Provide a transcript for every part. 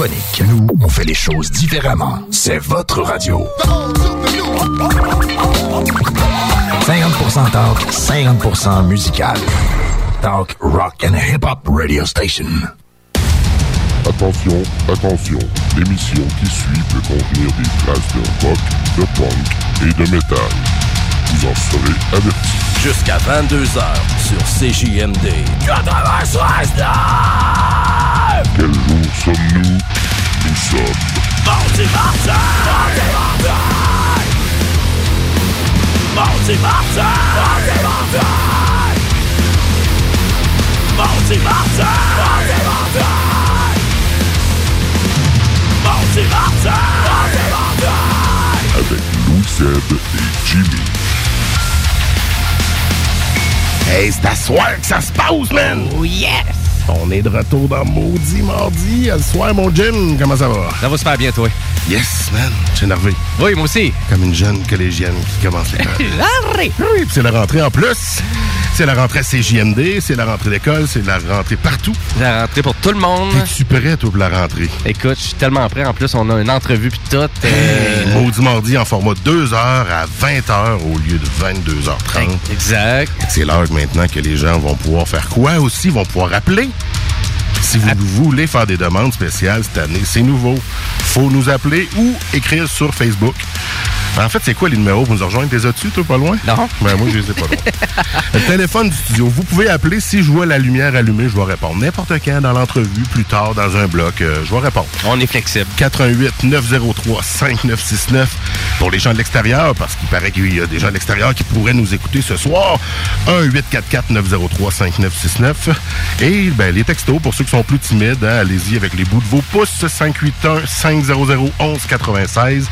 radiophonique. Nous, on fait les choses différemment. C'est votre radio. 50% talk, 50% musical. Talk, rock and hip-hop radio station. Attention, attention, l'émission qui suit peut contenir des traces de rock, de punk et de métal. Vous en serez avertis. Jusqu'à 22h sur CJMD. 96 Quel jour sommes-nous Nous sommes Mardi Martin! Mardi Martin! Mardi Martin! Mardi Martin! Mardi Martin! Mardi Martin! Mardi Martin! Mardi Martin! avec Louis Seb et Jimmy. Hey, c'est à soir que ça se passe, man! Oh yes! On est de retour dans Maudit Mardi. À ce soir, mon Jim, comment ça va? Ça va super bien, toi. Yes, man. Je suis énervé. Oui, moi aussi. Comme une jeune collégienne qui commence l'école. C'est la rentrée en plus. C'est la rentrée à CJMD, c'est la rentrée d'école, c'est la rentrée partout. La rentrée pour tout le monde. T'es-tu prêt, toi, pour la rentrée? Écoute, je suis tellement prêt. En plus, on a une entrevue puis tout. euh, Maudit Mardi en format 2h à 20h au lieu de 22h30. Exact. C'est l'heure maintenant que les gens vont pouvoir faire quoi aussi? Ils vont pouvoir appeler? Si vous voulez faire des demandes spéciales cette année, c'est nouveau. faut nous appeler ou écrire sur Facebook. En fait, c'est quoi les numéros pour nous rejoindre? T'es as-tu, toi, pas loin? Non. Ben, moi, je les ai pas loin. Le téléphone du studio. Vous pouvez appeler. Si je vois la lumière allumée, je vais répondre. N'importe quand dans l'entrevue, plus tard, dans un bloc, euh, je vais répondre. On est flexible. 88 903 5969 pour les gens de l'extérieur, parce qu'il paraît qu'il y a des gens de l'extérieur qui pourraient nous écouter ce soir. 1 844 903 5969 Et ben, les textos, pour ceux qui sont plus timides, hein, allez-y avec les bouts de vos pouces. 581 500 1196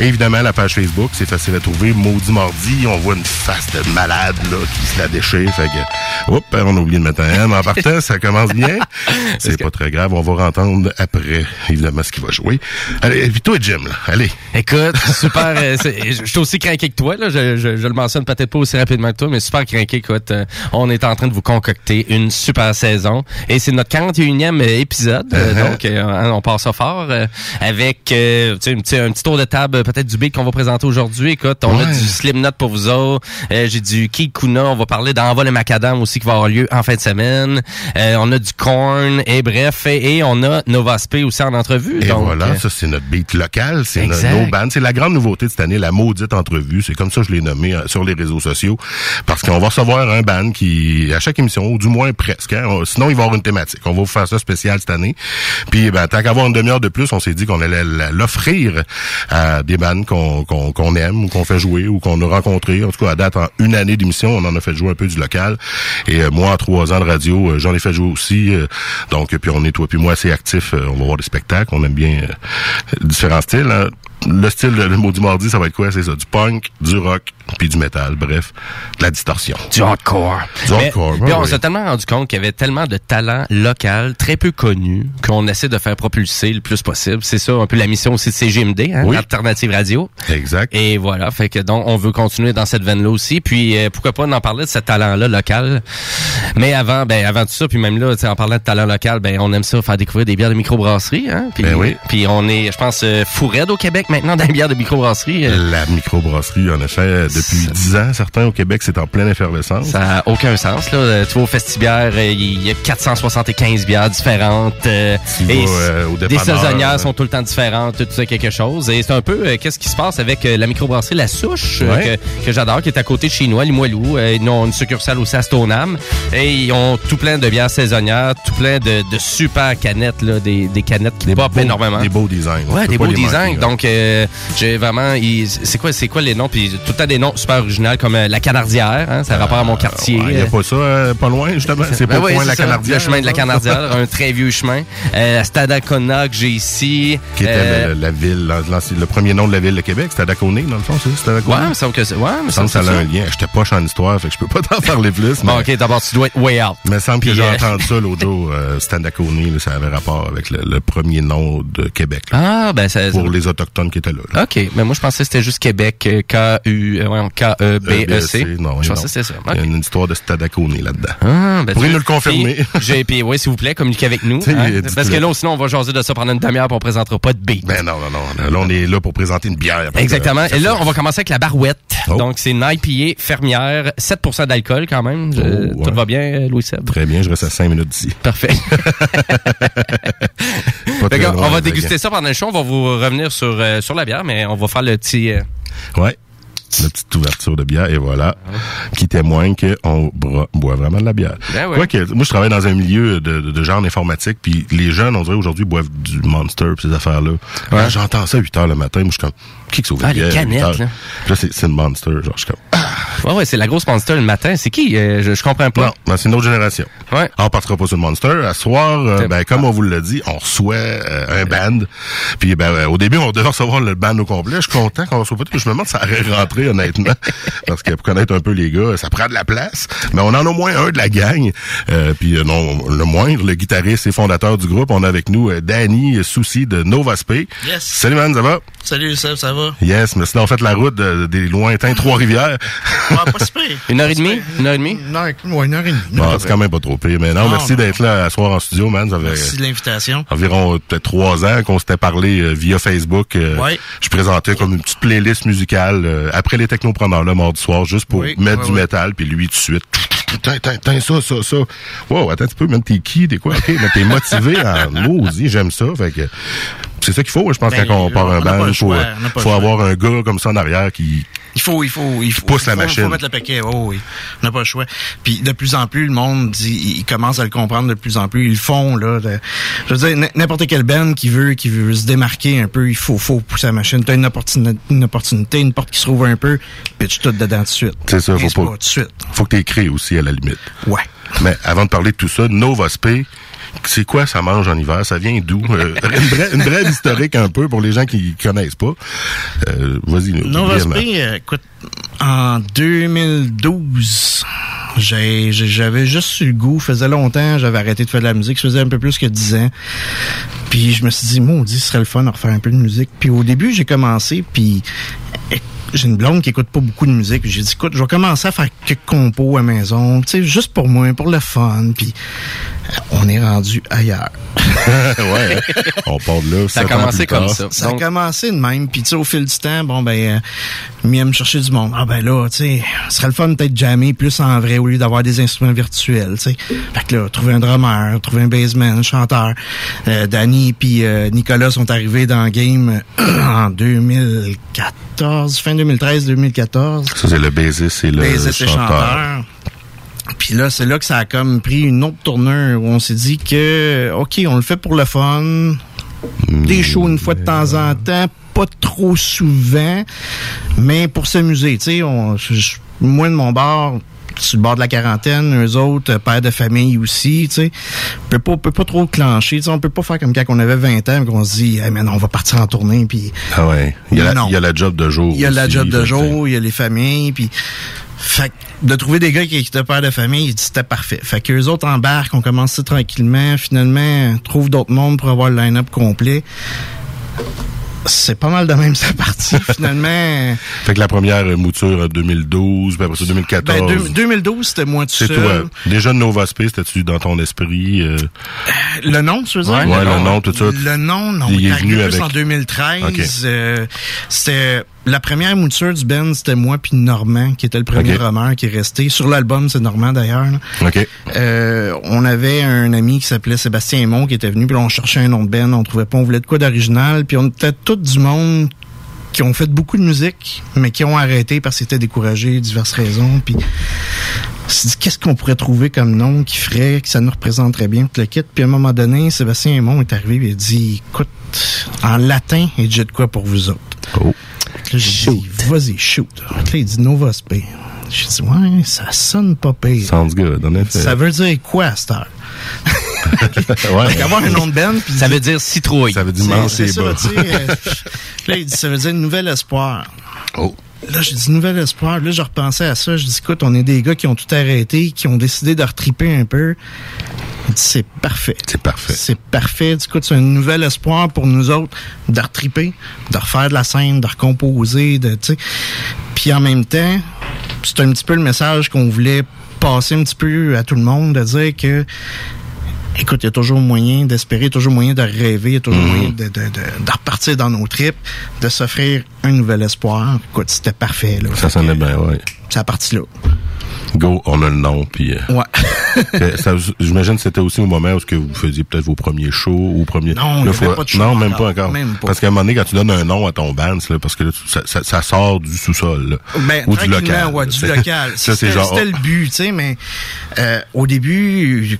Et évidemment, la page Facebook, c'est facile à trouver. Maudit Mardi, on voit une face de malade là, qui se la déchire. Fait que, oups, on a oublié de mettre un M en partant. ça commence bien. C'est pas très grave. On va entendre après, évidemment, ce qu'il va jouer. Allez, puis toi, Jim, là, allez. Écoute, super. euh, je suis aussi craqué que toi. Là. Je, je- je le mentionne peut-être pas aussi rapidement que toi, mais super craqué. Écoute, euh, on est en train de vous concocter une super saison. Et c'est notre 41e épisode. euh, Uh-huh. donc, euh, on on part ça fort avec tu sais, un, petit, tour de table, peut-être du beat qu'on va présenter aujourd'hui. Écoute, on a du Slim Nut pour vous autres. Euh, J'ai du Kid Kuna. On va parler d'Envol et Macadam aussi qui va avoir lieu en fin de semaine. Euh, on a du Corn. Et bref, et, et on a Nova Spé aussi en entrevue. Et donc, voilà, euh, ça c'est notre beat local, c'est nos bandes. C'est la grande nouveauté de cette année, la maudite entrevue. C'est comme ça que je l'ai nommé sur les réseaux sociaux. Parce qu'on va recevoir un band qui, à chaque émission, ou du moins presque, hein, on- sinon il va y avoir une thématique. On va vous faire ça spécial cette année. Puis ben, tant qu'avoir une demi-heure de plus, on s'est dit qu'on allait l'offrir à des bandes qu'on qu'on aime ou qu'on fait jouer ou qu'on a rencontrés. En tout cas, à date, en une année d'émission, on en a fait jouer un peu du local. Et euh, moi, en trois ans de radio, euh, j'en ai fait jouer aussi. euh, donc, puis on est toi puis moi assez actifs. on va voir des spectacles. On aime bien différents styles. hein. Le style de le Maudit Mardi, ça va être quoi? C'est ça, du punk, du rock, puis du métal. Bref, de la distorsion. Du hardcore. Du Mais- hardcore, puis on s'est tellement rendu compte qu'il y avait tellement de talents local, très peu connus, qu'on essaie de faire propulser le plus possible. C'est ça un peu la mission aussi de CGMD, hein, Oui. Alternative Radio. Exact. Et voilà, fait que donc on veut continuer dans cette veine-là aussi. Puis euh, pourquoi pas en parler de ce talent-là local. Mais avant, ben avant tout ça, puis même là, en parlant de talent local, ben on aime ça faire découvrir des bières de microbrasserie. Hein? Puis, Ben oui. Puis on est, je pense, euh, au Québec maintenant dans les bières de microbrasserie. Euh, La microbrasserie, en effet, depuis Ça- 10 ans, certains au Québec, c'est en pleine effervescence. Ça n'a aucun sens. Là. Euh, Tu vas au Festibière, euh, il y a 475 bières différentes. euh, Tu et vas, euh, au des saisonnières euh, sont tout le temps différentes, tout ça quelque chose. Et c'est un peu euh, qu'est-ce qui se passe avec euh, la microbrasserie La Souche, euh, Ouais. que, que j'adore, qui est à côté de chez nous, à Limoilou. Euh, ils ont une succursale aussi à Stoneham. Et ils ont tout plein de bières saisonnières, tout plein de, de super canettes, là, des, des canettes qui pop beaux- énormément. Des beaux designs. Ouais, des beaux manquer, designs. Donc, euh, j'ai vraiment. C'est quoi, c'est quoi les noms? Puis tout le temps des noms super originaux comme euh, la Canardière. Hein, ça a rapport à mon quartier. Il n'y a pas ça euh, pas loin, justement. C'est pas Ben coin de la ça, Canardière. Le chemin de la ça? Canardière, un très vieux chemin. Euh, Stadacona que j'ai ici. Qui était Euh, le- la ville, le premier nom de la ville de Québec, c'était Adaconé, dans le fond, c'est Stadaconé. Ouais, il me semble que c'est. Ouais, il me Il me semble semble que ça que a un ça. lien. J'étais poche en histoire, fait que je peux pas t'en parler plus. Mais Bon, ok, d'abord, tu dois être way out. il me semble que j'ai euh, entendu ça l'autre jour. Euh, Stadaconé, ça avait rapport avec le, le premier nom de Québec. là, Ah, ben, ça. pour les Autochtones qui étaient là. là. OK, mais moi je pensais que c'était juste Québec, euh, K-U, euh, K-E-B-E-C. E non, Je pensais que c'était ça. Il y a une histoire de Stadacone là-dedans. Ah, ben, Pourriez nous le confirmer? Puis, J'ai puis, ouais, s'il vous plaît, communiquez avec nous. Hein? Parce que là, sinon, on va jaser de ça pendant une demi-heure, puis on présentera pas de beat. Ben non, non, non. Là, on est là pour présenter une bière. Exactement. Et là, on va commencer avec la barouette. Oh. Donc, c'est une IPA fermière, 7% d'alcool quand même. Je- Oh, ouais. Tout va bien, euh, Louis Seb? Très bien, je reste à 5 minutes d'ici. Parfait. On va déguster ça pendant le show. On va vous revenir sur, euh, sur la bière, mais on va faire le petit... euh, Ouais. La petite ouverture de bière, et voilà, qui témoigne qu'on boit vraiment de la bière. Ben ouais. Quoique, moi, je travaille dans un milieu de, de, de genre informatique, puis les jeunes, on dirait aujourd'hui, boivent du Monster, puis ces affaires-là. J'entends ça à 8 heures le matin, moi, je suis comme, qui qui s'ouvre Ah, les bière à 8 canettes, là. C'est une Monster, genre, je suis comme, ah, Ouais, ouais, c'est la grosse monster le matin. C'est qui? Euh, je, je comprends pas. non, ben, c'est une autre génération. Ouais. On partira pas sur le Monster. À soir, euh, ben, comme on vous l'a dit, on reçoit euh, un band. Puis ben, au début, on devait recevoir le band au complet. Je suis content qu'on reçoive pas tout. Je me demande si ça aurait rentré, honnêtement. parce que pour connaître un peu les gars, ça prend de la place. Mais on en a au moins un de la gang. Euh, puis euh, non, le moindre, le guitariste et fondateur du groupe. On a avec nous euh, Danny Soucy de Nova Spay. Yes. Salut man, ça va? Salut Seb, ça va? Yes, mais sinon on fait la route de- des lointains Trois-Rivières. Ouais, pas si pire. Une heure et demie? Une heure et demie? Une heure, ouais, une heure et demie. Bon, c'est quand même pas trop pire. Mais non, Non, merci non. d'être là à soir en studio, man. Ça fait- Merci de l'invitation. environ euh, peut-être trois ans qu'on s'était parlé euh, via Facebook. Euh, Ouais. Je présentais comme une petite playlist musicale euh, après les technopreneurs le mardi soir, juste pour Oui, mettre ouais, du ouais. métal, puis lui tout de suite. Tiens, ça, ça, ça. Wow, attends un petit peu, même t'es qui, t'es quoi, ok, mais t'es motivé en maudit, j'aime ça, fait que c'est ça qu'il faut, je pense, Ben, quand on part un band, il faut, faut avoir un gars comme ça en arrière qui, Il faut, il faut, il faut. pousse la il faut- machine. faut mettre le paquet. Oh, oui. On n'a pas le choix. Puis de plus en plus, le monde dit, il commence à le comprendre de plus en plus. Ils le font là. de- je veux dire, n'importe quel band qui veut, qui veut se démarquer un peu, il faut, faut pousser la machine. T'as une opportunité, une opportunité, une porte qui se rouvre un peu, pitch tout dedans tout de suite. C'est ça, faut pas- de suite. faut que t'écris aussi à la limite. Ouais. Mais avant de parler de tout ça, Nova Spay, c'est quoi ça mange en hiver? Ça vient d'où? Euh, une, brève, historique un peu pour les gens qui connaissent pas. Euh, Vas-y, nous, Nova brièvement. Spay, euh, écoute, en 2012, j'ai- j'ai- j'avais juste eu le goût, faisait longtemps, j'avais arrêté de faire de la musique, ça faisait un peu plus que 10 ans. Puis je me suis dit, maudit, ce serait le fun de refaire un peu de musique. Puis au début, j'ai commencé, puis euh, j'ai une blonde qui écoute pas beaucoup de musique. J'ai dit, écoute, je vais commencer à faire quelques compos à maison, tu sais, juste pour moi, pour le fun. Puis on est rendu ailleurs. ouais, hein. on part de là. Ça a commencé comme ça. Ça Donc, a commencé de même. Puis, tu sais, au fil du temps, bon, ben, euh, mis à me chercher du monde. Ah, ben là, tu sais, ce serait le fun peut-être jammer plus en vrai au lieu d'avoir des instruments virtuels, tu sais. Fait que là, trouver un drummer, trouver un bassman, un chanteur. Euh, Danny puis euh, Nicolas sont arrivés dans le game euh, en 2014, fin 2013-2014 Ça, c'est le bassiste et le chanteur. Puis là, c'est là que ça a comme pris une autre tournure où on s'est dit que, OK, on le fait pour le fun. Des shows une fois de temps en temps, pas trop souvent, mais pour s'amuser. Tu sais, moi de mon bar, sur le bord de la quarantaine, eux autres, pères de famille aussi, tu sais, on peut pas, on peut pas trop clencher, tu sais, on peut pas faire comme quand on avait 20 ans, qu'on se dit, hey, man, on va partir en tournée, puis Ah ouais. Il y, a la, Non. il y a la job de jour. il y a la aussi, job de jour, il y a les familles, puis fait que de trouver des gars qui étaient pères de famille, c'était parfait. Fait qu'eux autres embarquent, on commence tranquillement, finalement, trouvent d'autres mondes pour avoir le line-up complet. C'est pas mal de même sa partie, finalement. Fait que la première euh, mouture en 2012, puis après ça 2014. Ben, deux- 2012, c'était moi tout c'est seul. toi. Déjà Nova Space, c'était-tu dans ton esprit? euh, Le nom, tu veux dire? Ouais, le nom, tout ça. Le nom, non. Il est venu avec- en 2013. Ok. euh, c'était la première mouture du band, c'était moi puis Normand, qui était le premier Ok. drummer qui est resté. Sur l'album, c'est Normand d'ailleurs. Euh, on avait un ami qui s'appelait Sébastien Aymon qui était venu, puis on cherchait un nom de band, on trouvait pas, on voulait de quoi d'original, puis on était tout du monde qui ont fait beaucoup de musique, mais qui ont arrêté parce qu'ils étaient découragés, diverses raisons, puis on s'est dit, qu'est-ce qu'on pourrait trouver comme nom qui ferait, que ça nous représenterait bien, tout le kit. Puis à un moment donné, Sébastien Aymon est arrivé et il a dit, écoute, en latin, il dit, j'ai de quoi pour vous autres. Oh. Là, j'ai dit, vas-y, shoot. Là, il dit Nova Spay. J'ai dit, ouais, ça sonne pas pire. Sounds good, en effet. Ça veut dire quoi, cette heure? ouais. Avoir un nom de band, puis ça veut dire citrouille. Ça veut dire c'est- ça, bas. euh, là, il dit, ça veut dire nouvel espoir. Oh. Là, j'ai dit nouvel espoir. Là, je repensais à ça. Je dis, écoute, on est des gars qui ont tout arrêté, qui ont décidé de retriper un peu. C'est parfait. C'est parfait. C'est parfait. Du coup, c'est un nouvel espoir pour nous autres de retriper, de refaire de la scène, de recomposer, de, tu sais. Puis en même temps, c'est un petit peu le message qu'on voulait passer un petit peu à tout le monde, de dire que écoute, il y a toujours moyen d'espérer, il y a toujours moyen de rêver, il y a toujours moyen de, de, de, de repartir dans nos tripes, de s'offrir un nouvel espoir. Écoute, c'était parfait. Là. Ça sonnait bien, ouais. C'est à partir là. Go, on a le nom, puis... euh, Ouais. J'imagine que c'était aussi au moment où que vous faisiez peut-être vos premiers shows ou premiers... Non, il y Là, avait pas de show Non, même encore. pas encore. Même pas. Parce qu'à un moment donné, quand tu donnes un nom à ton band, là, parce que là, ça, ça, ça sort du sous-sol. Ben, ou du local. Ouais, du local. ça, c'est C'était genre... c'était le but, tu sais, mais euh, au début,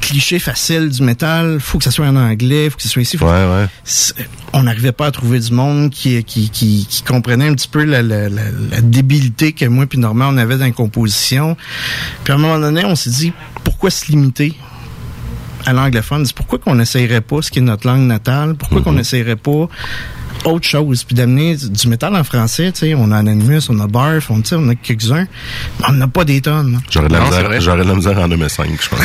cliché facile du métal, faut que ça soit en anglais, faut que ça soit ici. faut- Ouais, ouais. C'est- On n'arrivait pas à trouver du monde qui, qui, qui, qui comprenait un petit peu la, la, la, la débilité que moi puis Normand on avait dans la composition. Puis à un moment donné, on s'est dit pourquoi se limiter à l'anglophone? Pourquoi qu'on n'essayerait pas ce qui est notre langue natale? Pourquoi qu'on n'essayerait pas autre chose? Puis d'amener du du métal en français, tu sais, on a Anonymous, on a Barf, on, on a quelques-uns, mais on n'a pas des tonnes. J'aurais de la Non, misère, j'aurais de la misère en 2005, je pense.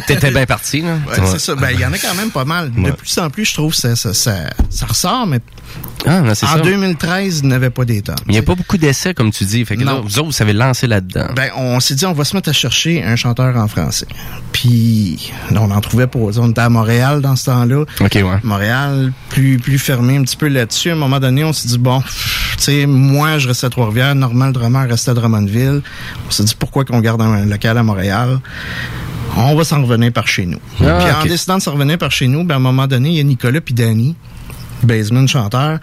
T'étais bien parti, là. Ouais, C'est ça. Ben, il y en a quand même pas mal. De Ouais. plus en plus, je trouve, ça, ça, ça, ça ressort, mais Ah, en ça. 2013, il n'y avait pas des tonnes. Il n'y a pas beaucoup d'essais, comme tu dis. Fait que là, vous autres, vous savez lancer là-dedans. Ben, on s'est dit, on va se mettre à chercher un chanteur en français. Puis, là, on en trouvait pas. On était à Montréal dans ce temps-là. OK, ouais. Montréal, plus, plus fermé un petit peu là-dessus. À un moment donné, on s'est dit, bon, tu sais, moi, je restais à Trois-Rivières. Normal Drummer restait à Drummondville. On s'est dit, pourquoi qu'on garde un local à Montréal? On va s'en revenir par chez nous. Ah, puis en décidant de s'en revenir par chez nous, ben, à un moment donné, il y a Nicolas puis Danny, Baseman, chanteur.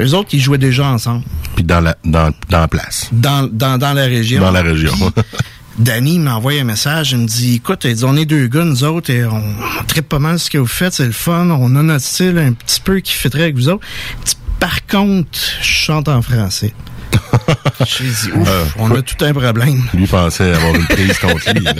Eux autres, ils jouaient déjà ensemble. Puis dans la, dans, dans la place. Dans, dans, dans la région. Dans la région. Danny m'envoie un message, il me dit Écoute, on est deux gars, nous autres, et on, on tripe pas mal ce que vous faites, c'est le fun, on a notre style un petit peu qui fitterait avec vous autres. Par contre, je chante en français. J'ai dit Ouf, Euh, on a tout un problème. Lui pensait avoir une prise contre lui. là.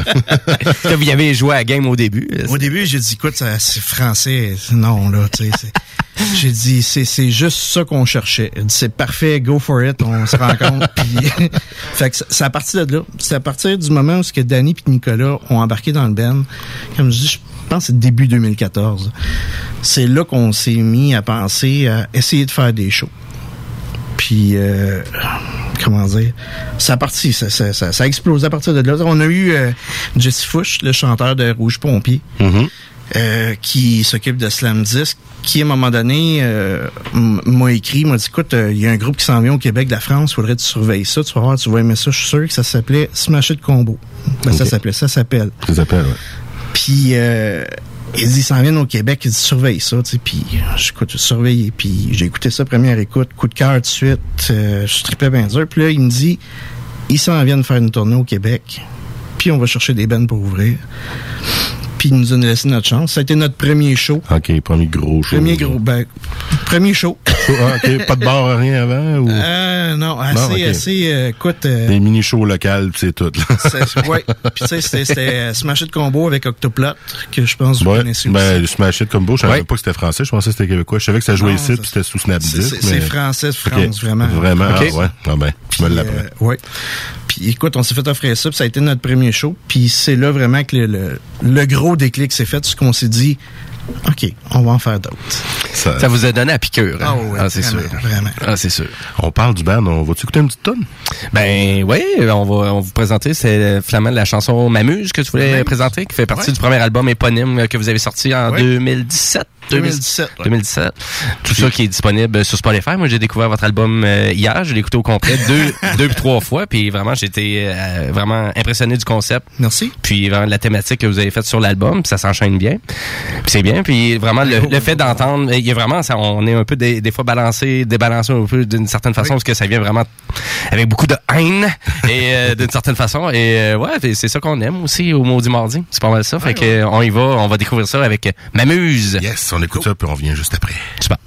Vous y avez joué à la game au début. Au début, j'ai dit Écoute, ça, c'est français. Non, là, tu sais. c'est- J'ai dit, c'est, c'est juste ça qu'on cherchait. Il dit, C'est parfait, go for it, on se rencontre. puis, fait que c'est- à partir de là. C'est à partir du moment où ce que Danny et Nicolas ont embarqué dans le band. Comme je dis, je pense que c'est début 2014. C'est là qu'on s'est mis à penser à essayer de faire des shows. Puis, euh, comment dire, ça a parti, ça, ça, ça, ça a explosé à partir de là. On a eu euh, Jesse Fush, le chanteur de Rouge Pompier, Mhm. euh, qui s'occupe de Slam Disc, qui à un moment donné euh, m'a écrit, m'a dit écoute, euh, il y a un groupe qui s'en vient au Québec de la France, faudrait que tu surveilles ça, tu vas voir, tu vas aimer ça, je suis sûr que ça s'appelait Smash It Combo. Ben, Ça s'appelait, ça s'appelle. Ça s'appelle, ouais. Puis euh, il dit, ils s'en viennent au Québec, il dit, surveille ça, tu sais. Puis j'écoute, j'ai surveillé, puis j'ai écouté ça première écoute, coup de cœur tout de suite, euh, je tripais bien dur. Puis là, il me dit, ils s'en viennent faire une tournée au Québec, puis on va chercher des bennes pour ouvrir. Puis il nous a laissé notre chance. Ça a été notre premier show. OK, premier gros show. Premier gros, ben, premier show. Ah, OK, pas de bar, rien avant? Ou? Euh, non, assez, Non, assez, euh, écoute, euh, des mini-shows locales, c'est tout. ouais. Puis tu sais, c'était- euh, Smash It Combo avec Octoplot, que je pense que vous Ouais, connaissez aussi. ben, le Smash It Combo, je savais Ouais. pas que c'était français, je pensais que c'était québécois. Je savais que ça jouait Non, ici, puis c'était sous Snapdisk. C'est- mais- français. France, vraiment. Vraiment, OK. ah ouais. Ah ben, tu me l'apprends. ouais. Puis écoute, on s'est fait offrir ça, puis ça a été notre premier show. Puis c'est là vraiment que le, le, le gros déclic s'est fait, ce qu'on s'est dit, OK, on va en faire d'autres. Ça- Ça vous a donné à piqûre. hein? Ah ouais, c'est sûr. vraiment, vraiment. Ah, c'est sûr. On parle du band, on va-tu écouter une petite tonne? Ben oui, on va, on va vous présenter, c'est finalement la chanson M'amuse que tu voulais M'amuse. présenter, qui fait partie Ouais. du premier album éponyme que vous avez sorti en Ouais. 2017. 2017, ouais. 2017. Tout ça qui est disponible sur Spotify. Moi, j'ai découvert votre album euh, hier. Je l'ai écouté au complet deux, deux puis trois fois. Puis vraiment, j'ai été euh, vraiment impressionné du concept. Merci. Puis vraiment de la thématique que vous avez faite sur l'album. Puis ça s'enchaîne bien. Puis c'est bien. Puis vraiment, le, le fait d'entendre, il y a vraiment, ça, on est un peu des, des fois balancé, débalancé un peu d'une certaine façon, parce que ça vient vraiment avec beaucoup de haine et euh, d'une certaine façon. Et euh, ouais, c'est ça qu'on aime aussi au Maudit Mardi. C'est pas mal ça. Fait que on y va, on va découvrir ça avec M'amuse. Yes, on écoute ça, puis on revient juste après. Super.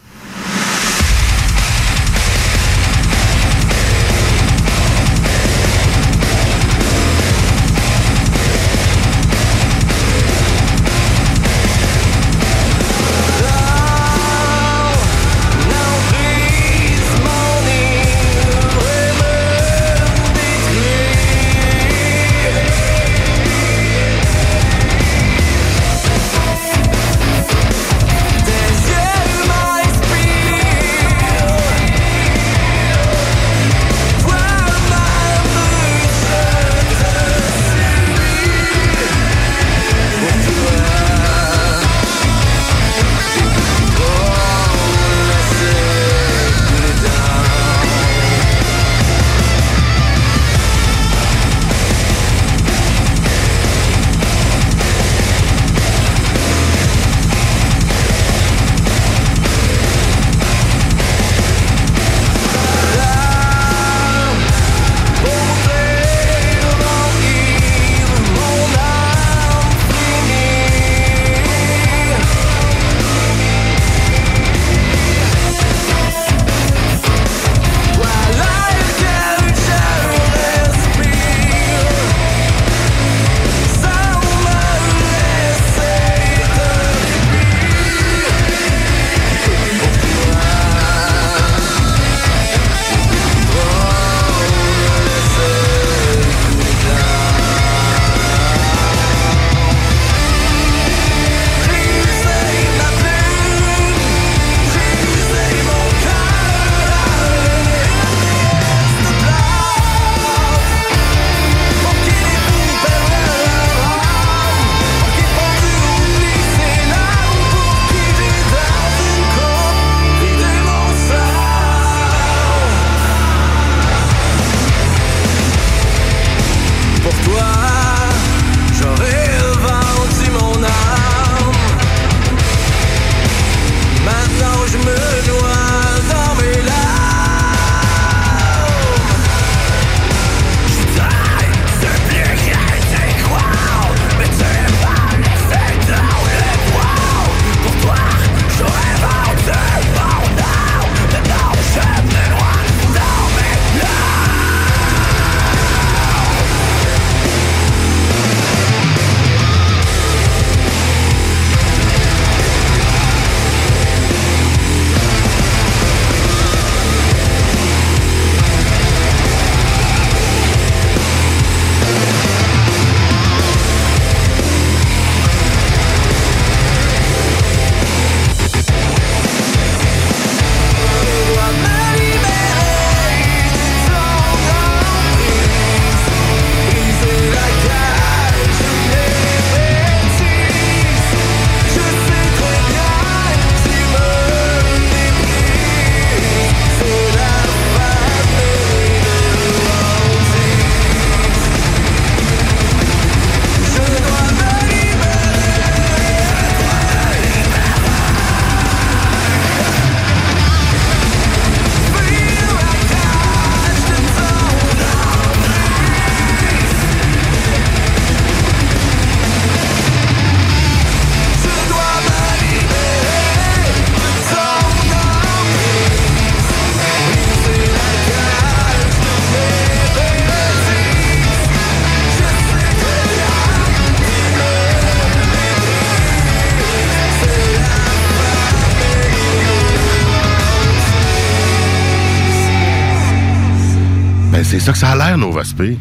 Ça que ça a l'air, Nova Spé.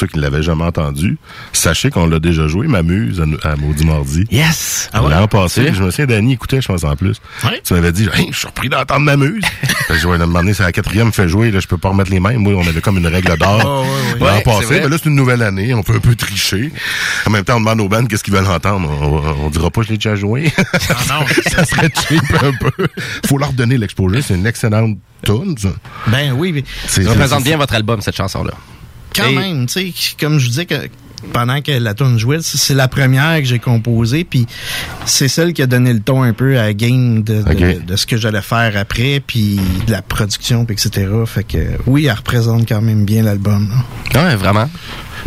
Ceux qui ne l'avaient jamais entendu, sachez qu'on l'a déjà joué, M'amuse, à, à Maudit Mardi. Yes! Ah ouais? L'an passé, je me souviens, Danny écoutait, je pense, en plus. Ouais. Tu m'avais dit, hey, je suis surpris d'entendre M'amuse. Je vais demander, c'est la quatrième fait jouer, là, je peux pas remettre les mêmes. Moi, on avait comme une règle d'or. Oh, ouais, ouais. L'an passé, mais là, c'est une nouvelle année, on peut un peu tricher. En même temps, on demande aux bandes qu'est-ce qu'ils veulent entendre. On, on dira pas, je l'ai déjà joué. Ah non, ça serait cheap un peu. Faut leur donner l'exposure, c'est une excellente tune, ben oui, mais Ça représente bien votre album, cette chanson-là. Quand Et- même, tu sais, comme je disais que pendant que la tune jouait, c'est la première que j'ai composée, puis c'est celle qui a donné le ton un peu à la game de, de, Ok. de ce que j'allais faire après, puis de la production, puis etc. Fait que oui, elle représente quand même bien l'album. Ouais, vraiment.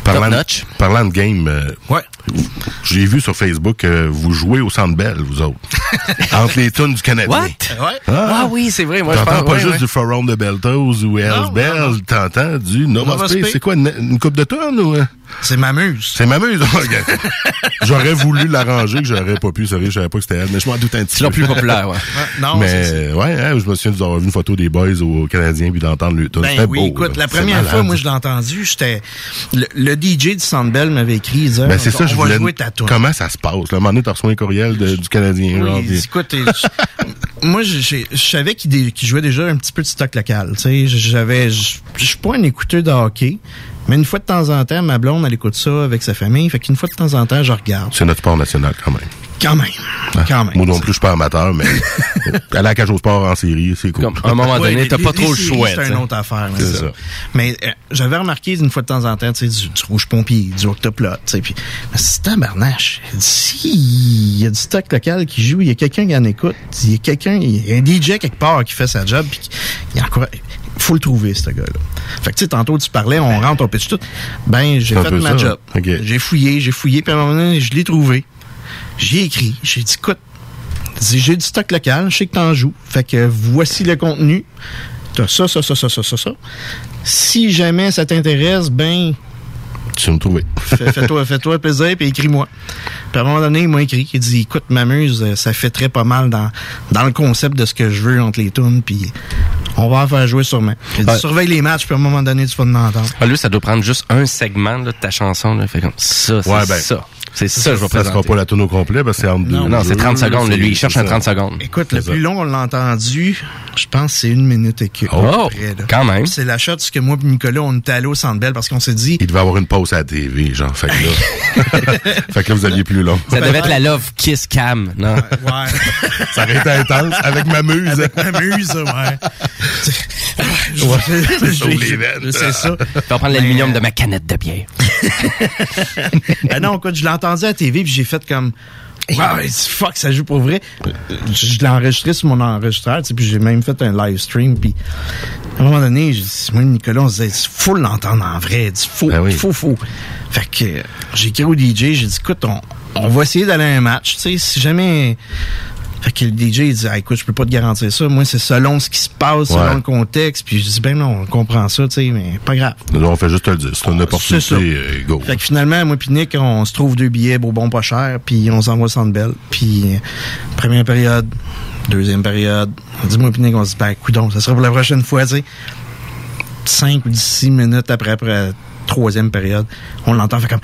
Parlant, notch. parlant de game, euh, Ouais. j'ai vu sur Facebook que vous jouez au Centre Bell, vous autres. entre les tunes du Canadien. What? Ouais. Ah, oui, c'est vrai. Moi, je T'entends pense pas ouais, juste ouais. du Forum de Beltos ou Hells Bell, t'entends du Nova, Nova Space. C'est quoi, une, une coupe de tonnes ou... C'est m'amuse. C'est m'amuse. J'aurais voulu l'arranger, que j'aurais pas pu, sérieux, je savais pas que c'était elle, mais je m'en doute un petit C'est peu. plus populaire, ouais. Non, c'est ça. mais ouais, hein, je me souviens d'avoir vu une photo des boys au Canadien puis d'entendre le tune. Ben oui, beau, écoute, là. la C'est première malade. fois, moi, je l'ai entendu, j'étais... Le, le DJ du Sandbell m'avait écrit, il disait, Ben c'est ça, on je va voulais... jouer ta. Comment ça se passe? Là, à un moment donné, t'as reçu un courriel de- du Canadien. genre, Oui, puis- écoute, moi, je- savais qu'il jouait déjà un petit peu de stock local. Tu sais, j'avais, je je suis pas un écouteur de hockey, mais une fois de temps en temps, ma blonde, elle écoute ça avec sa famille. Fait qu'une fois de temps en temps, je regarde. C'est notre sport national quand même. Quand même, quand même. Moi non plus, je suis pas amateur, mais aller à la cage au sport en série, c'est cool. Comme, à un moment donné, t'as pas les- trop le choix. C'est une autre affaire. là, C'est ça. ça. Mais euh, j'avais remarqué une fois de temps en temps, tu sais, du, du rouge pompier, du octoplot, tu sais, puis mais c'est tabarnache. Si il y a du stock local qui joue, il y a quelqu'un qui en écoute, il y a quelqu'un, il y a un DJ quelque part qui fait sa job, puis il y a encore faut le trouver ce gars-là. Fait que tu sais tantôt tu parlais, on rentre, on pitch tout. Ben j'ai fait ma ça. job. J'ai fouillé, j'ai fouillé, puis à un moment donné, je l'ai trouvé. J'y ai écrit, j'ai dit écoute, j'ai du stock local, je sais que t'en joues. Fait que voici le contenu. T'as ça, ça, ça, ça, ça, ça, ça. Si jamais ça t'intéresse, ben, Tu vas me trouver. fais- fais-toi, fais-toi plaisir puis écris-moi. Puis à un moment donné, il m'a écrit, il dit, écoute, m'amuse, euh, ça fait très pas mal dans, dans le concept de ce que je veux entre les tunes, puis on va en faire jouer sûrement. Il dit, surveille les matchs, puis à un moment donné, tu vas en entendre. Ah, lui, ça doit prendre juste un segment là, de ta chanson. Là. Fait comme ça, c'est Ouais, ben, ça. C'est ça, je vais Ça sera présenter. pas la tune au complet parce que c'est entre deux. Non, c'est 30 jeux, secondes. Lui, il cherche un ça. 30 secondes. Écoute, le plus long, on l'a entendu, je pense que c'est une minute et quelques. Oh, près, quand même. C'est la shot que moi et Nicolas, on était allés au Centre Bell parce qu'on s'est dit, Il devait avoir une pause à la TV, genre. Fait que là, fait que là vous alliez plus long. Ça devait être la Love Kiss Cam, non? ouais, Ça aurait été intense avec ma muse. ouais. Ouais. Je- Sauve les je- veines. C'est ça. Je vais prendre l'aluminium de ma canette de bière. Ben non, écoute, je l'ai entendu à la TV puis j'ai fait comme Wow, fuck, ça joue pour vrai. Je, l'ai enregistré sur mon enregistreur, tu sais, puis j'ai même fait un live stream, puis à un moment donné, j'ai dit, moi et Nicolas, on se disait, faut l'entendre en vrai, il faut, Ben oui. faut, faut. Fait que euh, j'ai écrit au DJ, j'ai dit, écoute, on, on va essayer d'aller à un match, tu sais, si jamais... Fait que le DJ, il dit, ah, écoute, je peux pas te garantir ça. Moi, c'est selon ce qui se passe, Ouais. selon le contexte. Puis je dis, ben non, on comprend ça, tu sais, mais pas grave. Nous, on fait juste te le dire. C'est une opportunité, euh, go. Fait que finalement, moi pis Nick, on se trouve deux billets beau bon pas cher, puis on s'envoie au Centre Bell. Puis euh, première période, deuxième période, on dit moi Nick, on se dit ben coudon, ça sera pour la prochaine fois, tu sais. Cinq ou six minutes après après troisième période, on l'entend faire comme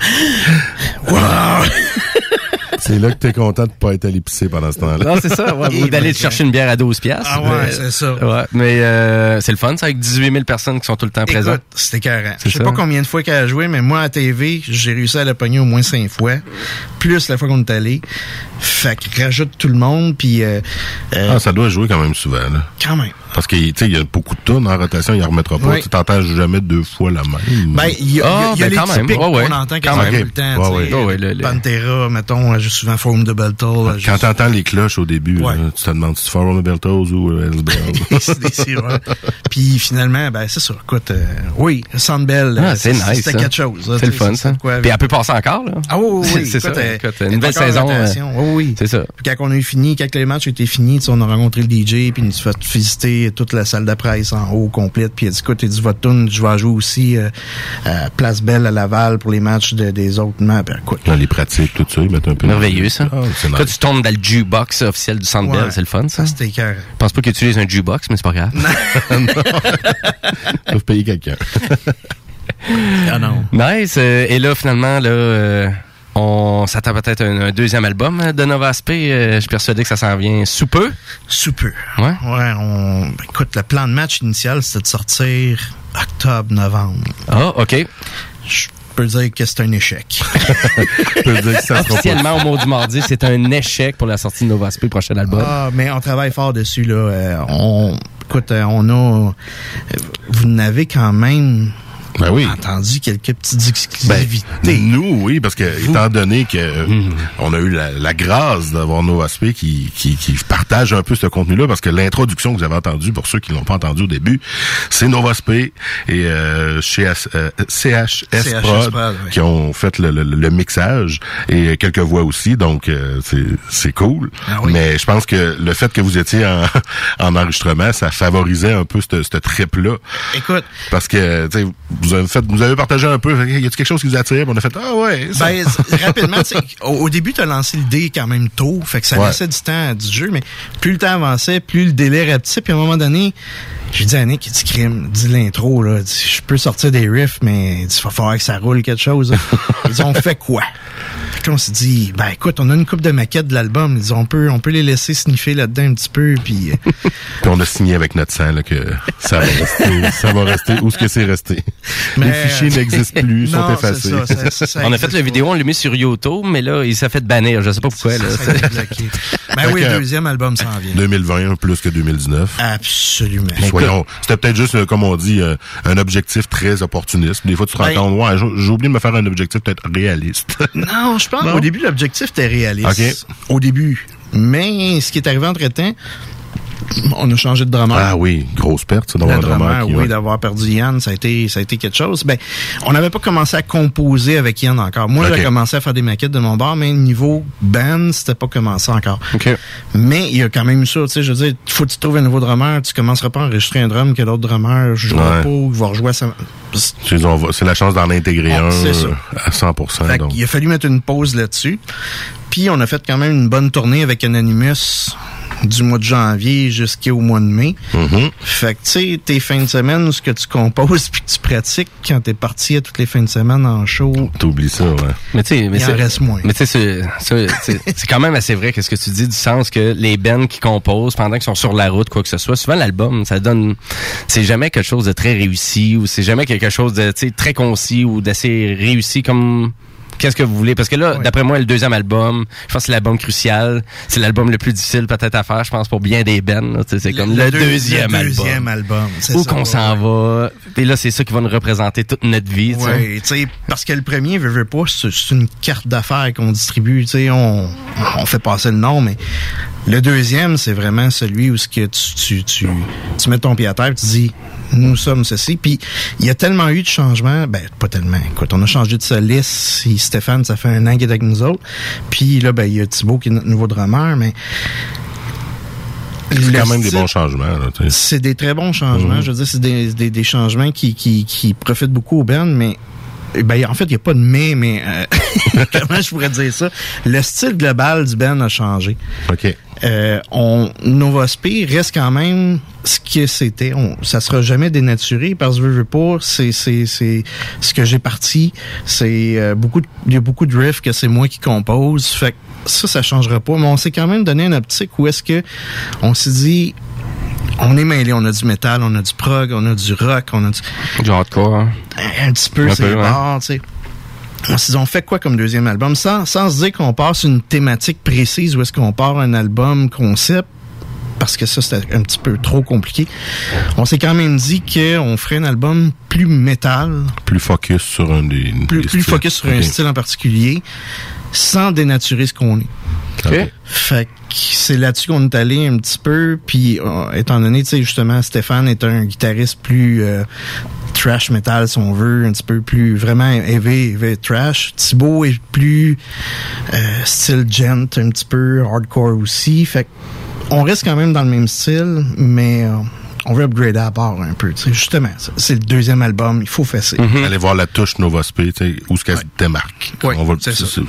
Wow! C'est là que t'es content de pas être allé pisser pendant ce temps-là. Non, c'est ça. Ouais, Et ou d'aller te chercher une bière à 12 piastres. Ah ouais, Mais- c'est ça. Ouais, mais euh, c'est le fun, ça, avec 18 000 personnes qui sont tout le temps présentes. C'était carré. C'est Je sais ça. pas combien de fois qu'elle a joué, mais moi, à TV, j'ai réussi à la pogner au moins cinq fois. Plus la fois qu'on est allé. Fait que rajoute tout le monde, puis euh, euh, Ah, ça doit jouer quand même souvent, là. quand même. Parce que, tu sais, il y a beaucoup de tunes en rotation, il en remettra pas. Oui. Tu t'entends jamais deux fois la même? Ben, il y a, Ah, il y a ben, les quand même. typiques Ouais, ouais. qu'on entend Quand même. tout le temps. Ouais, tu sais. ouais. Ouais, ouais, le- le- Pantera, mettons, elle joue souvent Forum de Battle. elle joue- Quand t'entends les cloches au début, Ouais. là, tu te demandes si tu fais Ron Beltos ou euh, Hells Bells. C'est des sirop. Puis finalement, ben c'est ça. Écoute, euh, oui, Sandbell, Ah, euh, c'est nice. C'était ça. quelque chose. C'est le tu fun, ça. de quoi- Puis elle peut passer encore, là. Ah oui, oui, c'est ça. Euh, une en saison. euh. Oui, oui. C'est ça. Puis quand on a eu fini, quand les matchs étaient finis, tu on a rencontré le DJ, puis il nous a fait visiter toute la salle de presse en haut complète. Puis il a dit, écoute, il dit, votre tune, je vais jouer aussi euh, à Place Belle à Laval pour les matchs de- des autres maps. Ben, écoute, Dans les pratiques, tout ça, ils mettent un peu... Merveilleux, ça. Ah, c'est Toi, nice. tu tombes dans le jukebox officiel du Centre Bell. Ouais. C'est le fun, ça. ça, c'était cœur. Je pense pas qu'ils utilisent un jukebox, mais c'est pas grave. Ils peuvent payer quelqu'un. Ah non. Nice. euh, et là, finalement, là, euh, on s'attend peut-être à un, un deuxième album de Nova Aspect. Euh, je suis persuadé que ça s'en vient sous peu. Sous peu. Ouais. Ouais, on. Écoute, le plan de match initial, c'était de sortir octobre-novembre. Ah, OK. Je peux dire que c'est un échec. Je peux dire que ça Officiellement, au mot du mardi, c'est un échec pour la sortie de Nova Aspect, prochain album. Ah, mais on travaille fort dessus, là. Euh, on. Écoute, euh, on a. Vous n'avez quand même Ben oui. entendu quelques petites Ben, exclusivités. nous, oui, parce que étant donné que euh, on a eu la, la grâce d'avoir Nova Spé qui, qui, qui partage un peu ce contenu-là, parce que l'introduction que vous avez entendue, pour ceux qui l'ont pas entendu au début, c'est Nova Spé et euh, chez euh, CHS, CHS Prod, Prod, oui. qui ont fait le, le- le mixage et quelques voix aussi, donc euh, c'est c'est cool. Ah oui. Mais je pense que le fait que vous étiez en, en enregistrement, ça favorisait un peu ce trip-là. Écoute, Parce que, tu sais, vous avez fait, vous avez partagé un peu. Y a-t-il quelque chose qui vous attire? Puis On a fait, ah ouais, ça. Ben, rapidement, tu sais, au, au début, tu as lancé le dé quand même tôt, fait que ça Ouais. laissait du temps à du jeu, mais plus le temps avançait, plus le délai rapetissait, puis à un moment donné, j'ai dit à Nick, il dit crime, dis l'intro, là, je peux sortir des riffs, mais il va falloir que ça roule quelque chose. là. Il dit, on fait quoi? Là, on s'est dit, ben écoute, on a une coupe de maquettes de l'album, il dit, on peut, on peut les laisser sniffer là-dedans un petit peu, puis euh, Puis on a signé avec notre sang là, que ça va rester, ça va rester. Où est-ce que c'est resté? Les Mais- fichiers n'existent plus, sont non, c'est effacés. ça, ça- ça- ça on a fait la vidéo, on l'a mis sur YouTube, mais là, il s'est fait bannir. Je sais pas pourquoi. Là. Ben oui, le deuxième album s'en vient. 2020 plus que 2019. Absolument. Soyons, c'était peut-être juste, euh, comme on dit, euh, un objectif très opportuniste. Des fois, tu te rends Ben- compte, ouais, j'ai j'ai oublié de me faire un objectif peut-être réaliste. Non, je pense Non? au début, l'objectif était réaliste. OK. Au début. Mais ce qui est arrivé entre-temps, on a changé de drummer. ah oui, grosse perte, d'avoir un drummer, drummer qui, oui, ouais. d'avoir perdu Yann, ça a été, ça a été quelque chose. Ben, on n'avait pas commencé à composer avec Yann encore. Moi, OK. j'ai commencé à faire des maquettes de mon bar, mais niveau band, c'était pas commencé encore. Mais il y a quand même eu ça, tu sais, je veux dire, faut que tu trouves un nouveau drummer, tu commenceras pas à enregistrer un drum que l'autre drummer jouera Ouais. pas ou va rejouer à sa... C'est la chance d'en intégrer Ah, un ça. à 100%. Fait donc. qu'il a fallu mettre une pause là-dessus. Puis on a fait quand même une bonne tournée avec Anonymous du mois de janvier jusqu'au mois de mai. Mhm. Fait que tu sais, tes fins de semaine, ce que tu composes puis que tu pratiques quand t'es parti à toutes les fins de semaine en show, T'oublies ça, ouais. Mais tu sais, mais il en c'est- reste moins. Mais tu sais, c'est- c'est c'est- c'est quand même assez vrai qu'est-ce que tu dis du sens que les bands qui composent pendant qu'ils sont sur la route, quoi que ce soit, souvent l'album, ça donne, c'est jamais quelque chose de très réussi ou c'est jamais quelque chose de tu sais, très concis ou d'assez réussi comme qu'est-ce que vous voulez? Parce que là d'après moi le deuxième album je pense que c'est l'album crucial c'est l'album le plus difficile peut-être à faire je pense pour bien des sais, c'est comme le, deuxième, le album deuxième album. c'est où qu'on ouais. s'en va et là c'est ça qui va nous représenter toute notre vie tu sais. Ouais, tu sais, parce que le premier, veut pas, c'est une carte d'affaires qu'on distribue, tu sais, on, on fait passer le nom, mais le deuxième, c'est vraiment celui où ce que tu, tu, tu, tu mets ton pied à terre, et tu dis, nous sommes ceci, puis il y a tellement eu de changements, ben, pas tellement, écoute, on a changé de soliste, Stéphane, ça fait un an qu'il est avec nous autres, puis là, ben, il y a Thibaut qui est notre nouveau drummer, mais... C'est quand même des bons changements, c'est des très bons changements. Mhm. Je veux dire, c'est des, des, des changements qui, qui, qui profitent beaucoup aux bands, mais ben, en fait, il n'y a pas de mais, mais euh, comment je pourrais dire ça? Le style global du band a changé. OK. Euh, on, Nova Spé reste quand même ce que c'était. On, ça sera jamais dénaturé parce que je veux pas, c'est, c'est, c'est ce que j'ai parti. C'est euh, beaucoup, de- il y a beaucoup de riffs que c'est moi qui compose. Fait que ça, ça changera pas. Mais on s'est quand même donné une optique où est-ce que on s'est dit, on est mêlé, on a du métal, on a du prog, on a du rock, on a du, du hardcore hein. un petit peu, c'est tu sais. On s'est dit, on fait quoi comme deuxième album? Sans, sans se dire qu'on part sur une thématique précise ou est-ce qu'on part un album concept, parce que ça, c'était un petit peu trop compliqué. On s'est quand même dit qu'on ferait un album plus métal, Plus focus sur un des. plus, des plus styles. focus sur un style en particulier, sans dénaturer ce qu'on est. OK. Fait que c'est là-dessus qu'on est allé un petit peu, puis euh, étant donné, tu sais, justement, Stéphane est un guitariste plus euh, trash metal, si on veut, un petit peu plus vraiment heavy, heavy trash. Thibaut est plus euh, style gent, un petit peu hardcore aussi. Fait que on reste quand même dans le même style, mais euh, on veut upgrader à part un peu. Justement, c'est- le deuxième album, il faut fesser. Allez voir la touche Nova Spé, où ce qu'elle se démarque. C'est ça.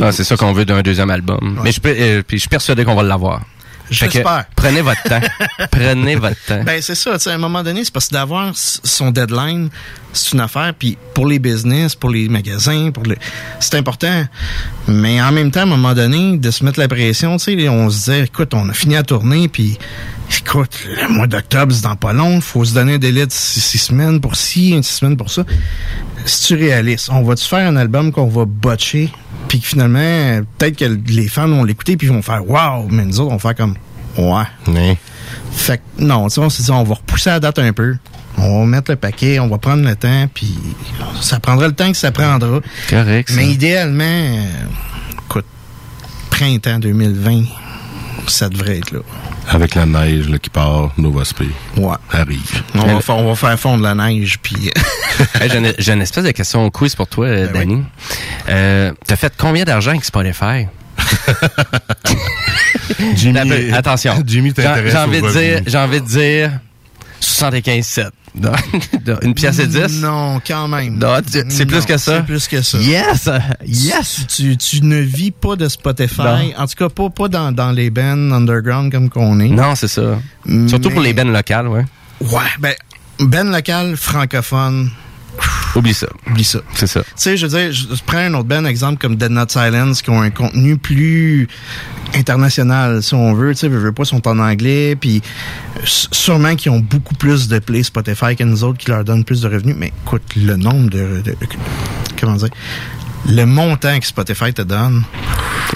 Ah, c'est ça qu'on veut d'un deuxième album. Mais je, peux- euh, puis je suis persuadé qu'on va l'avoir. J'espère. prenez votre temps. prenez votre temps. Ben c'est ça, tu sais, à un moment donné, c'est parce que d'avoir son deadline, c'est une affaire, puis pour les business, pour les magasins, pour le, c'est important. Mais en même temps, à un moment donné, de se mettre la pression, tu sais, on se disait, écoute, on a fini à tourner, puis écoute, le mois d'octobre, c'est dans pas long, faut se donner un délai de six, six semaines pour ci, six semaines pour ça. Si tu réalistes, on va-tu faire un album qu'on va botcher, puis que finalement, peut-être que les fans vont l'écouter, puis ils vont faire, wow, mais nous autres, on va faire comme, ouais. Fait que non, on s'est dit, on va repousser la date un peu. On va mettre le paquet, on va prendre le temps, puis ça prendra le temps que ça prendra. Correct. ça. Mais idéalement, euh, écoute, printemps 2020, ça devrait être là. Avec la neige là, qui part, Nova Spé Ouais. arrive. On Elle- va, faire, on va faire fondre la neige, puis Hey, j'ai, une, j'ai une espèce de question quiz pour toi, Ben Danny. Euh, t'as fait combien d'argent avec Spotify? Jimmy, Attention. Jimmy J'ai, t'intéresse j'ai envie de dire, j'ai envie de dire 75 Non, non, Une pièce et 10? non, quand même. Non, c'est plus Non, que ça? C'est plus que ça. Yes! Yes! Tu, tu ne vis pas de Spotify, Non. en tout cas pas, pas dans, dans les bands underground comme qu'on est. Non, c'est ça. Surtout pour les bennes locales, ouais. Ouais, ben, ben local, francophone, Oublie ça. oublie ça. C'est ça. Tu sais, je veux dire, je, prends un autre band, exemple comme Dead Not Silence, qui ont un contenu plus international, si on veut. Tu sais, je veux pas, sont en anglais, puis sûrement qu'ils ont beaucoup plus de play Spotify que nous autres, qui leur donnent plus de revenus. Mais écoute, le nombre de... de- comment dire? Le montant que Spotify te donne,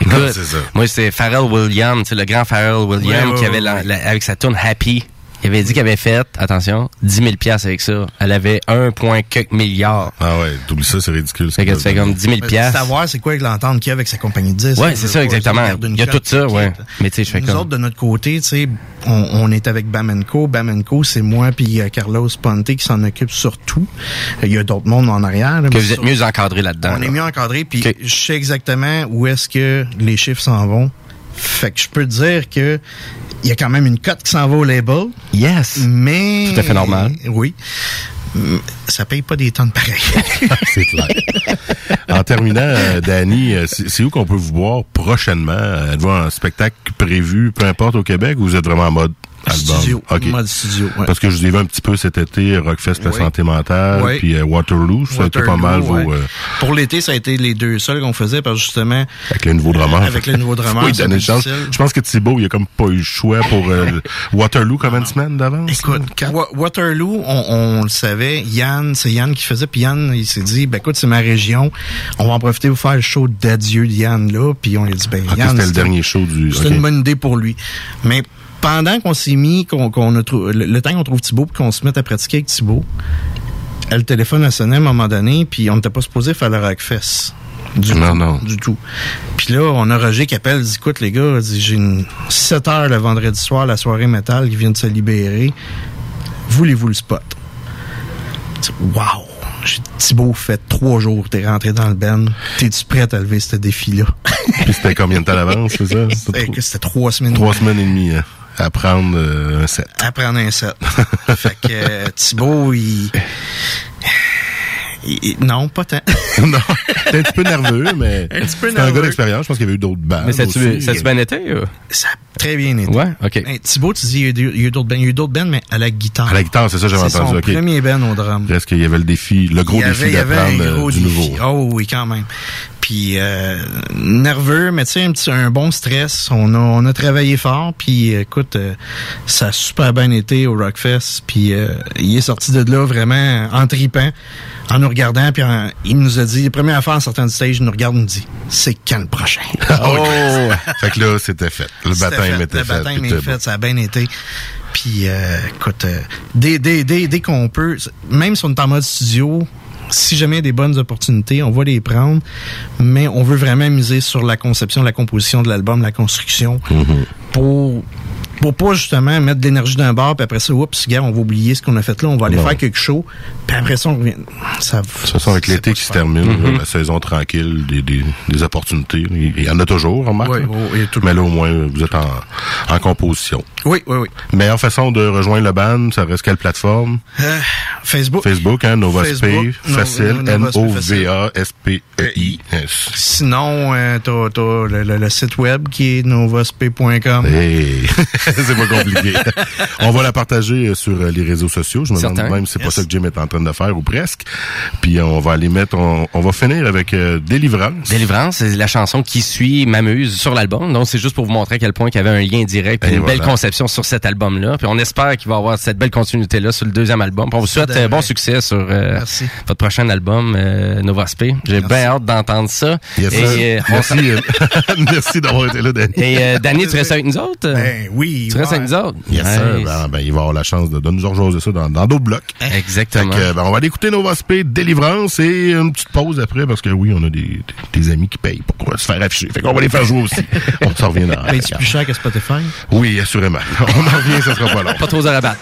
Écoute, Non, c'est ça. moi, c'est Pharrell Williams, c'est le grand Pharrell Williams Ouais, ouais, qui avait, ouais, la- ouais. la- avec sa tune Happy, il avait dit qu'il avait fait, attention, 10 000 piastres avec ça. Elle avait 1, point quelques milliards. Ah ouais, t'oublies ça, c'est ridicule. Fait que tu fais comme 10 000 c'est piastres. savoir c'est quoi avec l'entente qu'il y a avec sa compagnie de disques. Ouais, Je c'est ça, exactement. Il y a tout ça, ouais. Mais tu sais, je fais Nous comme... autres, de notre côté, tu sais, on, on est avec Bamenco. Bamenco, c'est moi puis euh, Carlos Ponte qui s'en occupe surtout. Il y a d'autres mondes en arrière. là, Que mais vous êtes sur- mieux encadré là-dedans. On est mieux encadré, puis je sais exactement où est-ce que les chiffres s'en vont. Fait que je peux te dire que il y a quand même une cote qui s'en va au label, Yes! mais... Tout à fait normal. Oui. Mm, Ça paye pas des tonnes pareilles. C'est clair. en terminant, euh, Danny, euh, c'est où qu'on peut vous voir prochainement? Êtes-vous en spectacle prévu, peu importe, au Québec, ou vous êtes vraiment en mode album? studio. OK. Mode studio, ouais. Parce que je vous ai vu un petit peu cet été, Rockfest, la Oui. santé mentale, Oui. puis euh, Waterloo, ça a été pas mal vos... euh, Pour l'été, ça a été les deux seuls qu'on faisait, parce que justement, avec le nouveau drummer. Avec le nouveau drummer, oui, donner chance. Je pense que Thibaut, il a comme pas eu le choix pour euh, Waterloo combien de semaines d'avance? Écoute? Wa- Waterloo, on, on le savait. Yann, c'est Yann qui faisait. Puis Yann, il s'est dit, ben écoute, c'est ma région. On va en profiter pour faire le show d'adieu de Yann là. Puis on lui a dit, ben Ok, Yann, c'était le dernier show du... C'était une bonne idée pour lui. Mais pendant qu'on s'est mis, qu'on qu'on a trou- le, le temps qu'on trouve Thibaut, puis qu'on se mette à pratiquer avec Thibaut, le téléphone a sonné à un moment donné, puis on n'était pas supposé faire le Rockfest. Du Non, tout, non. Du tout. Puis là, on a Roger qui appelle, dit écoute les gars, dit, j'ai une 7 heures le vendredi soir, la soirée métal qui vient de se libérer. Voulez-vous le spot? Wow! Thibaut, fait trois jours, t'es rentré dans le ben. T'es-tu prêt à lever ce défi-là? Puis c'était combien de temps d'avance, c'est ça? C'était C'était trois- c'était trois semaines. Trois semaines et demie hein, à prendre euh, un set. à prendre un set. fait que euh, Thibaut, il... Non, pas tant. non, t'es un petit peu nerveux, mais Un petit peu c'est un nerveux. gars d'expérience. Je pense qu'il y avait eu d'autres bandes Mais aussi. ça-tu bien été? euh? Ça a très bien été. Ouais, OK. Hey, Thibaut, tu dis, il y a eu- d'autres bands. Il y a eu d'autres bands, mais à la guitare. À la guitare, c'est ça, j'avais C'est entendu. son ok. premier band au drum. Reste qu'il y avait le défi, le gros il défi avait, il y avait d'apprendre euh, gros du défi. nouveau. Oh oui, quand même. Puis euh, nerveux, mais tu sais, un petit un bon stress. On a, on a travaillé fort, puis écoute, euh, ça a super bien été au Rockfest. Puis euh, il est sorti de là vraiment en tripant, en nous regardant, puis en- il nous a dit, la première fois en sortant du stage, il nous regarde, il nous dit, c'est quand le prochain? Oh! fait que là, c'était fait. Le baptême fait. était Le fait. baptême puis est fait, ça a bien été. Puis, euh, écoute, euh, dès, dès, dès, dès qu'on peut, même si on est en mode studio, si jamais il y a des bonnes opportunités, on va les prendre, mais on veut vraiment miser sur la conception, la composition de l'album, la construction, Mm-hmm. pour pour pas justement mettre de l'énergie d'un bar, puis après ça, oups, gars, on va oublier ce qu'on a fait là, on va aller Non. faire quelque chose, puis après ça, on revient. Ça, De toute façon, avec l'été qui se termine, là, la saison tranquille, des, des, des opportunités. Il y en a toujours, remarque. A tout- Mais là, au moins, vous êtes en, en composition. Oui, oui, oui. Meilleure façon de rejoindre le band, ça reste quelle plateforme? Euh, Facebook. Facebook, hein, NovaSP, facile, No- Novasp, N-O-V-A-S-P-E-I. Yes. Sinon, euh, t'as, t'as le, le- le site web qui est novasp.com. Hey, c'est pas compliqué. On va la partager euh, sur euh, les réseaux sociaux. Je me demande même si c'est pas ça que Jim est en train de faire ou presque. Puis on va aller mettre, on, on va finir avec euh, Délivrance. Délivrance, c'est la chanson qui suit M'amuse sur l'album. Donc, c'est juste pour vous montrer à quel point il y avait un lien direct et une belle voilà. Conception sur cet album-là. Puis on espère qu'il va avoir cette belle continuité-là sur le deuxième album. Puis on vous souhaite euh, bon succès sur euh, votre prochain album, euh, Nova Sp. J'ai bien hâte d'entendre ça. Yes, et, euh, Merci, euh, merci d'avoir été là, Danny. Et euh, Danny, tu restes avec nous autres? Ben oui. tu restes avec nous autres? Yes. Nice. Ben, ben, il va avoir la chance de, de nous rejoindre ça dans d'autres blocs. Fait Exactement. que, ben, on va aller écouter Nova Speed Délivrance et une petite pause après parce que oui, on a des, des, des amis qui payent pour se faire afficher. Fait qu'on va les faire jouer aussi. on s'en revient dans c'est plus cher que Spotify? Oui, assurément. On en revient, ça sera pas long. Pas trop à rabattre.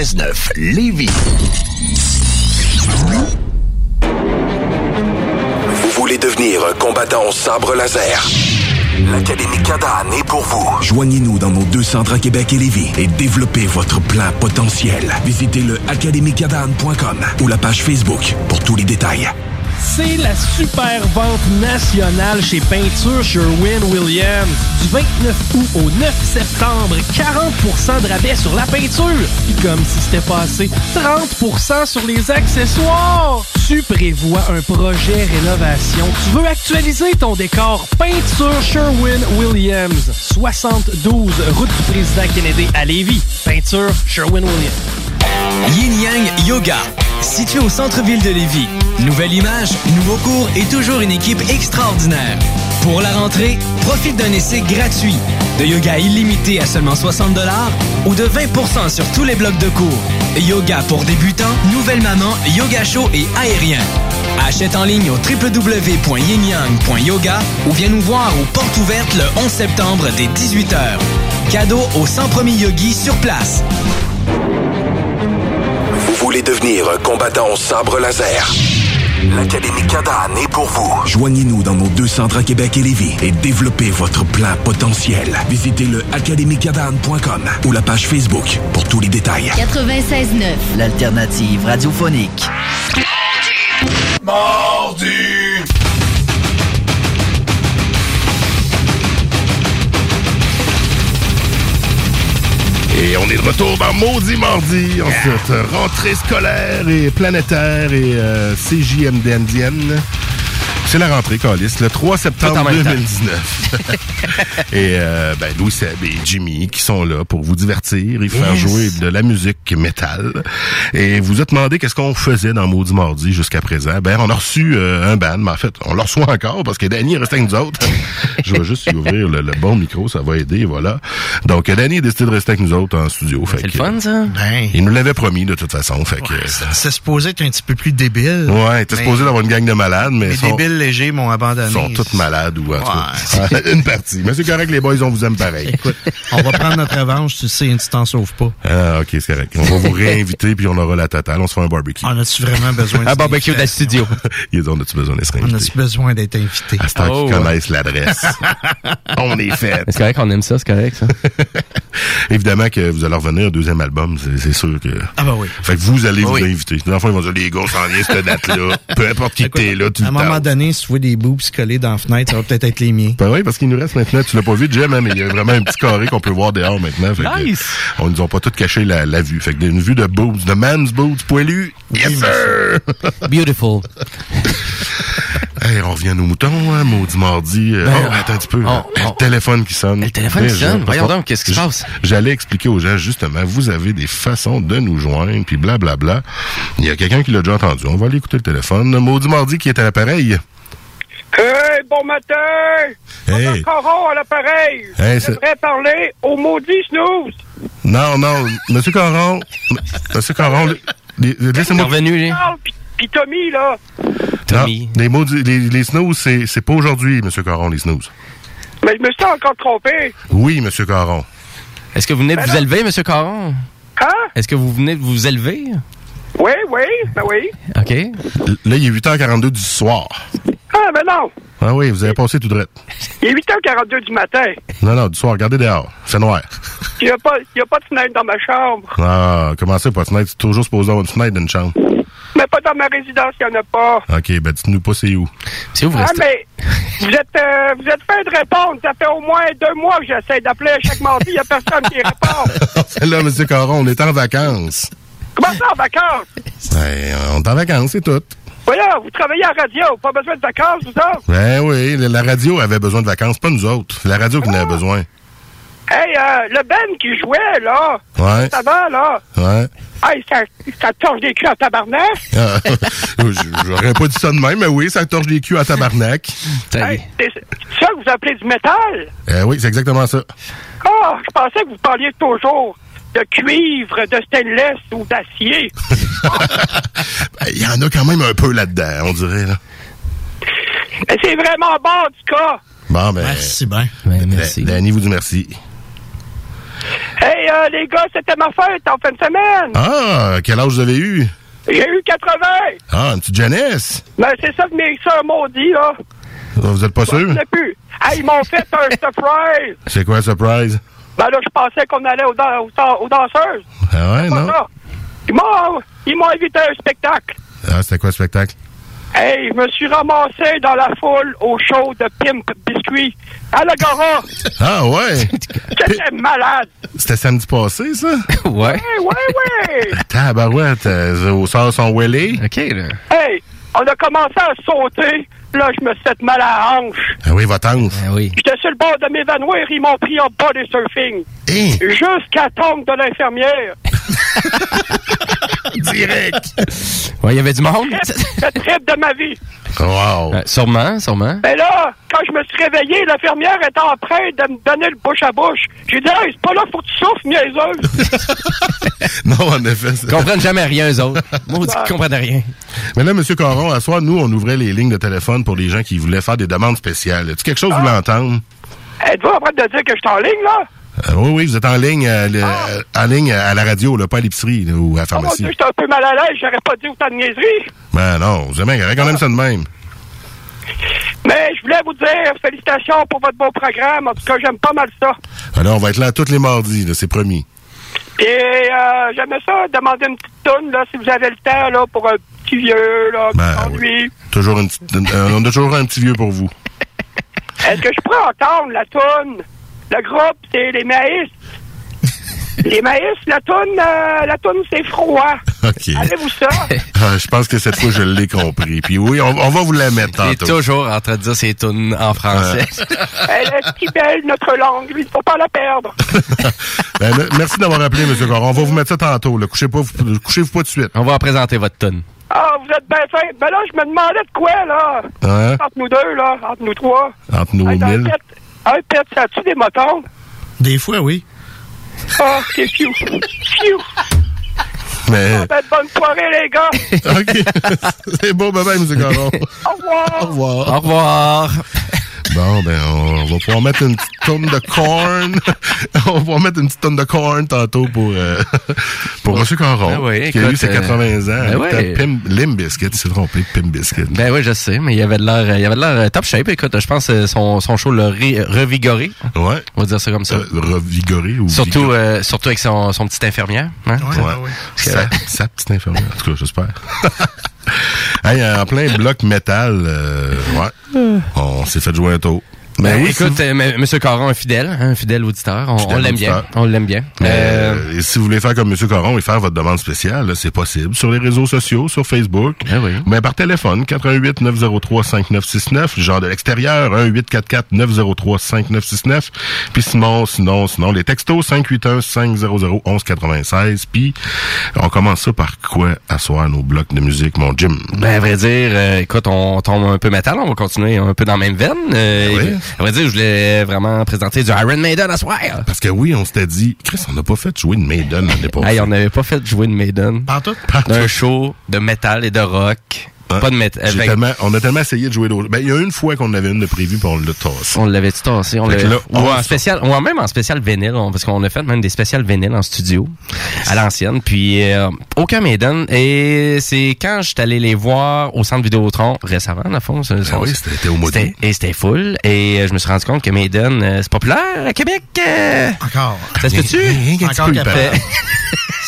96.9 Lévis. Vous voulez devenir un combattant au sabre laser? L'Académie Cadane est pour vous. Joignez-nous dans nos deux centres à Québec et Lévis et développez votre plein potentiel. Visitez le académiecadane.com ou la page Facebook pour tous les détails. C'est la super vente nationale chez Peinture Sherwin-Williams. Du 29 août au 9 septembre, 40% de rabais sur la peinture. Puis comme si c'était passé, 30% sur les accessoires. Tu prévois un projet rénovation. Tu veux actualiser ton décor. Peinture Sherwin-Williams. 72 route du président Kennedy à Lévis. Peinture Sherwin-Williams. Yin Yang Yoga, situé au centre-ville de Lévis. Nouvelle image, nouveau cours et toujours une équipe extraordinaire. Pour la rentrée, profite d'un essai gratuit, de yoga illimité à seulement 60 ou de 20% sur tous les blocs de cours. Yoga pour débutants, nouvelle maman, yoga chaud et aérien. Achète en ligne au www.yinyang.yoga ou viens nous voir aux portes ouvertes le 11 septembre dès 18h. Cadeau aux 100 premiers yogis sur place. Vous voulez devenir un combattant au sabre laser? L'Académie Cadane est pour vous. Joignez-nous dans nos deux centres à Québec et Lévis et développez votre plein potentiel. Visitez le académiecadane.com ou la page Facebook pour tous les détails. 96.9, l'alternative radiophonique. Et on est de retour dans Maudit Mardi, en cette rentrée scolaire et planétaire et euh, CJMD indienne. C'est la rentrée, Calis, le 3 septembre Tout en même temps. 2019. et euh, ben, Louis Seb et Jimmy qui sont là pour vous divertir et faire Yes. jouer de la musique métal. Et vous êtes demandé qu'est-ce qu'on faisait dans Maudit Mardi jusqu'à présent. Ben, on a reçu euh, un band, mais en fait, on le reçoit encore parce que Danny est resté avec nous autres. Je vais juste ouvrir le, le bon micro, ça va aider, voilà. Donc, Danny a décidé de rester avec nous autres en studio. C'est le fun, ça? Ben, il nous l'avait promis de toute façon. Fait que, c'est supposé être un petit peu plus débile. ouais, t'es Mais supposé d'avoir une gang de malades, mais Les ils sont, débiles légers m'ont abandonné. ils sont tous malades ou en tout cas, une partie. Mais c'est correct, les boys, on vous aime pareil. Écoute, on va prendre notre revanche, tu sais, tu t'en sauves pas. Ah, ok, c'est correct. On va vous réinviter puis on aura la totale. On se fait un barbecue. On a-tu vraiment besoin de Un barbecue le studio. Ils ont a-tu besoin d'être On a-tu invités? besoin d'être invité? À ce temps Oh. qu'ils connaissent l'adresse. on est fait. C'est correct qu'on aime ça, c'est correct, ça. Évidemment que vous allez revenir au deuxième album, c'est sûr que... Ah bah oui. Fait que vous allez vous Oui. inviter. Les enfants, ils vont dire, les gars, on s'en vient cette date-là. Peu importe qui t'es là, tu À un moment donné, si tu vois des boobs collés dans la fenêtre, ça va peut-être être les miens. Ben oui, parce qu'il nous reste maintenant, tu l'as pas vu, Jem, hein, mais il y a vraiment un petit carré qu'on peut voir dehors maintenant. Fait que, Nice. on nous ont pas tout caché la, la vue. Fait que une vue de boobs, de man's boobs poilu. Yes, sir! Beautiful. hey, on revient à nos moutons, hein, maudit mardi. Euh, Ben, oh, attends un petit peu. on- le on- téléphone qui sonne. Le téléphone qui sonne? Voyons donc, qu'est-ce qui se passe? J'allais expliquer aux gens, justement, vous avez des façons de nous joindre, puis blablabla. Il y a quelqu'un qui l'a déjà entendu. On va aller écouter le téléphone. Maudit mardi qui est à l'appareil. Hey, bon matin! Hey. Coron à l'appareil! Hey, Je devrais parler au maudit snooze! Non, non, Monsieur Caron. M- Monsieur C'est laissez-moi revenu, pis Tommy, là! Tommy. Non, les, du- les, les snooze, c'est, c'est pas aujourd'hui, Monsieur Caron, les snooze. Mais je me suis encore trompé! Oui, Monsieur Caron. Est-ce que vous venez de vous élever, Monsieur Caron? Hein? Est-ce que vous venez de vous élever? Oui, oui, ben oui! OK. L- Là, il est 8h42 du soir. Ah, ben non! Ah oui, vous avez passé tout droit. Il est 8h42 du matin. Non, non, du soir, regardez dehors. C'est noir. Il n'y a, pas- il y a pas de fenêtre dans ma chambre. Ah, comment ça, pas de fenêtre? C'est toujours supposé avoir une fenêtre d'une chambre. Mais pas dans ma résidence, il n'y en a pas. OK, ben dites-nous pas c'est où. C'est où vous Ah, restez? mais vous êtes, euh, vous êtes fait de répondre. Ça fait au moins deux mois que j'essaie d'appeler à chaque mardi. Il n'y a personne qui répond. là, Monsieur Caron, on est en vacances. Comment ça, en vacances? Ben, on est en vacances, c'est tout. Voyons, vous travaillez à radio. Pas besoin de vacances, vous autres? Ben oui, la- la radio avait besoin de vacances, pas nous autres. C'est la radio qui en avait besoin. Hey, euh, le Ben qui jouait, là, Ouais, avant, là, ouais. hey, ça, ça torche des culs en tabarnak. Ah, J'aurais pas dit ça de même, mais oui, ça torche les culs à tabarnak. Hey, c'est ça que vous appelez du métal? Euh, oui, c'est exactement ça. Ah, je pensais que vous parliez toujours de cuivre, de stainless ou d'acier. Ben, Il y en a quand même un peu là-dedans, on dirait. Là. Mais c'est vraiment bon, du cas. Bon, ben, Merci bien. Ben, merci. Da- Danny vous dit merci. Hey, euh, les gars, c'était ma fête en fin de semaine. Ah, quel âge vous avez eu? J'ai eu 80. Ah, une petite jeunesse. Ben, c'est ça que mes soeurs m'ont dit, là. Vous êtes pas sûr? Je sais plus. Hey, ils m'ont fait un surprise. C'est quoi, surprise? Ben là, je pensais qu'on allait aux, dan- aux, dan- aux danseuses. Ah ouais, non? ça. Ils m'ont, ils m'ont invité à un spectacle. Ah, c'était quoi le spectacle? Hey, je me suis ramassé dans la foule au show de Pimp Biscuit à l'Agora. Ah ouais? C'était malade. C'était samedi passé, ça? ouais. Hey, ouais, ouais. Tabarouette, euh, aux sœurs sont wellées. OK, là. Hey, on a commencé à sauter. Là, je me suis fait mal à la hanche. Ah oui, votre ange. Ah oui. J'étais sur le bord de m'évanouir. Ils m'ont pris en body surfing. Hein? Jusqu'à tombe de l'infirmière. Direct. Ouais, il y avait du monde. Le trip de ma vie. Wow. Euh, sûrement, sûrement. Mais là, quand je me suis réveillé, l'infirmière était en train de me donner le bouche à bouche. J'ai dit, hey, c'est pas là, faut que tu souffles, niaiseuse. Non, en effet. c'est- Ils comprennent jamais rien, eux autres. Maudit qu'ils comprennent rien. Mais là, M. Coron, à soir, nous, on ouvrait les lignes de téléphone pour les gens qui voulaient faire des demandes spéciales. As-tu quelque chose que vous voulez entendre? Êtes-vous en train de dire que je suis en ligne, là? Euh, oui, oui, vous êtes en ligne, à, le- en ligne à la radio, là, pas à l'épicerie ou à la Oh mon pharmacie. Dieu, j'étais un peu mal à l'aise. J'aurais pas dit autant de niaiseries. Ben non, vous aimez, quand même ça de même. Mais je voulais vous dire félicitations pour votre beau programme. En tout cas, j'aime pas mal ça. Alors, on va être là tous les mardis, c'est promis. Et euh, j'aimais ça, demander une petite toune, là, si vous avez le temps, là, pour un petit vieux, là, Ben. Toujours une petite, euh, on a toujours un petit vieux pour vous. Est-ce que je pourrais entendre la toune? Le groupe, c'est les maïs. les maïs, la toune, euh, la toune, c'est froid. OK. Avez-vous ça? Ah, je pense que cette fois, je l'ai compris. Puis oui, on, on va vous la mettre Il est tantôt. toujours en train de dire ses tunes en français. Elle est si belle, notre langue. Il faut pas la perdre. Ben, me- merci d'avoir appelé, M. Coron. On va vous mettre ça tantôt. Là. Couchez pas, vous- couchez-vous pas tout de suite. On va présenter votre tune. Ah, vous êtes bien fin. Ben là, je me demandais de quoi, là? Hein? Entre nous deux, là, entre nous trois. Entre nous Hey, mille. Un pet, ça a-tu des motons? Des fois, oui. Ah, c'est fiou. Fiou. Mais, Ben, bonne soirée, les gars. OK. c'est beau, bye bye, M. Coron. Au revoir. Au revoir. Au revoir. Bon, ben, on va pouvoir mettre une petite tonne de corn. on va pouvoir mettre une petite tonne de corn tantôt pour, euh, pour M. Coron. Ben oui, qui a eu ses euh, 80 ans. ben ta Pim, Limp Bizkit, il s'est trompé, Pim Biscuit. Ben oui, je sais, mais il avait de l'air, il avait de l'air euh, top shape. Écoute, je pense que son, son show l'a ré- revigoré. Ouais. On va dire ça comme ça. Euh, revigoré ou Surtout, euh, surtout avec son, son petite infirmière. Hein? Ouais. Sa, sa petite infirmière. En tout cas, j'espère. hey, en plein bloc métal, euh, ouais. On s'est fait jouer un tour. Ben, oui, écoute, si vous- euh, M. Caron, un fidèle, hein, un fidèle auditeur. On, l'aime bien. On l'aime bien. Euh, euh, et si vous voulez faire comme M. Coron et faire votre demande spéciale, c'est possible. Sur les réseaux sociaux, sur Facebook. Ben oui. Mais par téléphone, 88 903 5969, genre de l'extérieur, 1 844 903 5969. Puis sinon, sinon, sinon, les textos 581 500 1196. Puis on commence ça par quoi asseoir nos blocs de musique, mon Jim? Ben, à vrai dire, euh, écoute, on tombe un peu métal, on va continuer un peu dans la même veine. Euh, Ben oui. À vrai dire, je voulais vraiment présenter du Iron Maiden à soir. Parce que oui, on s'était dit, Chris, on n'a pas fait jouer une Maiden l'année passée. Hey, on n'avait pas fait jouer de Maiden. Partout? D'un show de métal et de rock. Pas de. J'ai tellement, on a tellement essayé de jouer d'autres. Ben, il y a une fois qu'on avait une de prévue, puis on l'a tassé. On l'avait tout tassé. On l'avait- ou on en spécial, ou même en spécial vinyle, on- parce qu'on a fait même des spéciales vinyle en studio, à l'ancienne. Puis, euh, aucun Maiden. Et c'est quand je suis allé les voir au centre Vidéotron récemment, dans le fond. Ben oui, c'était au mois Et c'était full. Et euh, je me suis rendu compte que Maiden, euh, c'est populaire à Québec. euh. Encore. Ça se peut-tu? Encore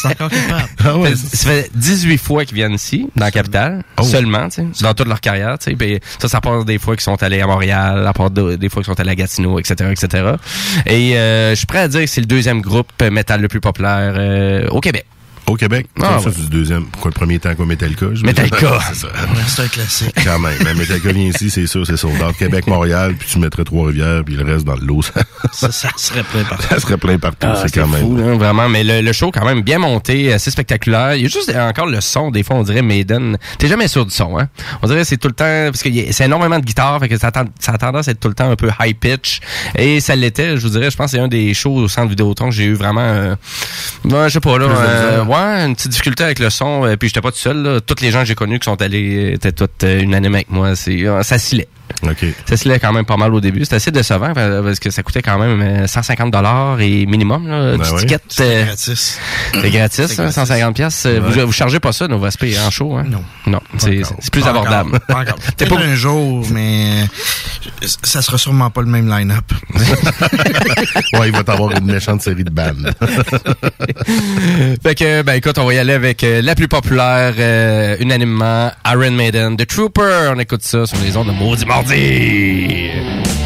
C'est encore capable. Ah ouais, Ça ça fait 18 fois qu'ils viennent ici, dans la capitale, Oh. seulement, tu sais, dans toute leur carrière, tu sais. Puis ça, ça part des fois qu'ils sont allés à Montréal, à part de- des fois qu'ils sont allés à Gatineau, etc., etc. Et euh, je suis prêt à dire que c'est le deuxième groupe métal le plus populaire euh, au Québec. Au Québec? Ah, ça, ouais. c'est du deuxième. Quoi, le premier temps, quoi, Metallica? Metallica. c'est ça. C'est un classique. Quand même. Mais Metallica vient ici, c'est sûr, c'est sold out. Québec, Montréal, puis tu mettrais Trois-Rivières, puis le reste dans le lot. Ça, Ça, serait plein partout. ça serait plein partout. Ah, c'est quand même. fou, hein, vraiment. Mais le, le show, quand même, bien monté, assez spectaculaire. Il y a juste encore le son. Des fois, on dirait Maiden. T'es jamais sûr du son, hein? On dirait que c'est tout le temps... Parce que y a- c'est énormément de guitare, fait que ça, ça a tendance à être tout le temps un peu high pitch. Et ça l'était, je vous dirais, je pense que c'est un des shows au centre Vidéotron que j'ai eu vraiment... Euh, ouais, je sais pas, là. Ouais, une petite difficulté avec le son. euh, puis j'étais pas tout seul. Là. Toutes les gens que j'ai connus qui sont allés étaient toutes euh, unanimes avec moi. C'est, euh, ça scillait. OK. Ça scillait quand même pas mal au début. C'était assez décevant euh, parce que ça coûtait quand même euh, 150 dollars et minimum. Là, Ben du oui. ticket. euh, gratis. C'est gratis, C'est hein, gratis. 150 pièces. Vous, vous chargez pas ça, Nova Spé, en show, hein? Non. Non, c'est, plus Pas abordable. encore. Pas encore. T'es Peut-être pas- un jour, mais euh, ça sera sûrement pas le même line-up. ouais, il va t'avoir une méchante série de bandes. fait que, ben écoute, on va y aller avec euh, la plus populaire, euh, unanimement, Iron Maiden, The Trooper. On écoute ça sur les ondes de Maudit. You'll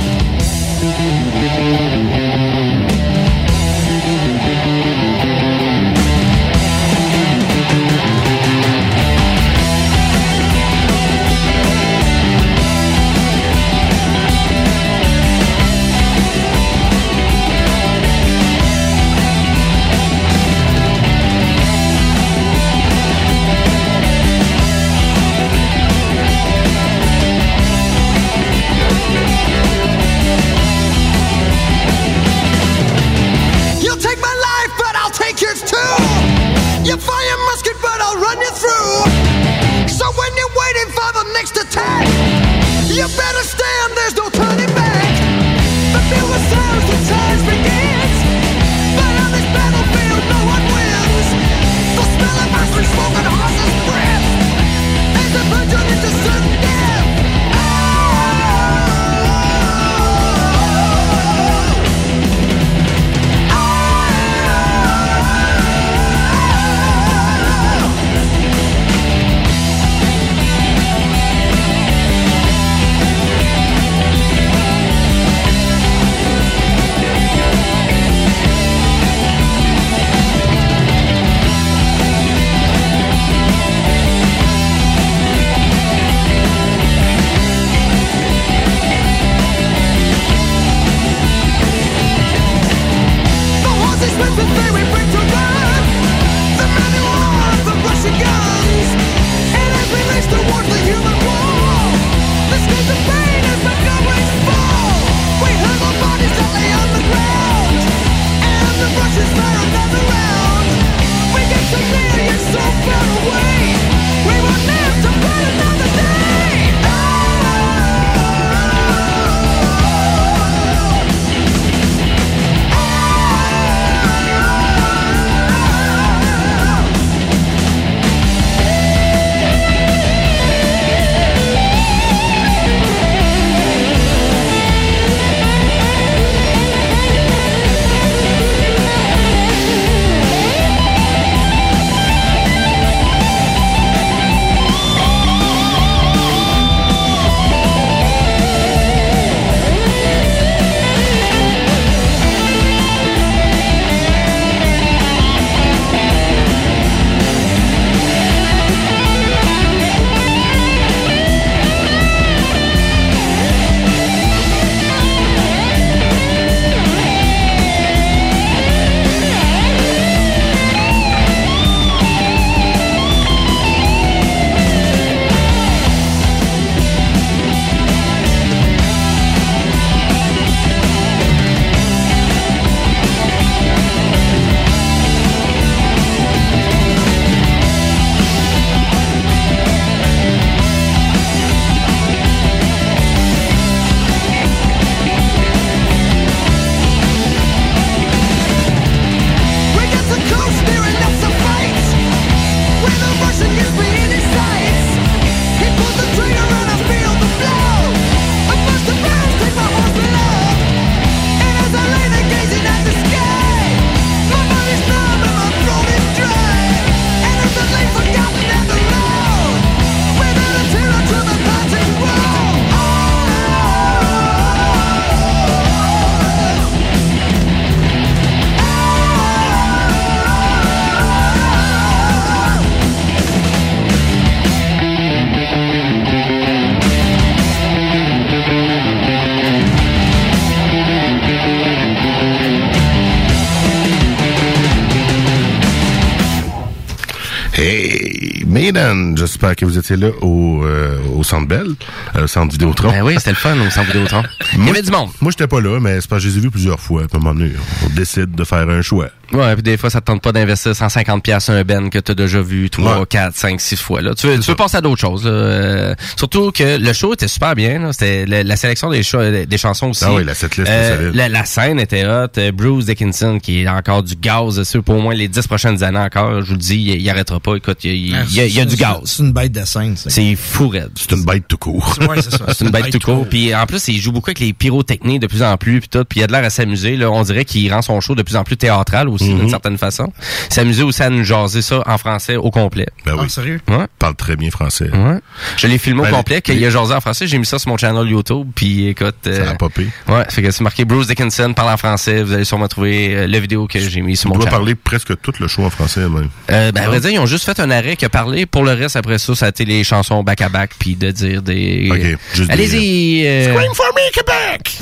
j'espère que vous étiez là au, euh, au Centre Bell, euh, au Centre Vidéotron. Ben oui, c'était le fun au Centre Vidéotron. Il y avait du monde. Moi, j'étais pas là, mais c'est parce que je les ai vus plusieurs fois. À un moment donné, on décide de faire un choix. Ouais, puis des fois, ça te tente pas d'investir 150 pièces un Ben que t'as déjà vu 3, 4, 5, 6 fois. Là. Tu, veux, tu veux passer à d'autres choses. Là. Euh, surtout que le show était super bien. là. C'était la, la sélection des, des chansons aussi. Ah oui, la setlist Euh, la, la scène était hot. Euh, Bruce Dickinson, qui est encore du gaz dessus pour au moins les 10 prochaines années encore. Je vous le dis, il, il arrêtera pas. Écoute, il, il- Ah, il y a, il y a c'est- du gaz. C'est une bête de scène, ça. C'est fou raide. C'est une bête tout court. Ouais, c'est ça. C'est une bête tout court. Puis en plus, il joue beaucoup avec les pyrotechniques de plus en plus, puis tout. Puis il a de l'air à s'amuser. Là, on dirait qu'il rend son show de plus en plus théâtral aussi, Mhm. d'une certaine façon. S'amuser aussi à nous jaser ça en français au complet. Ben oui. Ah, sérieux? Ouais. Parle très bien français. Ouais. Je l'ai filmé Ben, au complet, les- qu'il a jasé en français. J'ai mis ça sur mon channel YouTube. Puis écoute, euh, Ça a popé. ouais, fait que c'est marqué Bruce Dickinson parle en français. Vous allez sûrement trouver euh, la vidéo que j'ai mis sur On mon channel. parler presque tout le show en français même. Euh, ben, à vrai dire, ils ont juste fait un arrêt qui a parlé. Pour le reste, après ça, ça a été les chansons back-à-back, puis de dire des... Ok, juste des- Allez-y! euh, Scream for me, Québec!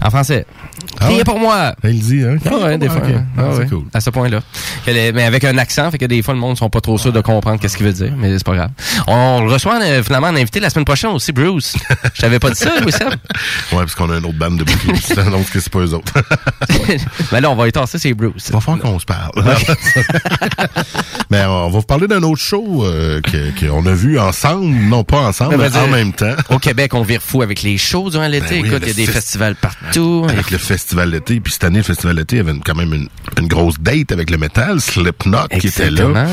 En français. Ah ouais? pour moi! Elle le dit, hein? Ah ouais, des fois. Ouais. Ah, Ah c'est ouais. cool. À ce point-là. Mais avec un accent, fait que des fois, le monde sont pas trop sûrs de comprendre qu'est-ce qu'il veut dire, mais c'est pas grave. On le reçoit euh, finalement en invité la semaine prochaine aussi, Bruce. Je t'avais pas dit ça, Louis Sam? Ouais, parce qu'on a une autre bande de bouquets. donc c'est pas eux autres. Mais là, on va y tasser, c'est Bruce. Il va falloir qu'on se parle. Mais on va vous parler d'un autre show euh, qu'on a vu ensemble, non pas ensemble, Mais mais en même temps. Au Québec, on vire fou avec les shows durant l'été. Ben oui, Écoute, il y a des fest- festivals partout. Avec le festival d'été, puis cette année, le festival d'été il y avait une- quand même une, une grosse date avec le métal, Slipknot qui était là.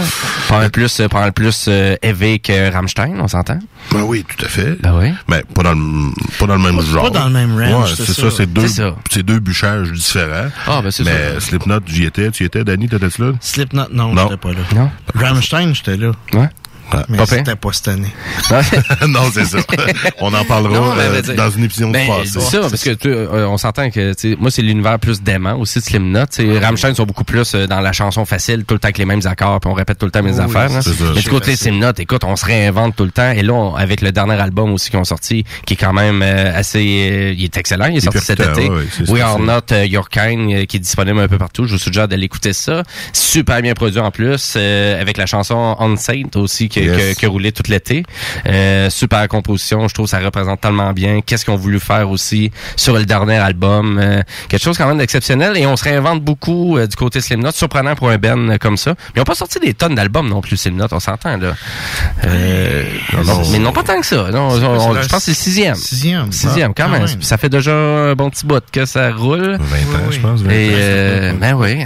Pas un plus, euh, pas un plus euh, heavy que Rammstein, on s'entend? Ben oui, tout à fait. Ben oui. Mais pas dans le, pas dans le même Pas- genre. pas dans le même range, Ouais, c'est ça. ça, c'est deux, C'est deux bûchages différents. Ah, ben c'est Mais ça. Slipknot, j'y étais, tu y étais, Danny, t'étais-tu là? Slipknot, non, Non. j'étais pas là. Non? Rammstein, j'étais là. Ouais. Mais Pas pire. c'était pas cette année. non, c'est ça. On en parlera Non, mais euh, dire- dans une émission Ben, de passé. c'est ça, parce que tu, euh, on s'entend que moi c'est l'univers plus dément aussi de Slimknot. Tu sais, Rammstein sont beaucoup plus euh, dans la chanson facile, tout le temps avec les mêmes accords, puis on répète tout le temps les mêmes Oui, affaires. hein. c'est ça. Mais du côté facile. Slimknot, écoute, on se réinvente tout le temps. Et là, on- avec le dernier album aussi qu'ils ont sorti, qui est quand même assez, il est excellent. Il est sorti cet été. ouais, ouais, We Are Not Your Kind, qui est disponible un peu partout. Je vous suggère d'aller écouter ça. Super bien produit en plus, avec la chanson On Saint aussi qui, Yes. que- qui a roulé tout l'été. Euh, super composition, je trouve que ça représente tellement bien. Qu'est-ce qu'ils ont voulu faire aussi sur le dernier album. Euh, quelque chose quand même d'exceptionnel. Et on se réinvente beaucoup euh, du côté Slimknot. Surprenant pour un Ben comme ça. Mais ils n'ont pas sorti des tonnes d'albums non plus, Slimknot, on s'entend là. Euh, non. mais non pas tant que ça. Non, on- on- c'est je pense que c'est le sixième. Sixième. Sixième, quand Ah, même. Ça fait déjà un bon petit bout que ça roule. 20 ans, Oui, je pense. 20 Et euh, ben oui,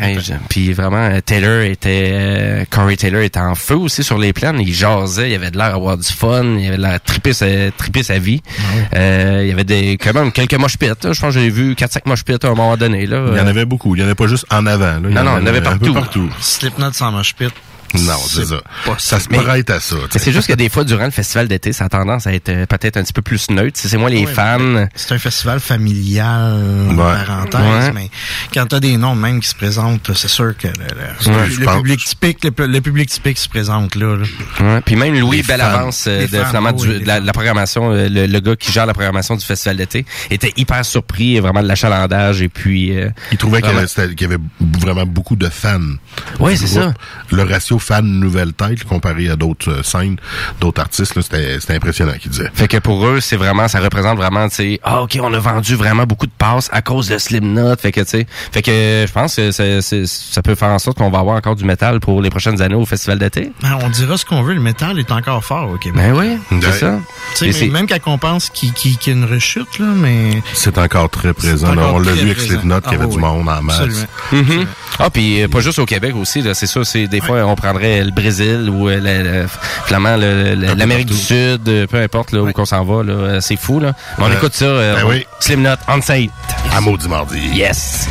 puis vraiment Taylor était euh, Corey Taylor était en feu aussi sur les plaines, il jasait, il avait de l'air d'avoir du fun, il avait de l'air de triper sa, triper sa vie. Ah Euh, il y avait des quand même quelques moches pits, là. je pense que j'ai vu 4 5 moches pits à un moment donné là. Il y en avait beaucoup. Il y en avait pas juste en avant. Là. Il y Non, non, il y en avait un peu partout. partout. Slipknot sans moche pit. Non, c'est ça. pas Ça se Mais- prête à ça. c'est juste que des fois durant le festival d'été, ça a tendance à être euh, peut-être un petit peu plus neutre, c'est moins les Ouais, fans. C'est un festival familial, en Ouais. parenthèse, Ouais. mais quand t'as des noms même qui se présentent, c'est sûr que le, le- Ouais, le je pense- public typique, le, le public typique se présente là. là. Ouais, puis même Louis Les Belle fans. Avance euh, de fans, finalement oui, du- les de la, programmation, euh, le, le gars qui gère la programmation du festival d'été était hyper surpris vraiment de l'achalandage et puis euh, Il trouvait qu'il y, y avait vraiment beaucoup de fans. Ouais, c'est ça. Le ratio fan nouvelle tête comparé à d'autres euh, scènes, d'autres artistes, c'était, impressionnant, qu'il disait. Fait que pour eux, c'est vraiment, ça représente vraiment, tu sais, ah ok, on a vendu vraiment beaucoup de passes à cause de Slimknot. Fait que tu sais, fait que je pense que ça peut faire en sorte qu'on va avoir encore du métal pour les prochaines années au festival d'été. Ben, on dira ce qu'on veut, le métal est encore fort au Québec. Ben oui, c'est Ouais. ça. Tu sais, même quand on pense qu'il y a une rechute, là, mais... C'est encore très présent. Encore on l'a vu avec. Slipknot, qu'il y Ah, avait oui, du oui. monde en masse. Absolument. Mhm. Ah, puis euh, pas juste au Québec aussi, là, c'est ça. C'est des fois on prendrait le Brésil ou euh, le, peu l'Amérique du. Sud, euh, peu importe là, où qu'on s'en va, là, euh, c'est fou là. On écoute ça. Ben on- oui. Slimknot, on site. À maudit mardi. Yes.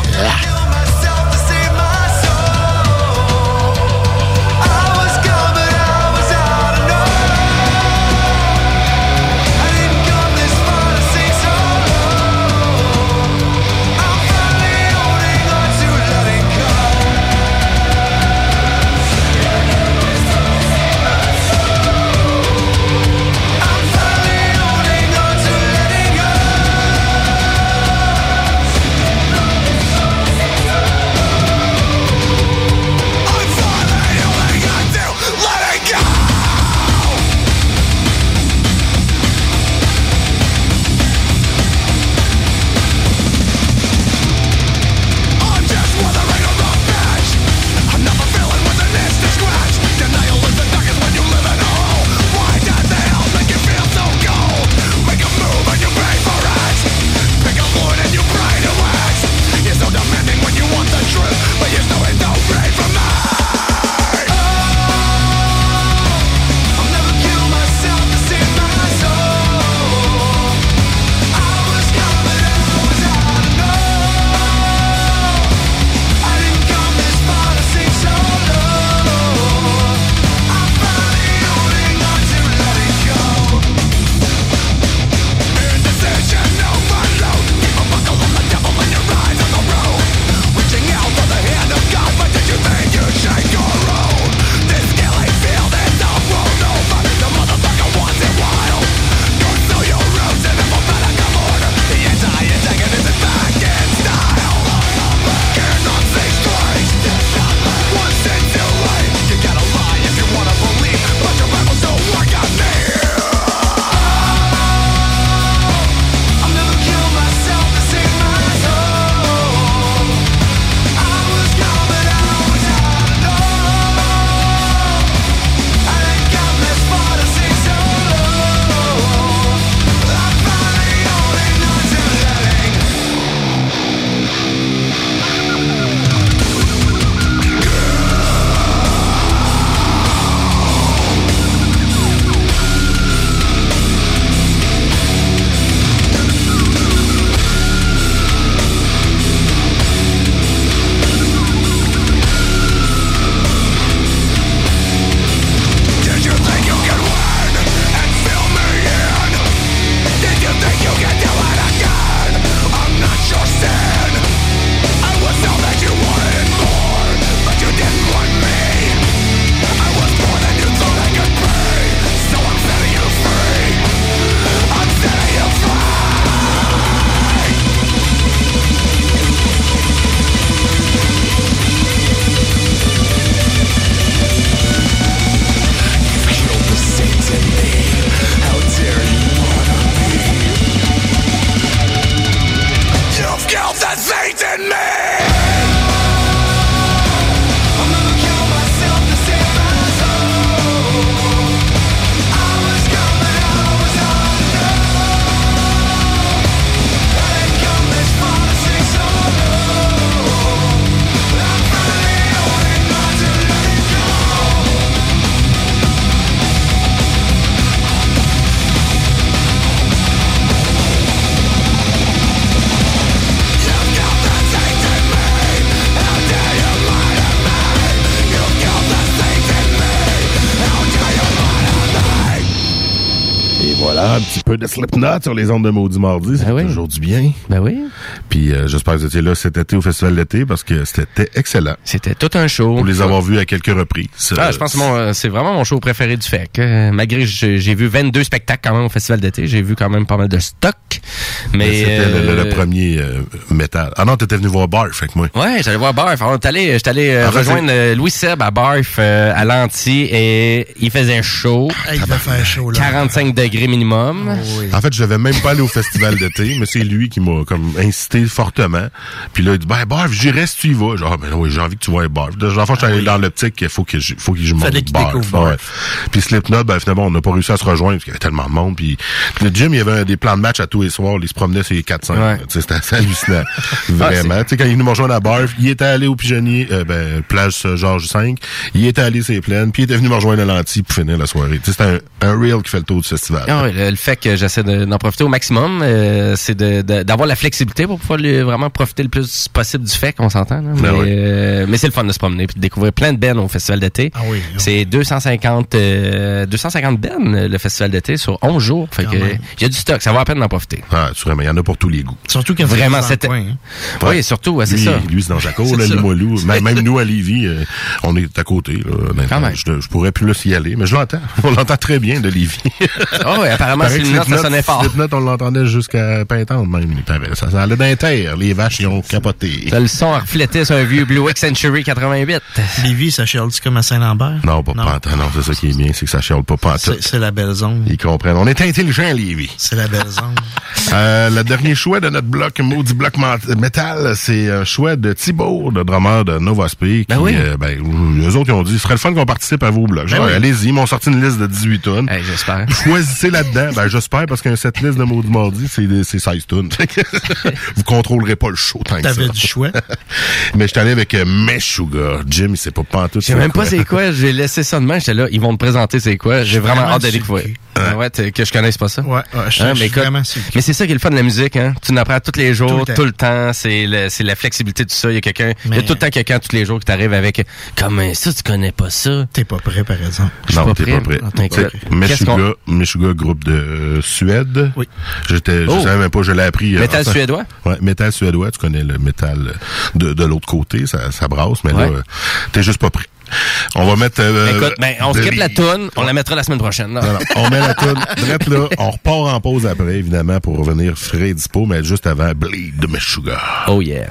Peu de Slipknot sur les ondes de Maudit Mardi. C'est toujours du bien. Ben oui. Puis euh, j'espère que vous étiez là cet été au Festival d'été parce que c'était excellent. C'était tout un show. Pour les avoir vus à quelques reprises. Ah, je pense que euh, c'est vraiment mon show préféré du FEC. Euh, malgré que j'ai vu 22 spectacles quand même au festival d'été, j'ai vu quand même pas mal de stock. Mais C'était le- le, le premier euh, métal. Ah non, t'étais venu voir Barf, fait que moi. Ouais, j'allais voir Barf. Est allé, j'étais allé euh, En fait, rejoindre Louis Seb à Barf euh, à l'anti et il faisait chaud. Ah, il va faire chaud, là. 45 degrés minimum. En fait, je devais même pas aller au festival d'été, mais c'est lui qui m'a comme incité fortement. Puis là, il dit ben Barf, j'irai si tu y vas. Genre, ben oui, j'ai envie que tu vois Barf. Genre, fois, je suis allé dans l'optique qu'il faut que je, faut que je monte Barf. Ouais. Puis Slipknot, ben finalement, on n'a pas réussi à se rejoindre parce qu'il y avait tellement de monde. Puis le gym, il y avait des plans de match à tous les soirs. Il se promenait sur les 4-5. Ouais. C'était assez hallucinant. Vraiment. tu sais, quand il me rejoindre à Barf, il était allé au pigeonnier, euh, ben, plage Georges 5. Il était allé sur les plaines, puis il était venu me rejoindre à l'anti pour finir la soirée. C'était un, un reel qui fait le tour du festival. Ah ouais, le, le fait que j'essaie de- d'en profiter au maximum, euh, c'est d'avoir la flexibilité pour pouvoir lui- vraiment profiter le plus possible du fait qu'on s'entend. là. Mais, Ben oui. euh, mais c'est le fun de se promener puis de découvrir plein de bennes au festival d'été. Ah oui. C'est 250 euh, 250 bennes euh, le festival d'été sur 11 jours. Fait Quand que même. il y a du stock, ça vaut la peine d'en profiter. Ah, sûrement, il y en a pour tous les goûts. Surtout qu'il y a Vraiment, c'était- hein. Oui, surtout, ouais, c'est lui, ça. Lui, c'est dans Jaco, C'est là, ça. Limoilou. Même, même nous, à Lévis, euh, on est à côté. Là. Quand même. Je, je pourrais plus y aller, mais je l'entends. On l'entend très bien de Lévis. Ah ouais, apparemment, Paraît que Slipknot, ça sonnait fort. Slipknot, on l'entendait jusqu'à Pintante, même. il paraît. Ça, ça allait Les vaches, ils ont capoté. Le son reflétait sur un vieux Blue Century 88. Lévis, ça chiale comme à Saint-Lambert? Non, pas pantoute. Non, c'est ça qui est bien, c'est que ça chiale pas pantoute. C'est la belle zone. Ils comprennent. On est intelligents, Lévis. C'est la belle zone. Euh, le dernier choix de notre bloc, maudit bloc métal, c'est un choix de Thibault, le drummer de Novaspeak. Ben oui. euh, ben, eux autres, ils ont dit, ce serait le fun qu'on participe à vos blocs. Ben oui. allez-y, ils m'ont sorti une liste de 18 tonnes. Hey, J'espère. Choisissez là-dedans. Ben, j'espère, parce qu'un set list de Maudit Mardi, c'est des- c'est 16 tonnes. Vous contrôlerez pas le show tant que ça. T'avais du choix? Mais je suis allé avec euh, Meshuga. Jim, il sait pas pantoute. Je sais même pas c'est quoi, j'ai laissé ça de main, j'étais là, ils vont te présenter c'est quoi. J'ai vraiment vraiment hâte le découvrir. Ah ouais, que je connaisse pas ça. Ouais, Hein, mais. Mais c'est ça qui est le fun de la musique, hein. Tu n'apprends tous les jours, Tout le temps. tout le temps. C'est le- c'est la flexibilité de ça. Il y a quelqu'un, il y a tout le temps quelqu'un tous les jours qui t'arrive avec, comme ça, tu connais pas ça. T'es pas prêt, par exemple. Non, pas t'es prêt. pas prêt. Ah, prêt. Qu'est-ce Meshuga, Meshuga, groupe de euh, Suède. Oui. J'étais, je Oh. savais même pas, je l'ai appris. euh, Métal suédois? Ouais, métal suédois, tu connais le métal de, de l'autre côté, ça, ça brasse, mais Ouais. là, euh, t'es juste pas prêt. On va mettre... euh, Écoute, ben, on skip la toune, on la mettra la semaine prochaine. là. Non, non, on met la toune là. On repart en pause après, évidemment, pour revenir frais et dispo, mais juste avant, Bleed de Meshuga. Oh yeah.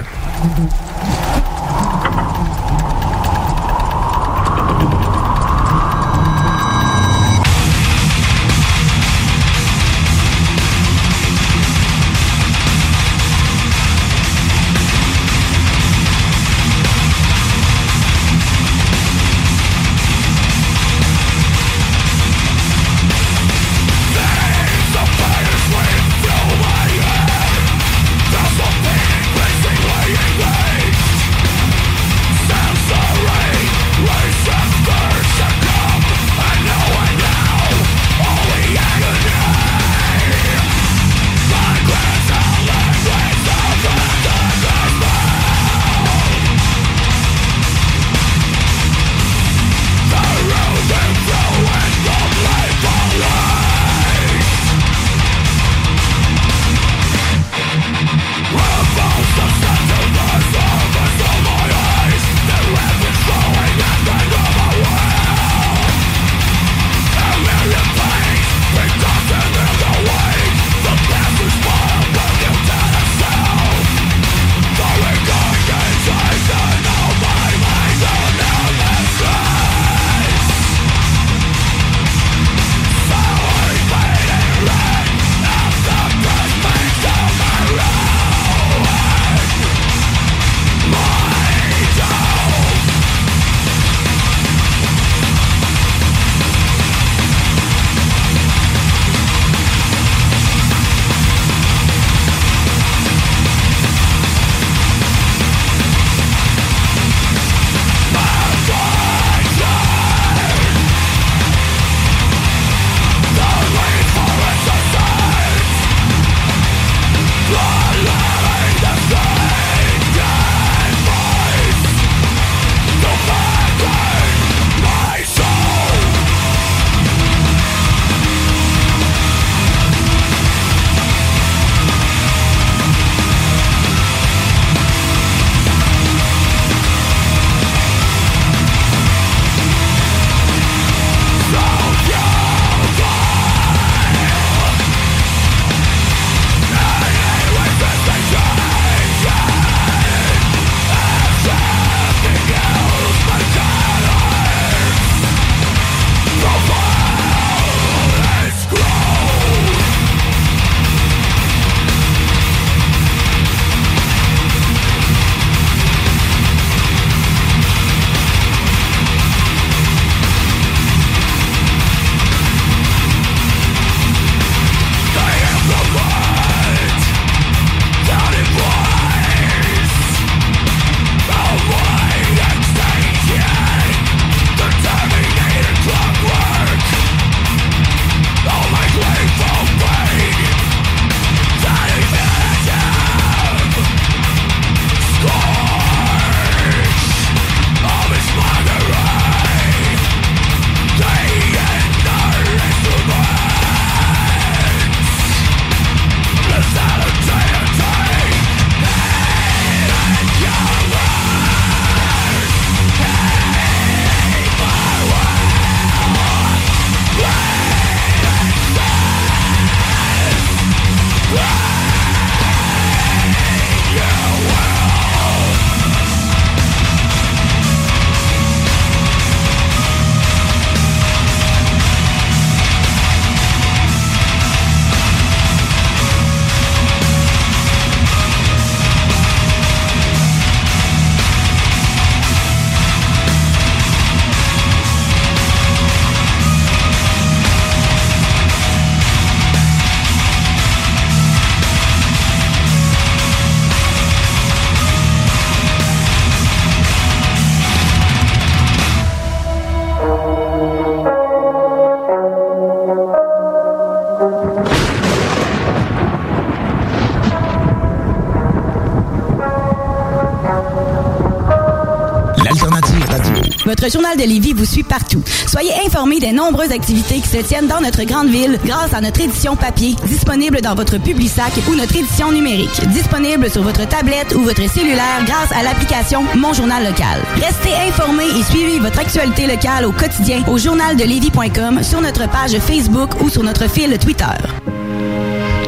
De vous suit partout. Soyez informés des nombreuses activités qui se tiennent dans notre grande ville grâce à notre édition papier, disponible dans votre Publisac ou notre édition numérique, disponible sur votre tablette ou votre cellulaire grâce à l'application Mon Journal Local. Restez informés et suivez votre actualité locale au quotidien au journaldelévis.com, sur notre page Facebook ou sur notre fil Twitter.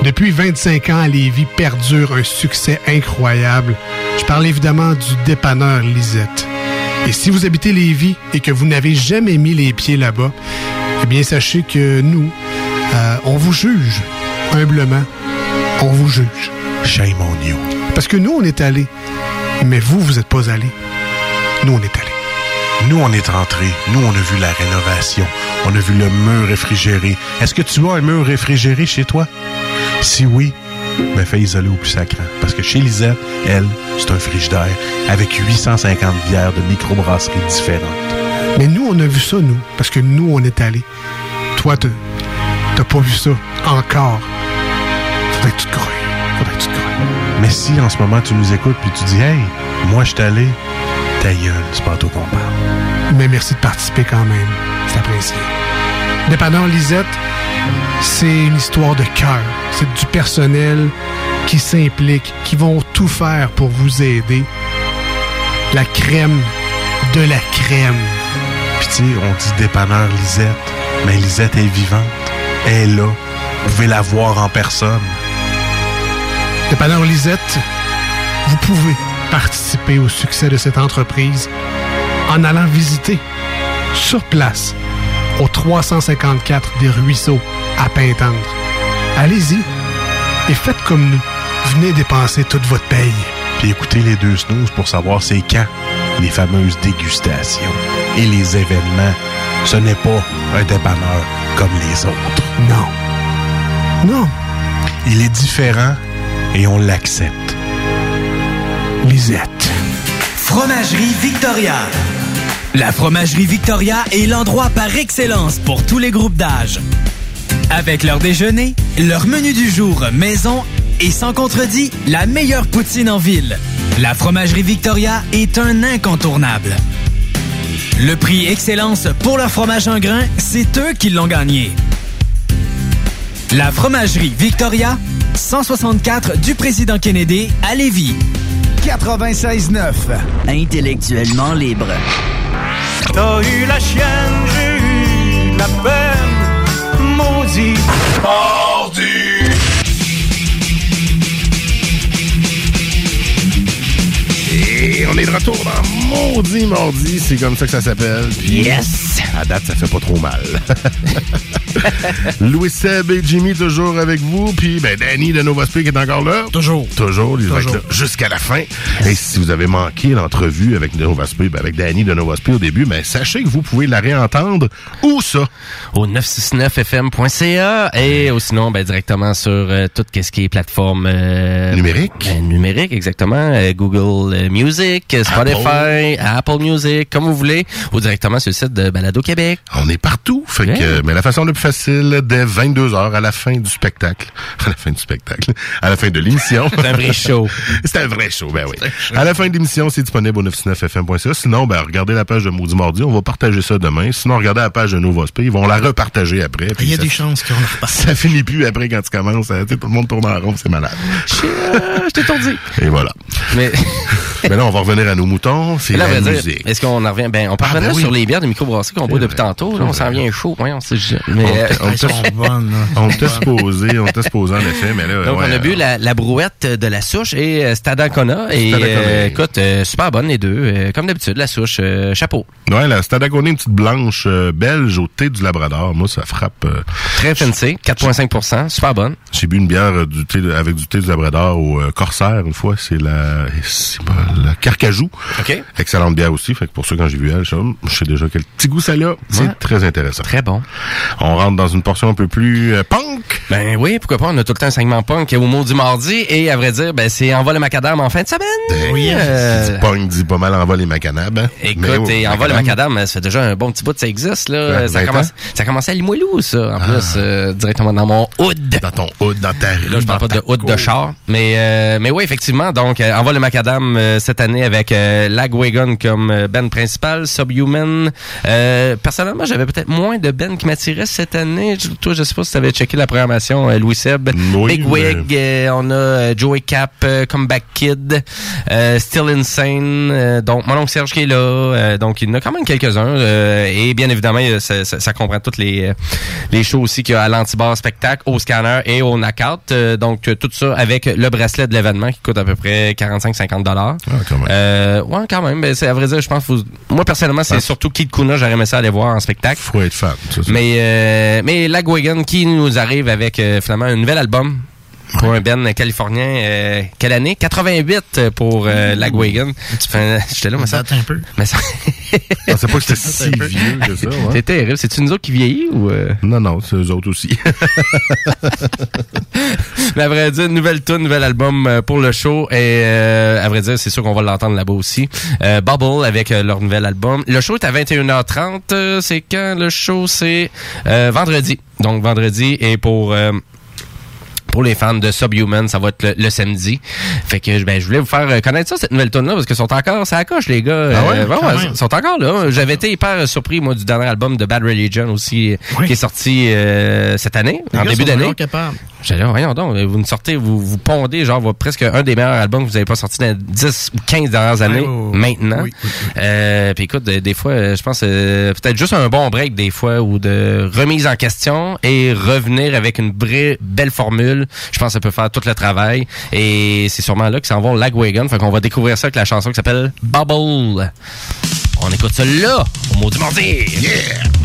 Depuis 25 ans, Lévis perdure un succès incroyable. Je parle évidemment du dépanneur Lisette. Et si vous habitez Lévis et que vous n'avez jamais mis les pieds là-bas, eh bien, sachez que nous, euh, on vous juge. Humblement, on vous juge. Shame on you. Parce que nous, on est allés. Mais vous, vous n'êtes pas allés. Nous, on est allés. Nous, on est rentrés. Nous, on a vu la rénovation. On a vu le mur réfrigéré. Est-ce que tu as un mur réfrigéré chez toi? Si oui, ben fais isoler au plus sacrant. Parce que chez Lisette, elle, c'est un frigidaire avec 850 bières de microbrasseries différentes. Mais nous, on a vu ça, nous. Parce que nous, on est allés. Toi, t'as pas vu ça encore. Faudrait que tu te crois. Faudrait que tu te crois. Mais si en ce moment tu nous écoutes puis tu dis Hey, moi je suis allé, ta gueule, c'est pas à toi qu'on parle. Mais merci de participer quand même. C'est apprécié. Dépanneur Lisette, c'est une histoire de cœur. C'est du personnel qui s'implique, qui vont tout faire pour vous aider. La crème de la crème. Puis tu sais, on dit dépanneur Lisette, mais Lisette est vivante. Elle est là. Vous pouvez la voir en personne. Dépanneur Lisette, vous pouvez participer au succès de cette entreprise en allant visiter sur place au 354 des Ruisseaux à Pintendre. Allez-y et faites comme nous. Venez dépenser toute votre paye. Puis écoutez les deux snooze pour savoir c'est quand les fameuses dégustations et les événements. Ce n'est pas un dépanneur comme les autres. Non. Non. Il est différent et on l'accepte. Lisette. Fromagerie Victoria. La Fromagerie Victoria est l'endroit par excellence pour tous les groupes d'âge. Avec leur déjeuner, leur menu du jour maison et sans contredit, la meilleure poutine en ville. La Fromagerie Victoria est un incontournable. Le prix Excellence pour leur fromage en grain, c'est eux qui l'ont gagné. La Fromagerie Victoria, 164 du Président Kennedy à Lévis. 96.9. Intellectuellement libre. T'as eu la chienne, j'ai eu la peine, maudit. Mardi! Et on est de retour dans Maudit Mardi, c'est comme ça que ça s'appelle. Yes! À date, ça fait pas trop mal. Louis Seb et Jimmy toujours avec vous. Puis ben, Danny de Nova Speak est encore là. Toujours. Toujours. Il va être là jusqu'à la fin. Et si vous avez manqué l'entrevue avec Nova Speak, ben, avec Danny de Nova Speak au début, ben, sachez que vous pouvez la réentendre. Où ça? Au 969fm.ca et ou sinon ben, directement sur euh, tout ce qui est plateforme euh, Numérique. ben, numérique exactement euh, Google euh, Music, Spotify, Apple. Music, comme vous voulez, ou directement sur le site de Balado Québec. On est partout. Fait que, Yeah. mais la façon la plus facile, dès 22h à la fin du spectacle. À la fin du spectacle. À la fin de l'émission. C'est un vrai show. C'est un vrai show, ben oui. À la fin de l'émission, c'est disponible au 969fm.ca. Sinon, ben, regardez la page de Maudit Mardi. On va partager ça demain. Sinon, regardez la page de Nova Speak. Ils vont la repartager après. Il Puis y a ça- des chances qu'on le repasse. Ça finit plus après quand tu commences. hein. Tout le monde tourne en rond, c'est malade. Je t'ai dit. Et voilà. Mais Mais là, on va revenir à nos moutons. C'est là, la dire, musique. est-ce qu'on en revient? Ben, on peut Ah, ben oui. sur les bières de microbrasserie qu'on boit depuis tantôt. Là, on s'en vient chaud. Ouais, on sait Mais On- euh, on t'a supposé, on t'a supposé en effet, mais là. Donc, ouais, on a bu la, la brouette de la souche et euh, Stadacona. Et Stadacona. euh, écoute, euh, super bonne les deux. Euh, comme d'habitude, la souche, euh, chapeau. Ouais, la Stadaconé, une petite blanche euh, belge au thé du Labrador. Moi, ça frappe. euh, Très fancy, 4,5% super bonne. J'ai bu une bière euh, du thé, avec du thé du Labrador au euh, Corsaire une fois. C'est la. c'est pas- Carcajou. OK. Excellente bière aussi. Fait que pour ça, quand j'ai vu elle, je, sais- déjà quel petit goût ça a. C'est très intéressant. Très bon. On rentre dans une portion un peu plus euh, punk. Ben oui, pourquoi pas. On a tout le temps un segment punk au mot du mardi. Et à vrai dire, ben c'est Envol le macadam en fin de semaine. Oui, Euh, dit punk dit pas mal en vol les macanabes. hein. Mais Écoute, et Envol le macadam. macadam, ça fait déjà un bon petit bout que ça existe. Là. Ça, 20 commence, ça a commencé à Limoilou, ça, en Ah. plus, euh, directement dans mon hood. Dans ton hood, dans ta rue. Là, je parle pas de hood de char. Mais, euh, mais oui, effectivement. Donc, Envol le macadam cette année avec euh, Lagwagon comme euh, band principal, Subhuman. Euh, personnellement, j'avais peut-être moins de bands qui m'attiraient cette année. Je- Toi, je sais pas si tu avais checké la programmation, Louis Seb. Oui, Big Wig, on a Joey Cap, Comeback Kid, Still Insane, donc mon oncle Serge qui est là. donc, il y en a quand même quelques-uns. et bien évidemment, ça, ça- ça comprend toutes les, les shows aussi qu'il y a à l'Antibar Spectacle, au Scanner et au Knockout. Donc, tout ça avec le bracelet de l'événement qui coûte à peu près 45-50 dollars. Ah, quand même. Euh, ouais, quand même. Ben, c'est à vrai dire, je pense. Faut... Moi personnellement, c'est Ah. surtout Kid Kuna. J'aurais aimé ça aller voir en spectacle. Faut être fan. ça, ça. Mais euh, mais Lagwagon qui nous arrive avec euh, finalement un nouvel album pour un band californien. euh, quelle année? 88 pour euh, Lagwagon. Enfin, J'étais là, mais ça. Un peu. Mais ça. Je pensais pas que c'était si vieux que ça. ouais. C'est terrible. C'est-tu nous autres qui vieillit ou. euh? Non, non, c'est eux autres aussi. Mais à vrai dire, nouvelle tune, nouvel album euh, pour le show. Et euh, à vrai dire, c'est sûr qu'on va l'entendre là-bas aussi. Euh, Bubble avec euh, leur nouvel album. Le show est à 21h30. Euh, c'est quand le show? C'est euh, vendredi. Donc vendredi et pour... pour les fans de Subhuman, ça va être le, le samedi. Fait que ben, je voulais vous faire euh, connaître ça, cette nouvelle tune là parce qu'ils sont encore, ça accroche les gars. Ah ouais? Euh, sont encore là. J'avais été hyper surpris, moi, du dernier album de Bad Religion aussi, Oui. qui est sorti euh, cette année, Les en gars début d'année. J'allais, voyons donc, vous nous sortez, vous, vous pondez, genre, presque un des meilleurs albums que vous avez pas sorti dans les 10 ou 15 dernières années, maintenant. Oui, oui, Euh, puis écoute, des, des fois, euh, je pense, euh, peut-être juste un bon break, des fois, ou de remise en question et revenir avec une vraie belle formule. Je pense que ça peut faire tout le travail. Et c'est sûrement là que s'en vont Lagwagon. Fait qu'on va découvrir ça avec la chanson qui s'appelle Bubble. On écoute ça là, au mot du mardi. Yeah!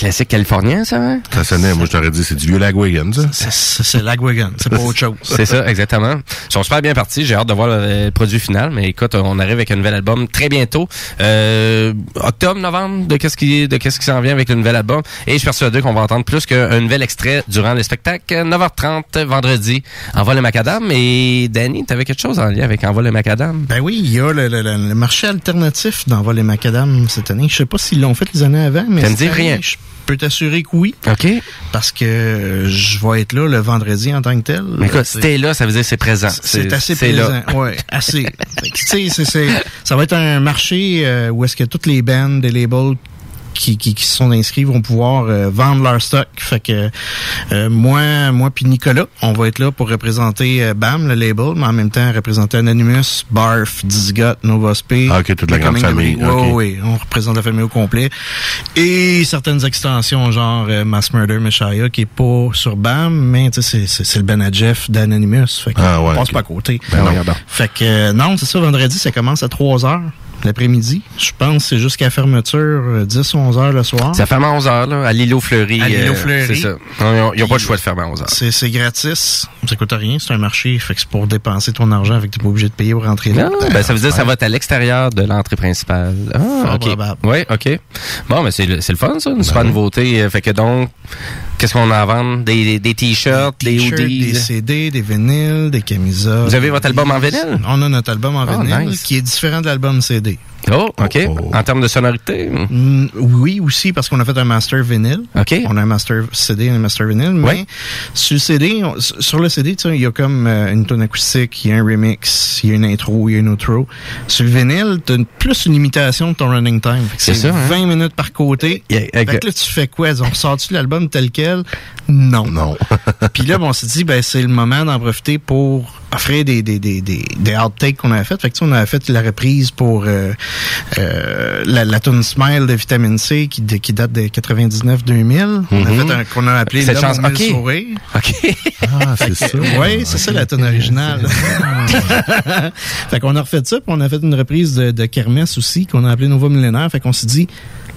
Classique californien, ça, hein? Ça sonnait, moi je t'aurais dit, c'est du vieux Lagwagon, ça. C'est c'est Lagwagon, c'est pas autre chose. C'est ça, exactement. Ils sont super bien partis. J'ai hâte de voir le, le produit final. Mais écoute, on arrive avec un nouvel album très bientôt. Euh, octobre, novembre, de qu'est-ce qui, de qu'est-ce qui s'en vient avec le nouvel album? Et je suis persuadé qu'on va entendre plus qu'un nouvel extrait durant le spectacle. 9h30, vendredi. Envoie le macadam. Et Danny, t'avais quelque chose en lien avec Envoie le macadam? Ben oui, il y a le, le- le- le marché alternatif d'envol les macadam cette année. Je sais pas s'ils l'ont fait les années avant, mais Ça me dit rien. Je peux t'assurer que oui. OK. Parce que euh, je vais être là le vendredi en tant que tel. Mais écoute, si t'es là, ça veut dire que c'est présent. C'est assez présent. Ouais, assez. Tu sais, ça va être un marché euh, où est-ce que toutes les bands, les labels qui, qui, qui se sont inscrits vont pouvoir euh, vendre leur stock. Fait que euh, moi, moi puis Nicolas, on va être là pour représenter euh, BAM, le label, mais en même temps représenter Anonymous, Barf, Dizgot, Nova Sp. Ah, ok, toute la grande famille. Ouais, ouais, on représente la famille au complet. Et certaines extensions, genre Mass Murder, Messiah, qui est pas sur BAM, mais c'est- c'est c'est le Ben à Jeff d'Anonymous. Fait que Ah, ouais, on passe pas à côté. Ben non. Fait que non, c'est ça, vendredi, ça commence à 3 heures l'après-midi? Je pense que c'est jusqu'à fermeture euh, 10-11 heures le soir. Ça ferme à 11 h là, à l'îlot Fleury. À l'îlot euh, Fleury. C'est ça. Ils ont, ils ont pas le choix de fermer à 11 h C'est c'est gratis, ça coûte rien, c'est un marché, fait que c'est pour dépenser ton argent, fait que t'es pas obligé de payer pour rentrer là. Non, ben ça veut dire que ça va être à l'extérieur de l'entrée principale. Ah, Fort ok. probable. Oui, ok. Bon, mais c'est le, c'est le fun, ça, une super nouveauté. Euh, Fait que donc, qu'est-ce qu'on a à vendre? Des, des, des t-shirts, des, hoodies? des CD, des vinyles, des camisoles. Vous avez votre album en vinyle? On a notre album en Oh, vinyle, nice. qui est différent de l'album CD. Oh, ok. En termes de sonorité? Mm, oui, aussi, parce qu'on a fait un master vinyle. OK. On a un master CD et un master vinyle. Mais Ouais. sur le CD, on- sur le CD, tu sais, il y a comme euh, une tonne acoustique, il y a un remix, il y a une intro, il y a une outro. Sur le vinyle, t'as une- plus une limitation de ton running time. C'est ça, hein? 20 minutes par côté. Yeah, Fait que là, tu fais quoi? On sort-tu l'album tel quel? Non. Non. Puis là, bon, on s'est dit, ben, c'est le moment d'en profiter pour offrir des, des, des, des, des outtakes qu'on avait fait. Fait que, tu sais, on a fait la reprise pour euh, euh, la, la tune Smile de Vitamine C qui, de- qui date de 99-2000. On a Mhm. fait un qu'on a appelé Cette L'homme chance- aux mille ok. Ah, c'est ça. Oui, c'est ça la tune originale. fait qu'on a refait ça, puis on a fait une reprise de, de Kermesse aussi, qu'on a appelé Nova Millénaire. Fait qu'on s'est dit,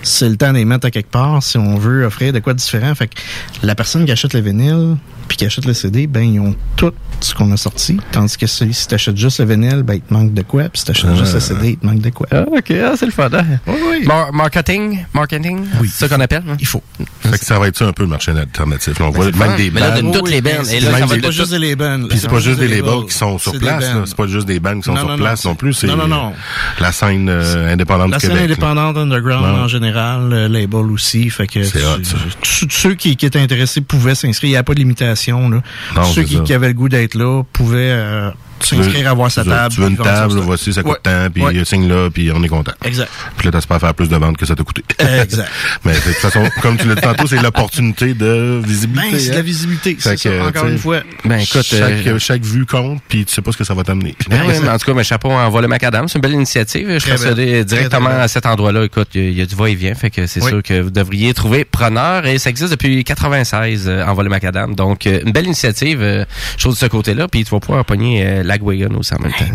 c'est le temps de les mettre à quelque part si on veut offrir de quoi de différent. Fait que la personne qui achète le vinyle puis qui achète le CD, ben ils ont tout ce qu'on a sorti. Tandis que si t'achètes juste le vinyle, ben il te manque de quoi. Puis si t'achètes juste le CD, il te manque de quoi. Ah, OK, ah, c'est le fun. hein? Oui, oui. Mar- marketing? Marketing? Oui. C'est ça qu'on appelle? hein? Il faut. Fait que ça va être ça un peu le marché alternatif. Là, on voit même fun. des Mais là, de toutes les bands. Et là, ça va des- être pas juste les bands. Puis c'est pas juste des labels qui sont sur des place. C'est pas juste des bands qui sont sur place non, plus. Non, non, non. la scène euh, indépendante La du scène indépendante underground en général, label aussi. Fait que C'est tu- hot, ça. tous ceux qui, qui étaient intéressés pouvaient s'inscrire. Il n'y a pas de limitation. Là. Non, ceux qui, avaient le goût d'être là pouvaient euh, s'inscrire, avoir sa tu veux- table. Tu veux une table, voici, ça coûte Ouais. tant, puis Ouais. signe là, puis on est content. Exact. Puis là, t'espères faire plus de ventes que ça t'a coûté. Exact. Mais de toute façon, comme tu l'as dit tantôt, c'est l'opportunité de visibilité. Ben, c'est de hein. la visibilité. C'est que, ça, encore une fois. Ben, écoute, chaque, euh, chaque vue compte, puis tu sais pas ce que ça va t'amener. Ben en tout cas, mais chapeau envoie le macadam. C'est une belle initiative. Je suis persuadé directement à cet endroit-là. Écoute, il y, a- il y a du va-et-vient. Fait que c'est Oui. sûr que vous devriez trouver preneur. Et ça existe depuis 96, euh, envoie le macadam. Donc, euh, une belle initiative, euh, chose de ce côté-là. Puis tu vas pouvoir pogner euh, Lagwagon aussi en même temps.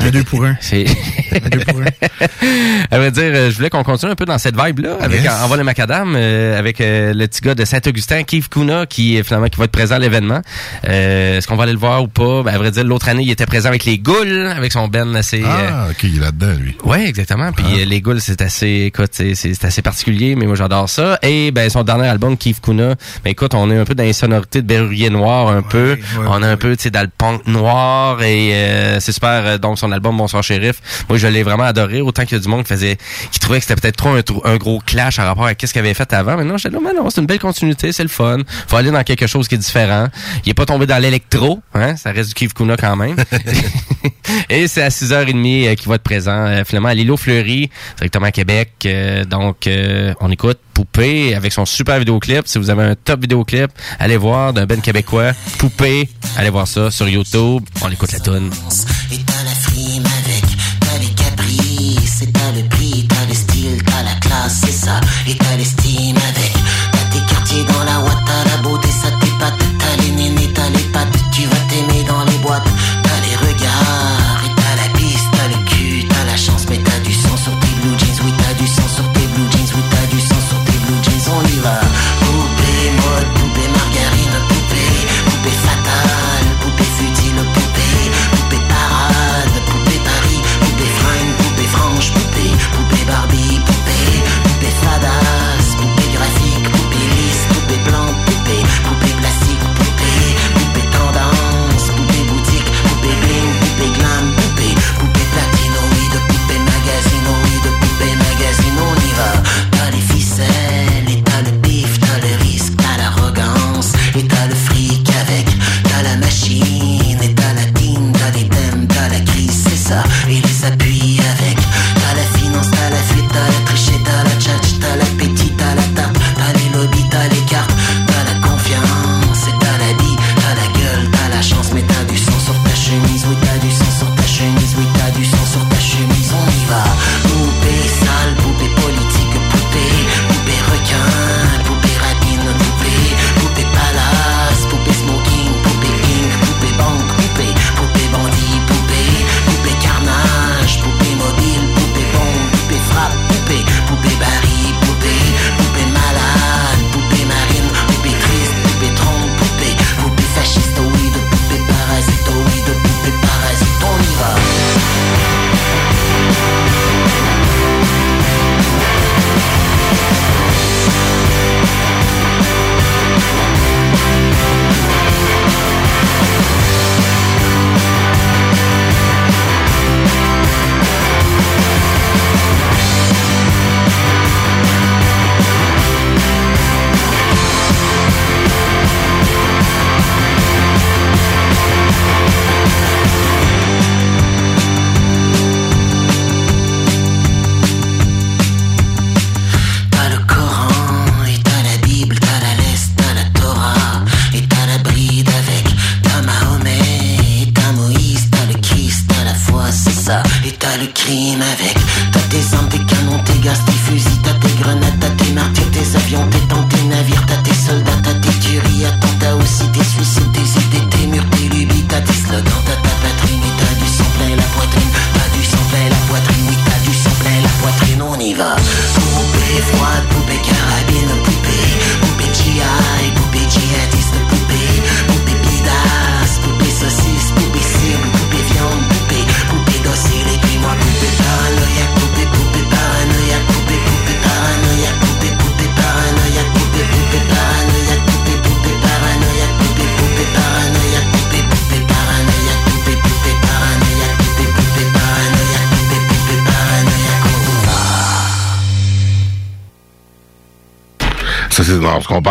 Un deux pour un. C'est... Un deux pour un. à vrai dire, euh, je voulais qu'on continue un peu dans cette vibe-là, avec Yes. Envoi le Macadam, euh, avec euh, le petit gars de Saint-Augustin, Keith Kuna, qui finalement qui va être présent à l'événement. Euh, Est-ce qu'on va aller le voir ou pas? Ben, à vrai dire, l'autre année, il était présent avec les Goules, avec son Ben assez... euh, Ah, ok, il est là-dedans, lui. Ouais, exactement. Puis euh, les Ghouls, c'est assez, écoute, c'est, assez particulier, mais moi j'adore ça. Et ben son dernier album, Keith Kuna, ben écoute, on est un peu dans les sonorités de Berruyer Noir, un peu. on est un peu, tu sais, dans le punk noir et euh, c'est super. euh, donc son album Bonsoir Shérif, moi je l'ai vraiment adoré. Autant qu'il y a du monde qui faisait, qui trouvait que c'était peut-être trop un, gros clash en rapport avec ce qu'il avait fait avant. Mais non, j'étais là, mais non, c'est une belle continuité, c'est le fun. Faut aller dans quelque chose qui est différent. Il est pas tombé dans l'électro, hein, ça reste du Keith Kuna quand même. Et c'est à 6h30 euh, qu'il va être présent, euh, finalement, à l'îlot Fleury, directement à Québec. Euh, donc, on écoute Poupée avec son super vidéoclip. Si vous avez un top vidéoclip, allez voir d'un Ben québécois. Poupée, allez voir ça sur YouTube. On écoute la tune. Avec, t'as les caprices, et t'as le prix, t'as le style, t'as la classe, c'est ça, et t'as l'estime avec,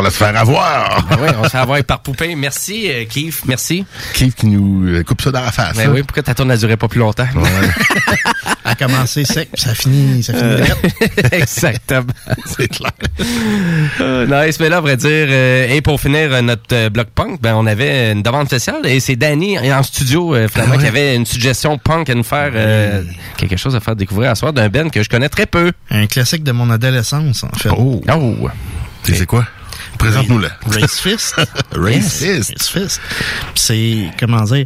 Se faire avoir. Ben oui, on se fait avoir par Poupin. Merci, euh, Keith. Merci. Keith qui nous euh, coupe ça dans la face. Ben hein. oui, pourquoi ta tourne n'a duré pas plus longtemps? a commencé sec, puis ça finit, ça finit Euh, direct. Exactement. C'est clair. Euh, nice, mais là, à vrai dire, euh, et pour finir notre euh, bloc punk, ben, on avait une demande spéciale et c'est Danny en studio, euh, finalement, Ah ouais? qui avait une suggestion punk à nous faire, euh, quelque chose à faire découvrir à soir d'un Ben que je connais très peu. Un classique de mon adolescence, en fait. Oh. Oh. C'est quoi? Présente-nous-le. Race Fist. Race Yes, Fist. Race Fist. C'est, comment dire,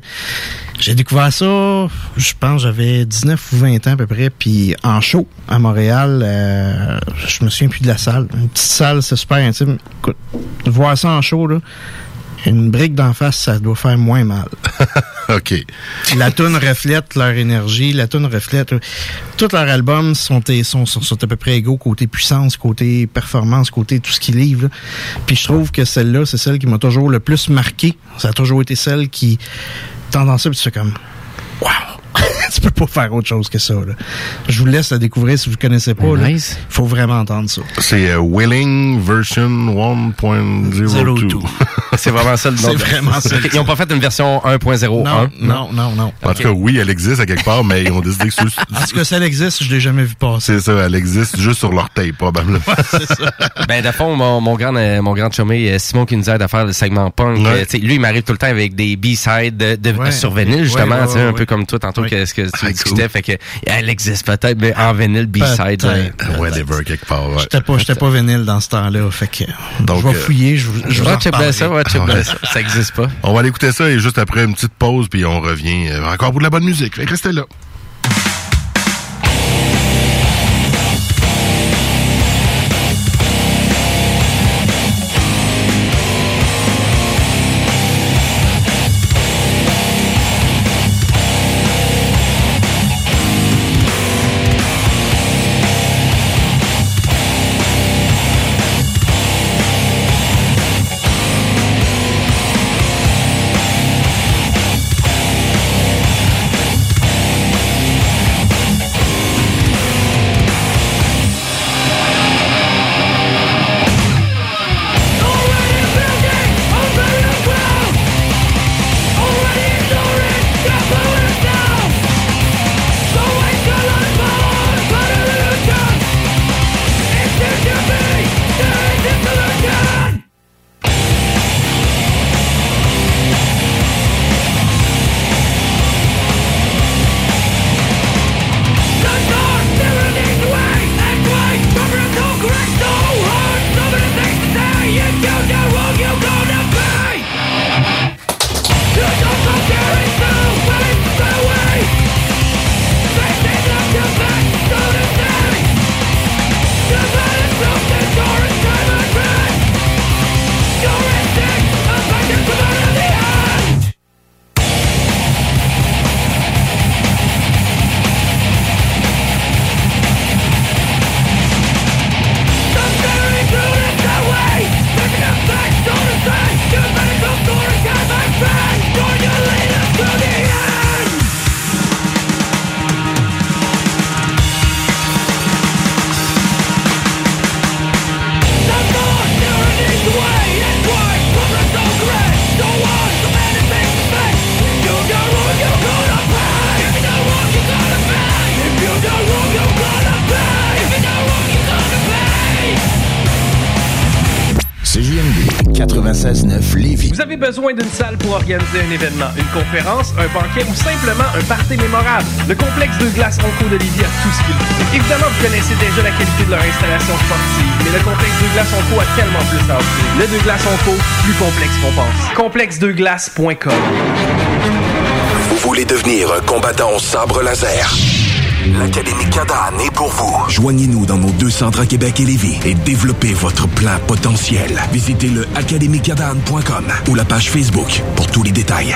j'ai découvert ça, je pense j'avais 19 ou 20 ans à peu près, puis en show à Montréal, euh, je me souviens plus de la salle. Une petite salle, c'est super intime. Écoute, de voir ça en show, là, une brique d'en face, ça doit faire moins mal. OK. La tune reflète leur énergie, la tune reflète... Tous leurs albums sont, sont, sont, sont à peu près égaux côté puissance, côté performance, côté tout ce qu'ils livrent. là. Puis je trouve que celle-là, c'est celle qui m'a toujours le plus marqué. Ça a toujours été celle qui tendance ça, puis tu fais comme... Wow! tu peux pas faire autre chose que ça. Là. Je vous laisse la découvrir si vous connaissez pas. là. Nice. faut vraiment entendre ça. C'est euh, Willing version 1.02. C'est vraiment ça le nom. C'est vraiment ça. Ils n'ont pas fait une version 1.01. Non, non, non, non. En tout cas, oui, elle existe à quelque part, mais ils ont décidé que c'est- En tout cas, si elle existe, je l'ai jamais vu passer. c'est ça, elle existe juste sur leur tape, probablement. Ben, de fond, mon, mon grand, euh, mon grand chumé, euh, Simon, qui nous aide à faire le segment punk, Ouais. lui, il m'arrive tout le temps avec des B-sides de, de- Ouais. sur vinyle, justement, Ouais, ouais, ouais, un ouais. peu comme toi, tantôt, Ouais. que ce que tu Ah, discutais, cool. fait que, elle existe peut-être, mais en vinyle, B-side. Whatever, quelque part, ouais. J'étais pas, j'étais pas vinyle dans ce temps-là, fait que Donc, je vais euh, fouiller, je, je vous en Ouais, check bien ça, ouais, Ah, ça. Ça existe pas. On va aller écouter ça et juste après une petite pause, puis on revient euh, encore pour de la bonne musique. Fait que restez là. Besoin d'une salle pour organiser un événement, une conférence, un banquet ou simplement un party mémorable. Le complexe de glace Onco de Lévis a tout ce qu'il faut. Évidemment, vous connaissez déjà la qualité de leur installation sportive, mais le complexe de glace Onco a tellement plus à offrir. Le de glace Onco, plus complexe qu'on pense. Complexedeglace.com Vous voulez devenir un combattant au sabre laser? L'Académie Cadane est pour vous. Joignez-nous dans nos deux centres à Québec et Lévis et développez votre plein potentiel. Visitez le académiecadane.com ou la page Facebook pour tous les détails.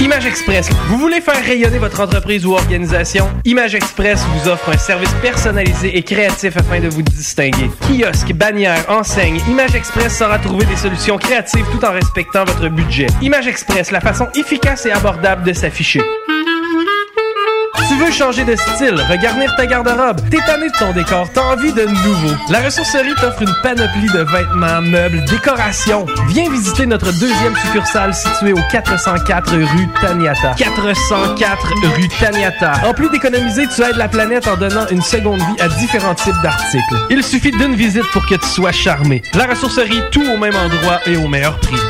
Image Express. Vous voulez faire rayonner votre entreprise ou organisation? Image Express vous offre un service personnalisé et créatif afin de vous distinguer. Kiosque, bannière, enseigne, Image Express saura trouver des solutions créatives tout en respectant votre budget. Image Express, la façon efficace et abordable de s'afficher. Tu veux changer de style, regarnir ta garde-robe, t'es tanné de ton décor, t'as envie de nouveau. La ressourcerie t'offre une panoplie de vêtements, meubles, décorations. Viens visiter notre deuxième succursale située au 404 rue Taniata. 404 rue Taniata. En plus d'économiser, tu aides la planète en donnant une seconde vie à différents types d'articles. Il suffit d'une visite pour que tu sois charmé. La ressourcerie, tout au même endroit et au meilleur prix.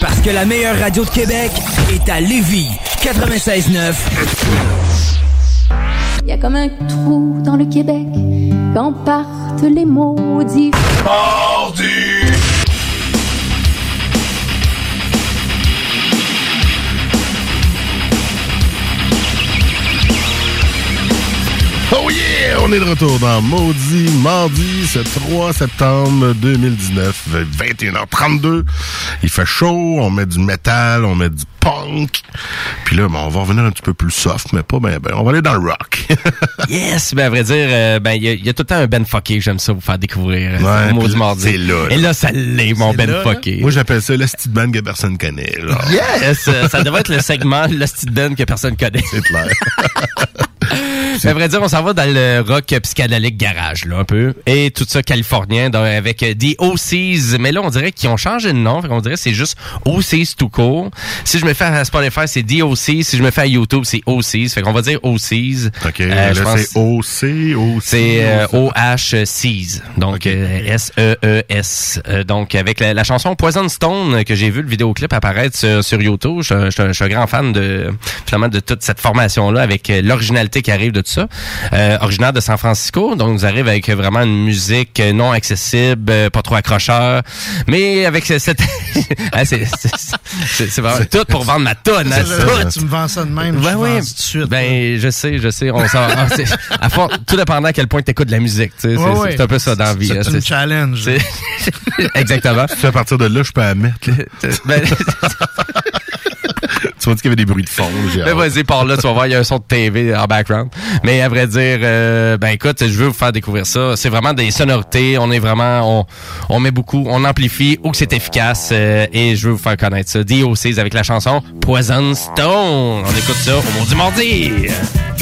Parce que la meilleure radio de Québec est à Lévis. 96.9. Il y a comme un trou dans le Québec quand partent les maudits. Oh yeah! On est de retour dans Maudit Mardi, ce 3 septembre 2019, 21h32. Il fait chaud, on met du métal, on met du punk. Puis là, ben, on va revenir un petit peu plus soft, mais pas ben ben. On va aller dans le rock. Yes, ben à vrai dire, euh, ben il y, a- il y a tout le temps un Ben Fucké, j'aime ça vous faire découvrir. Ouais, Maudit Mardi. c'est là, là. Et là, ça l'est, mon Ben là. Fucké. Moi, j'appelle ça le style band que personne connaît. là. Yes! euh, ça devrait être le segment Le Style Ben que personne connaît. C'est clair. À vrai dire, on s'en va dans le rock psychédélique garage, là, un peu. Et tout ça californien, avec euh, des OCs. Mais là, on dirait qu'ils ont changé de nom. Qu'on dirait que c'est juste OCs tout court. Si je me fais à Spotify, c'est DOC. Si je me fais à YouTube, c'est OCs. Fait qu'on va dire OCs. OK, Euh, je là, pense- c'est OC, OC. c'est euh. OHCs, donc euh, S-E-E-S. Euh, donc avec la, la chanson Poison Stone euh, que j'ai vu le vidéoclip apparaître sur, sur YouTube. Je, suis un grand fan de finalement de toute cette formation là avec euh, l'originalité qui arrive de ça. Euh, originaire de San Francisco, donc ils arrivent avec vraiment une musique non accessible, euh, pas trop accrocheur, mais avec ce- cette Ah, c'est c'est- c'est- c'est vraiment tout pour vendre ma tonne. hein. Tu me vends ça de même, Ben je oui, vends tout de suite. ben je sais, je sais, on s'en ah, à fond, tout dépendant à quel point tu écoutes de la musique, tu sais, c'est- Ouais, c'est ouais. c'est un peu ça dans la vie. C'est hein, une challenge. c'est- Exactement. À partir de là, je peux la mettre. là. Ben, tu m'as dit qu'il y avait des bruits de fond. ben vas-y, par là, tu vas voir, il y a un son de TV en background. Mais à vrai dire, euh, ben écoute, je veux vous faire découvrir ça. C'est vraiment des sonorités, on est vraiment, on, on met beaucoup, on amplifie, ou que c'est efficace, euh, et je veux vous faire connaître ça. DOCs avec la chanson Poison Stone. On écoute ça au Maudit Mardi.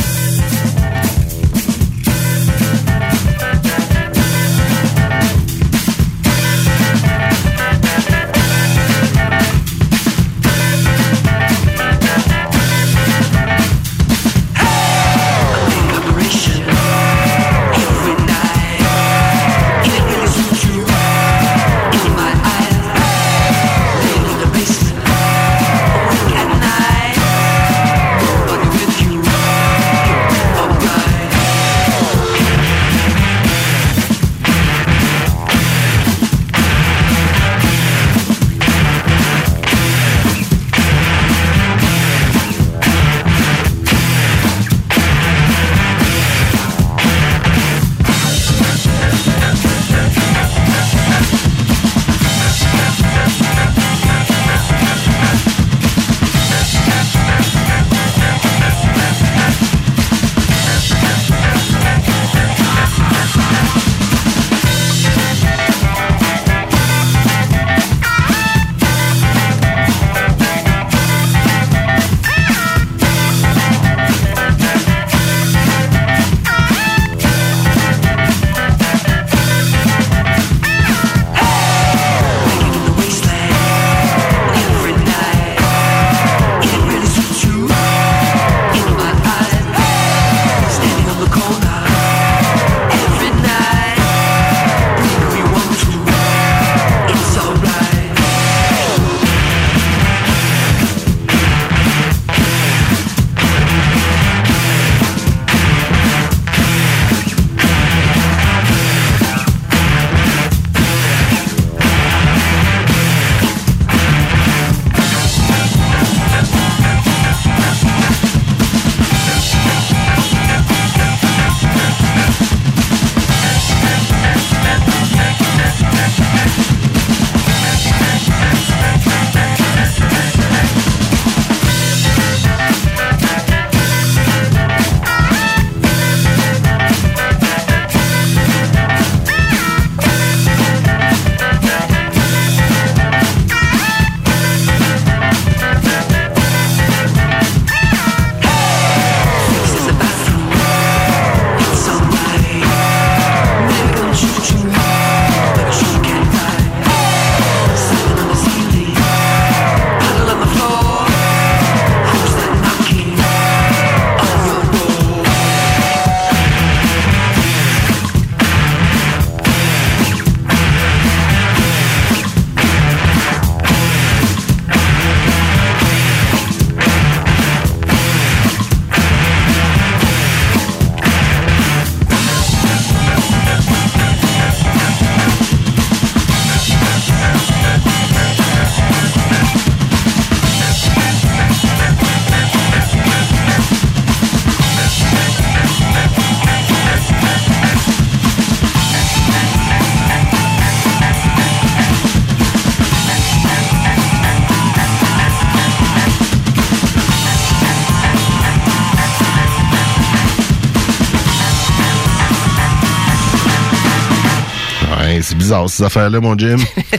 Bizarre, ces affaires-là, mon Jim?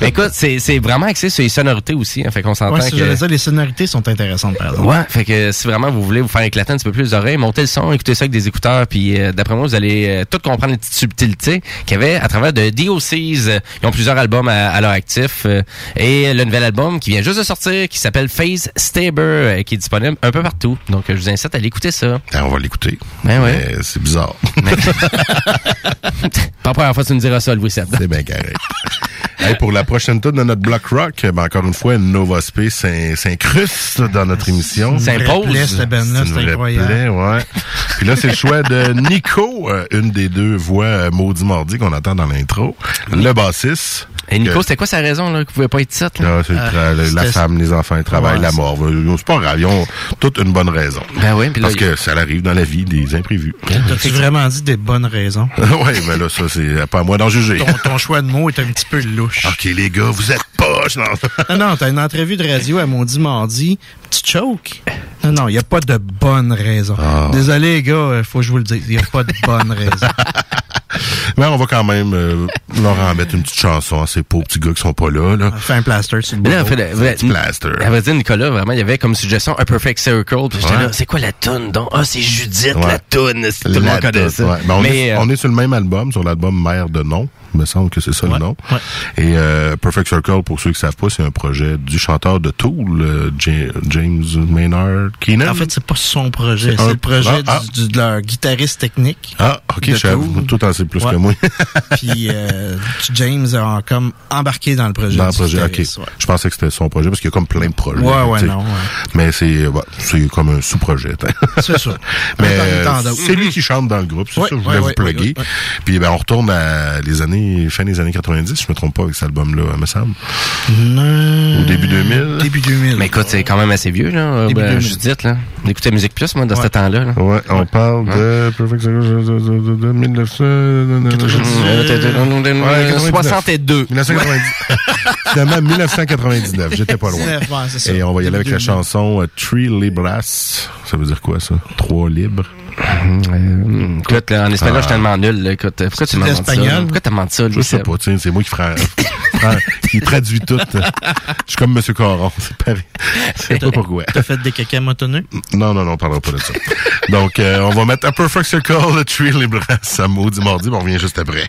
Mais écoute, c'est c'est vraiment axé sur les sonorités aussi. Hein, fait qu'on s'entend Ouais, si que... dire, les sonorités sont intéressantes, par exemple. Ouais, fait que si vraiment vous voulez vous faire éclater un petit peu plus les oreilles, montez le son, écoutez ça avec des écouteurs, puis euh, d'après moi, vous allez euh, tout comprendre les petites subtilités qu'il y avait à travers de DOCs. Ils ont plusieurs albums à, à leur actif. euh, et le nouvel album qui vient juste de sortir, qui s'appelle Phase Stabber, euh, qui est disponible un peu partout. Donc, euh, je vous incite à aller écouter ça. Ben, on va l'écouter. Ben ouais. Mais c'est bizarre. Pas la première fois que tu me diras ça, Louis Seb. C'est bien correct. Hey, pour la prochaine tour de notre Block Rock, ben, encore une fois, Nova Space s'in- s'incruste dans notre émission. Une c'est incroyable. plaie, ouais. Puis là, c'est le choix de Nico, euh, une des deux voix euh, Maudit Mardi qu'on entend dans l'intro. Le bassiste. Et Nico, Que- c'était quoi sa raison, là, qu'il pouvait pas être titre, là? Ah, c'est le- la c'était- femme, les enfants, le travail, Ouais, la mort. C'est pas grave, ils ont toute une bonne raison. Ben oui, là, Parce que ça arrive dans la vie des imprévus. T'as-tu vraiment dit des bonnes raisons? ouais, mais là, ça, c'est pas à moi d'en juger. Ton, ton choix de mots est un petit peu louche. OK, les gars, vous êtes poches. Non, Non, non, t'as une entrevue de radio à Maudit Mardi, tu choke. Non, non, il n'y a pas de bonne raison. Ah. Désolé, les gars, euh, faut que je vous le dise, il n'y a pas de bonne raison. Mais on va quand même euh, leur en mettre une petite chanson à ces pauvres petits gars qui sont pas là. là. Fais un plaster sur le là, en Petit plaster. À vrai dire, Nicolas, vraiment, il y avait comme suggestion un perfect circle. Puis j'étais Ouais. là, c'est quoi la toune donc? Ah, c'est Judith, Ouais. la toune. C'est- Tout le monde connaît toute, ça. ouais. Ben, on, Mais, est, euh, on est sur le même album, sur l'album Mère de nom. Il me semble que c'est ça le nom. Et euh, Perfect Circle, pour ceux qui savent pas, c'est un projet du chanteur de Tool, euh, Ja- James Maynard Keenan. En fait, c'est pas son projet, C'est un- le projet Ah, du- du- de leur guitariste technique. Ah, ok, je savais. Tout en sait plus Ouais. que moi. Puis euh, James a comme embarqué dans le projet. Dans le projet, ok. Je pensais que c'était son projet parce qu'il y a comme plein de projets. Ouais, ouais, sais. non. Mais c'est ouais, c'est comme un sous-projet. C'est ça. Mais c'est lui qui chante dans le groupe, c'est ça je voulais vous plugger. Puis ben on retourne à les années fin des années 90, si je me trompe pas avec cet album-là, me semble. Non. Au début 2000. Début 2000. Mais écoute, c'est quand même assez vieux, là. Début Ben, 2000. Judith, là. J'écoutais Musique Plus, moi, dans ce temps-là. là. Ouais, on parle de Perfect Circle de, de, de, de 1900 Euh, 62. 1990. Finalement 1999, j'étais pas loin. Ouais. Et on va y aller avec la chanson euh, Three Libras. Ça veut dire quoi ça Trois libres. Euh, écoute, là, en espagnol, Ah. je suis tellement nul. là. Écoute, pourquoi tu m'as demandé ça? Pourquoi t'as demandé ça, Je sais pas, sais, c'est moi qui ferai, qui traduit tout. Je suis comme Monsieur Caron, c'est pareil. Je sais pas pourquoi. T'as fait des caca motonneux? Non, non, non, on parlera pas de ça. Donc, euh, on va mettre A Perfect Circle, le Tree Libras, à maudit mardi, mais on revient juste après.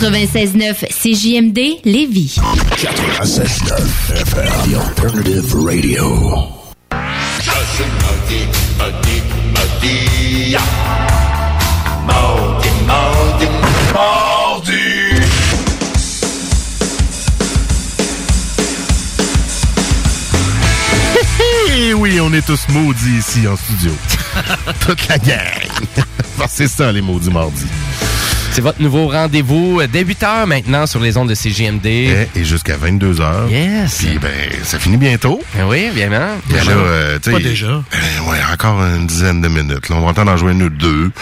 96.9 CJMD Lévis. 96.9 FM, The Alternative Radio. Et oui, on est tous maudits ici en studio. Toute la gang. C'est ça, les maudits mardis. C'est votre nouveau rendez-vous euh, dès 8 h maintenant sur les ondes de CGMD. Et, et jusqu'à 22 h Yes. Puis, ben, ça finit bientôt. Oui, bien, bien. Déjà, euh, tu sais, euh, ouais, encore une dizaine de minutes. Là, on va entendre en jouer une ou deux.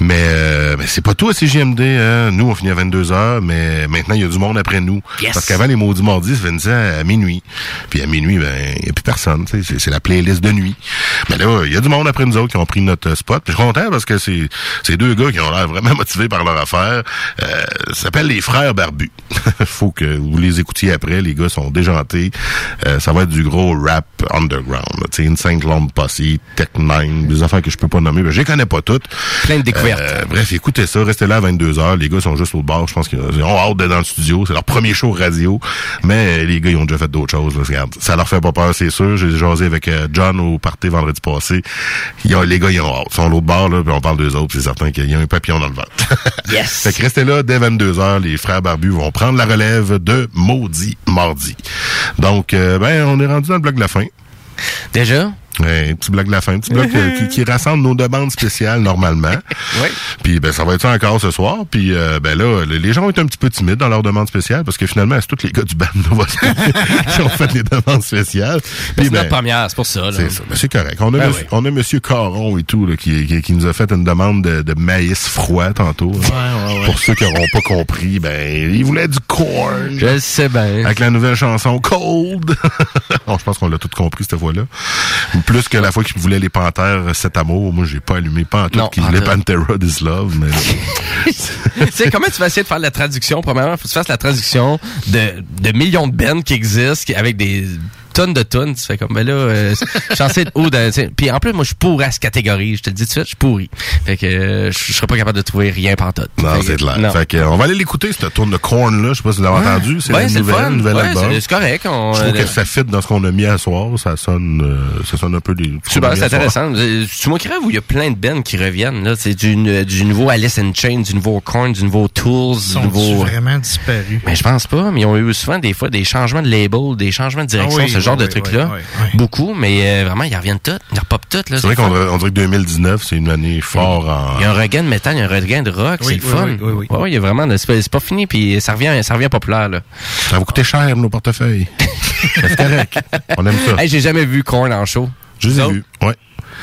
Mais, euh, ben, c'est pas tout à CGMD. Hein. Nous, on finit à 22 h mais maintenant, il y a du monde après nous. Yes. Parce qu'avant, les maudits mardis, ça finissait à minuit. Puis à minuit, ben, il n'y a plus personne. C'est, c'est la playlist de nuit. Mais là, il y a du monde après nous autres qui ont pris notre spot. Puis je suis content parce que c'est, c'est deux gars qui ont l'air vraiment motivés par leur affaire. Euh, ça s'appelle les Frères Barbus. Faut que vous les écoutiez après. Les gars sont déjantés. Euh, ça va être du gros rap underground. là. Tu sais, une 5 Lombe Posse, Tech 9, des affaires que je peux pas nommer. Ben, je les connais pas toutes. Plein de découvertes. Euh, bref, écoutez ça. Restez là à 22h. Les gars sont juste au bar. Je pense qu'ils ont hâte d'être dans le studio. C'est leur premier show radio. Mais euh, les gars, ils ont déjà fait d'autres choses. là. Regarde, ça leur fait pas peur, c'est sûr. J'ai jasé avec euh, John au party vendredi passé. Ils ont- les gars, ils ont hâte. Ils sont l'autre bar, là, puis on parle d'eux autres. C'est certain qu'il y a un papillon dans le ventre. Yes. Fait que restez là dès 22h. Les frères Barbus vont prendre la relève de Maudit Mardi. Donc, euh, ben, on est rendu dans le bloc de la fin. Déjà? Ouais, petit bloc de la fin, petit bloc euh, qui, qui rassemble nos demandes spéciales normalement. oui. Puis ben ça va être ça encore ce soir. Puis euh, ben là, les gens ont été un petit peu timides dans leurs demandes spéciales parce que finalement, c'est tous les gars du band qui ont fait les demandes spéciales. C'est Puis notre ben, première, c'est pour ça. là. c'est ça. Ben, c'est correct. On a, Ben monsieur, oui. on a Monsieur Caron et tout là, qui, qui, qui nous a fait une demande de, de maïs froid tantôt. ouais, ouais. Pour ceux qui n'auront pas compris, ben il voulait du corn. Je sais bien. Avec la nouvelle chanson Cold. bon, je pense qu'on l'a tout compris cette fois-là. Plus que la fois qu'il voulait les Panthères Cet Amour. Moi, j'ai pas allumé pas en tout Non, qu'il en voulait tout. Pantera This Love, mais... tu sais, comment tu vas essayer de faire la traduction? Premièrement, faut que tu fasses la traduction de, de millions de bands qui existent, qui, avec des tonnes de tonnes. Tu fais comme, ben là, euh, je suis censé être haut de, tu sais. Puis en plus, moi, je suis pourri à cette catégorie. Je te le dis tout de suite, je suis pourri. Fait que euh, je serais pas capable de trouver rien pantoute. Non, c'est clair. non. Fait que, euh, on va aller l'écouter, cette tourne de Corn, là. Je sais pas si vous l'avez entendu. C'est Ouais, nouvelle, fun. nouvel Ouais, album. c'est- c'est correct. On, Je trouve euh, que ça fit dans ce qu'on a mis à soir. Ça sonne, euh, ça sonne un peu des... Super, c'est intéressant. Tu m'as où il y a plein de bands qui reviennent. là. C'est du, du nouveau Alice in Chains, du nouveau Korn, du nouveau Tools, du nouveau... vraiment disparus? Mais je pense pas, mais ils ont eu souvent des fois des changements de label, des changements de direction, Ah oui, ce genre de trucs-là. Beaucoup, mais euh, vraiment, ils reviennent tous. Ils repopent tous. là, C'est vrai qu'on dirait, que 2019, c'est une année fort en... Il y a un regain de métal, il y a un regain de rock, c'est le fun. oui, oui, oui. Ouais, ouais, il y a vraiment, c'est pas, fini, puis ça revient, ça revient populaire, là. Ça va vous coûter cher, nos portefeuilles. C'est correct. On aime ça. Hey, j'ai jamais vu Korn en show. Je les ai vus, ouais.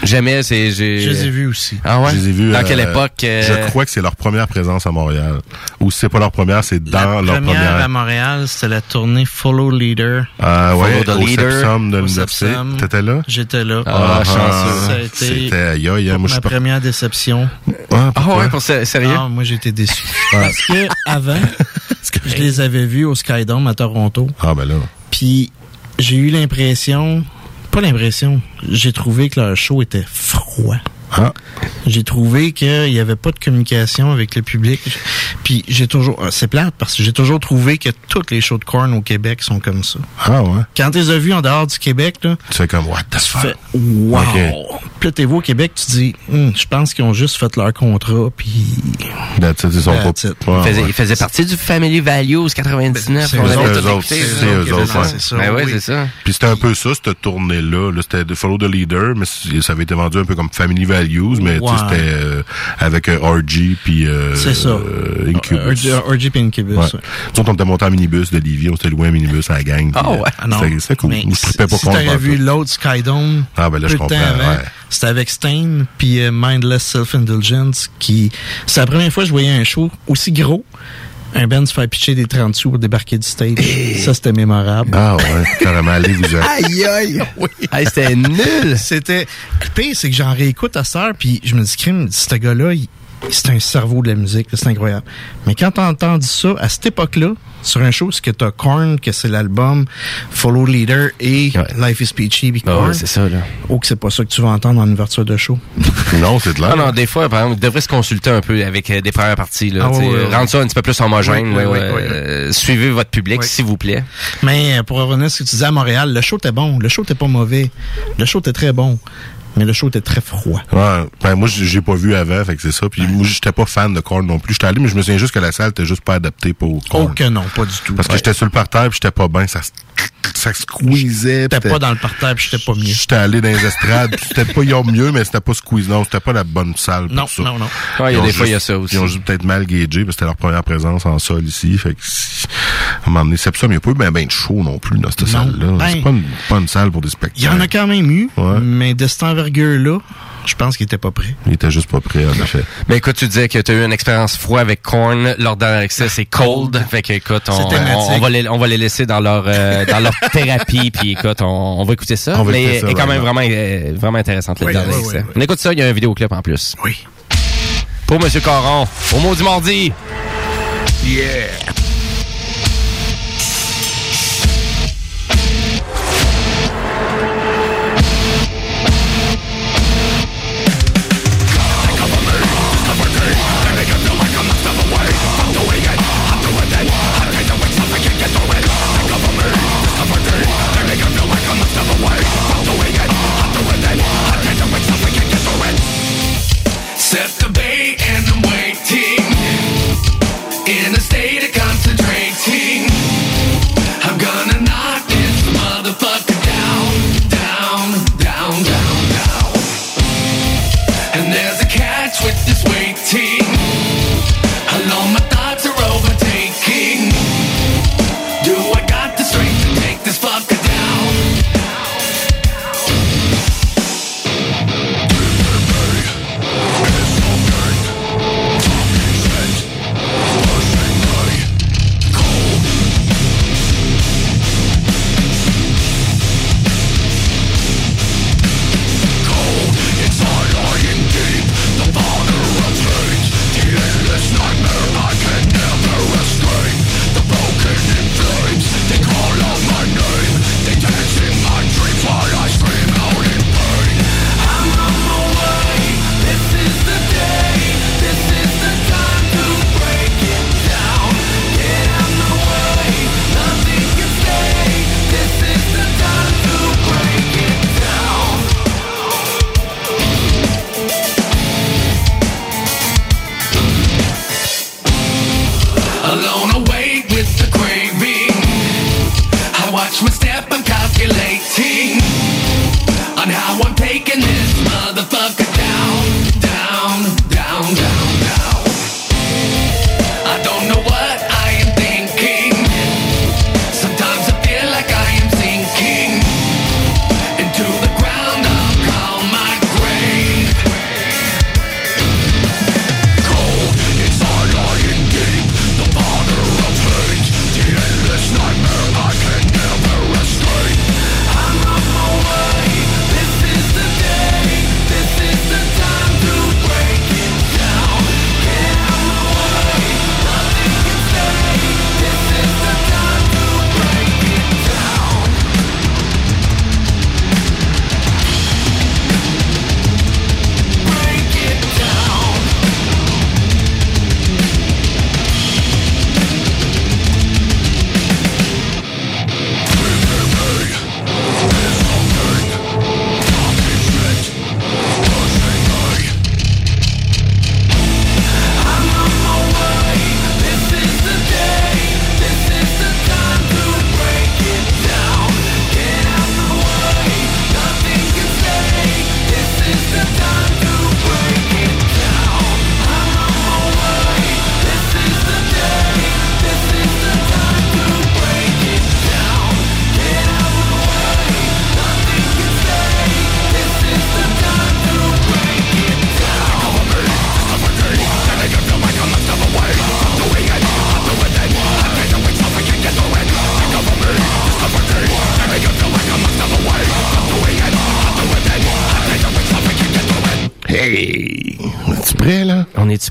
Jamais, c'est, j'ai... Je les ai vus aussi. Ah ouais? Je les ai vus. Dans euh, quelle époque? euh, Je crois que c'est leur première présence à Montréal. Ou si c'est pas leur première, c'est dans la leur première, première. à Montréal, c'était la tournée Follow Leader. Ah ouais, Follow the au Leader. Sepsum de l'université. T'étais là? J'étais là. Ah, chanceux. Ça a été C'était aïe, aïe, hein, moi je ma pas... première déception. Ah, Ah ouais, pour sé- sérieux? Ah, moi, j'étais déçu. Parce que avant, que- je les avais vus au Skydome à Toronto. Ah ben là. Puis j'ai eu l'impression, pas l'impression, j'ai trouvé que leur show était froid. Ah. J'ai trouvé qu'il n'y avait pas de communication avec le public. Puis j'ai toujours, ah, c'est plate parce que j'ai toujours trouvé que toutes les shows de corn au Québec sont comme ça. Ah ouais. Quand tu les as vus en dehors du Québec, là, Tu fais comme, what the tu fuck? fais wow. Ok. Puis là, t'es au Québec, tu dis, Hum, je pense qu'ils ont juste fait leur contrat, puis That's it, ils sont That's pas... it. Ouais, Il faisait, ouais. il faisait partie du Family Values 99. C'est on eux autres, eux là. c'est eux qui autres, ouais. lancé ça. Ben ouais, oui. c'est ça. Puis c'était un peu ça, cette tournée-là. Là, c'était de Follow the Leader, mais ça avait été vendu un peu comme Family Values, mais sais, Ouais. c'était euh, avec euh, RG puis euh, C'est ça. euh, Incubus. RG RG puis Incubus. Ouais. ouais. On était monté en minibus de Livy, on s'était loué un minibus à la gang. Ah ouais. euh, Ah non. C'était cool. Mais je pas si t'aurais vu l'autre Skydome, Ah, ben là, je comprends, ouais. c'était avec Stain puis euh, Mindless Self-Indulgence qui... C'est la première fois que je voyais un show aussi gros, un band se faire pitcher des 30 sous pour débarquer du stage. Ça, c'était mémorable. Ah ouais, carrément, allez vous. Aïe, aïe! Oui. Hey, c'était nul. C'était... Le pire, c'est que j'en réécoute à heure, puis je me dis, crime, ce gars-là, il, c'est un cerveau de la musique, là, c'est incroyable. Mais quand t'as entendu ça, à cette époque-là, sur un show, c'est que t'as Korn, que c'est l'album Follow Leader et Life is Peachy, puis Ah ouais, c'est ça, là. Oh, que c'est pas ça que tu vas entendre en ouverture de show. non, c'est de Non, non, des fois, par exemple, vous devrez se consulter un peu avec euh, des premières parties. Là, Ah, tu ouais, euh, ouais, Rendre ça un petit peu plus homogène. Là, euh, Suivez votre public, s'il vous plaît. Mais euh, pour revenir à ce que tu disais à Montréal, le show était bon. Le show était pas mauvais. Le show était très bon. Mais le show était très froid. Ouais, ben moi j'ai pas vu avant, fait que c'est ça. Puis moi j'étais pas fan de Korn non plus. J'étais allé, mais je me souviens juste que la salle était juste pas adaptée pour Korn. Oh que non, pas du tout. Parce que Ouais. j'étais sur le parterre puis j'étais pas bien, ça ça squeezait. J'étais pas dans le parterre puis j'étais pas mieux. J'étais allé dans les estrades, puis c'était pas ils mieux, mais c'était pas squeeze. Non, c'était pas la bonne salle pour Non, ça. non, non. Ouais, il y a Ils ont des fois, il y a juste- ça aussi. Ils ont juste peut-être mal gagé, parce que c'était leur première présence en sol ici. Fait que, si- à un moment donné, c'est ça, mais il n'y a pas eu ben, ben de show non plus dans cette Non. salle-là. Ben, c'est pas une, pas une salle pour des Il spectacles. y en a quand même eu, mais de cette envergure-là, je pense qu'il était pas prêt. Il était juste pas prêt, en effet. Mais écoute, tu disais que tu as eu une expérience froide avec Korn. Leur dernier accès, c'est Cold. Fait que, écoute, on, va les, on va les laisser dans leur, euh, dans leur thérapie. Puis, écoute, on, on va écouter ça. On va mais écouter ça, est quand même vraiment. vraiment, euh, intéressante, le Oui, dernier oui, accès. oui, oui. On écoute ça, il y a un vidéoclip en plus. Oui. Pour Monsieur Caron, au mot du mardi. Yeah.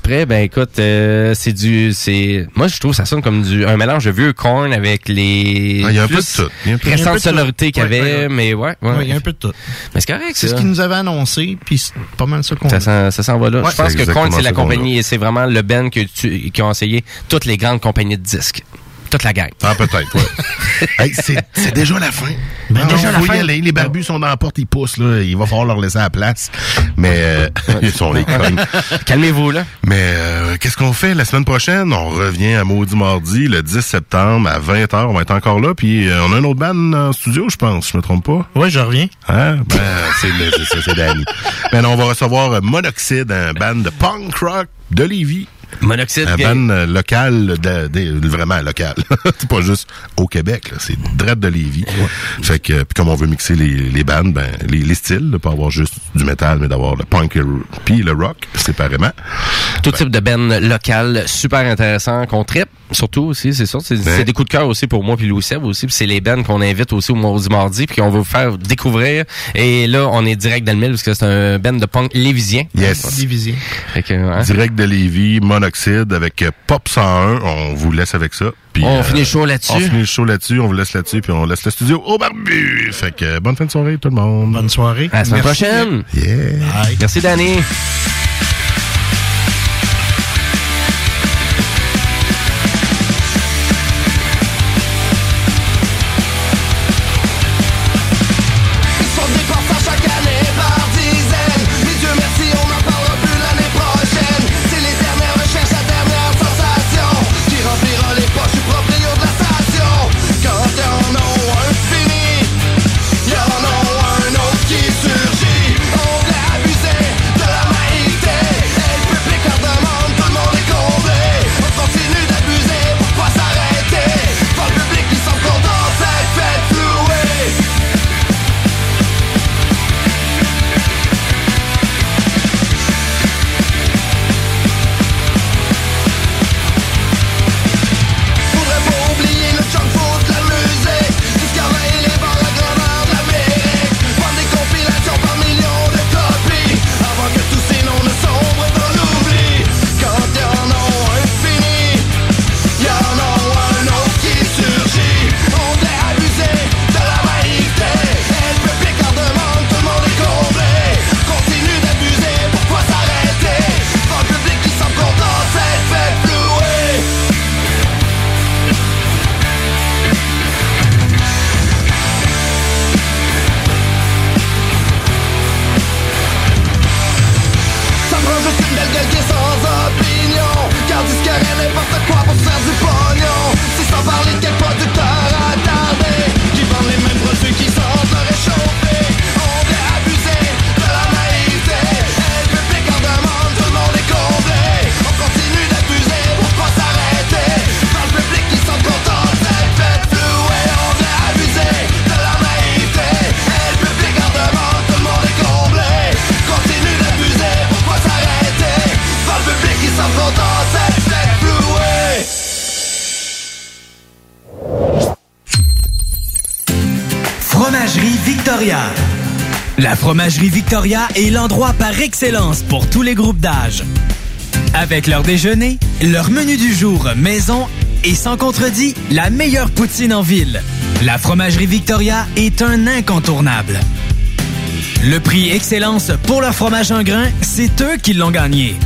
Ben écoute, euh, c'est du. c'est Moi, je trouve que ça sonne comme du un mélange de vieux corn avec les. Ah, il y a un peu de tout. Il y a un peu- récentes de sonorités qu'il y avait, ouais, ouais. mais ouais. ouais. Ouais, il y a un peu de tout. Mais c'est correct, C'est ce qu'ils nous avaient annoncé, puis c'est pas mal ça qu'on Ça s'en, ça s'en va là. Je pense que Korn, exactement c'est la compagnie, et c'est vraiment le que tu, qui ont essayé toutes les grandes compagnies de disques. Toute la gang. Ah, peut-être, ouais. hey, c'est, déjà la fin. Ben, Non, déjà la faut y fin. aller. Les barbus sont dans la porte, ils poussent, là. Il va falloir leur laisser la place. Mais, euh, ils sont les cognes. Calmez-vous, là. Mais, euh, qu'est-ce qu'on fait la semaine prochaine? On revient à Maudit Mardi, le 10 septembre, à 20h. On va être encore là. Puis, euh, on a un autre band en studio, je pense, je me trompe pas. Ouais, je reviens. Hein? Ben, c'est, le- c'est, c'est, c'est Danny. Ben, on va recevoir Monoxide, un band de punk rock de Lévis. Monoxide. Un que- band euh, local, de, de- vraiment local. c'est pas juste au Québec, là, c'est dread de Lévis. Fait que, puis comme on veut mixer les, les bandes, ben, les, les styles, là, pas avoir juste du métal, mais d'avoir le punk et le- puis le rock séparément. Tout type de band local, super intéressant, qu'on tripe, surtout aussi, c'est ça. C'est, Ben. c'est des coups de cœur aussi pour moi puis Louis Seb aussi. Puis c'est les bands qu'on invite aussi au Mardi Mardi puis qu'on veut vous faire découvrir. Et là, on est direct dans le mille parce que c'est un band de punk lévisien. Yes. Fait que, hein. Direct de Lévis, Monoxide avec euh, Pop 101. On vous laisse avec ça. Puis, On finit le show là-dessus? On finit show là-dessus, on vous laisse là-dessus, puis on laisse le studio au barbu. Fait que euh, bonne fin de soirée tout le monde. Bonne soirée. À la semaine Merci. prochaine. Yeah. Merci, Danny. Victoria est l'endroit par excellence pour tous les groupes d'âge. Avec leur déjeuner, leur menu du jour maison et sans contredit, la meilleure poutine en ville. La Fromagerie Victoria est un incontournable. Le prix Excellence pour leur fromage en grain, c'est eux qui l'ont gagné.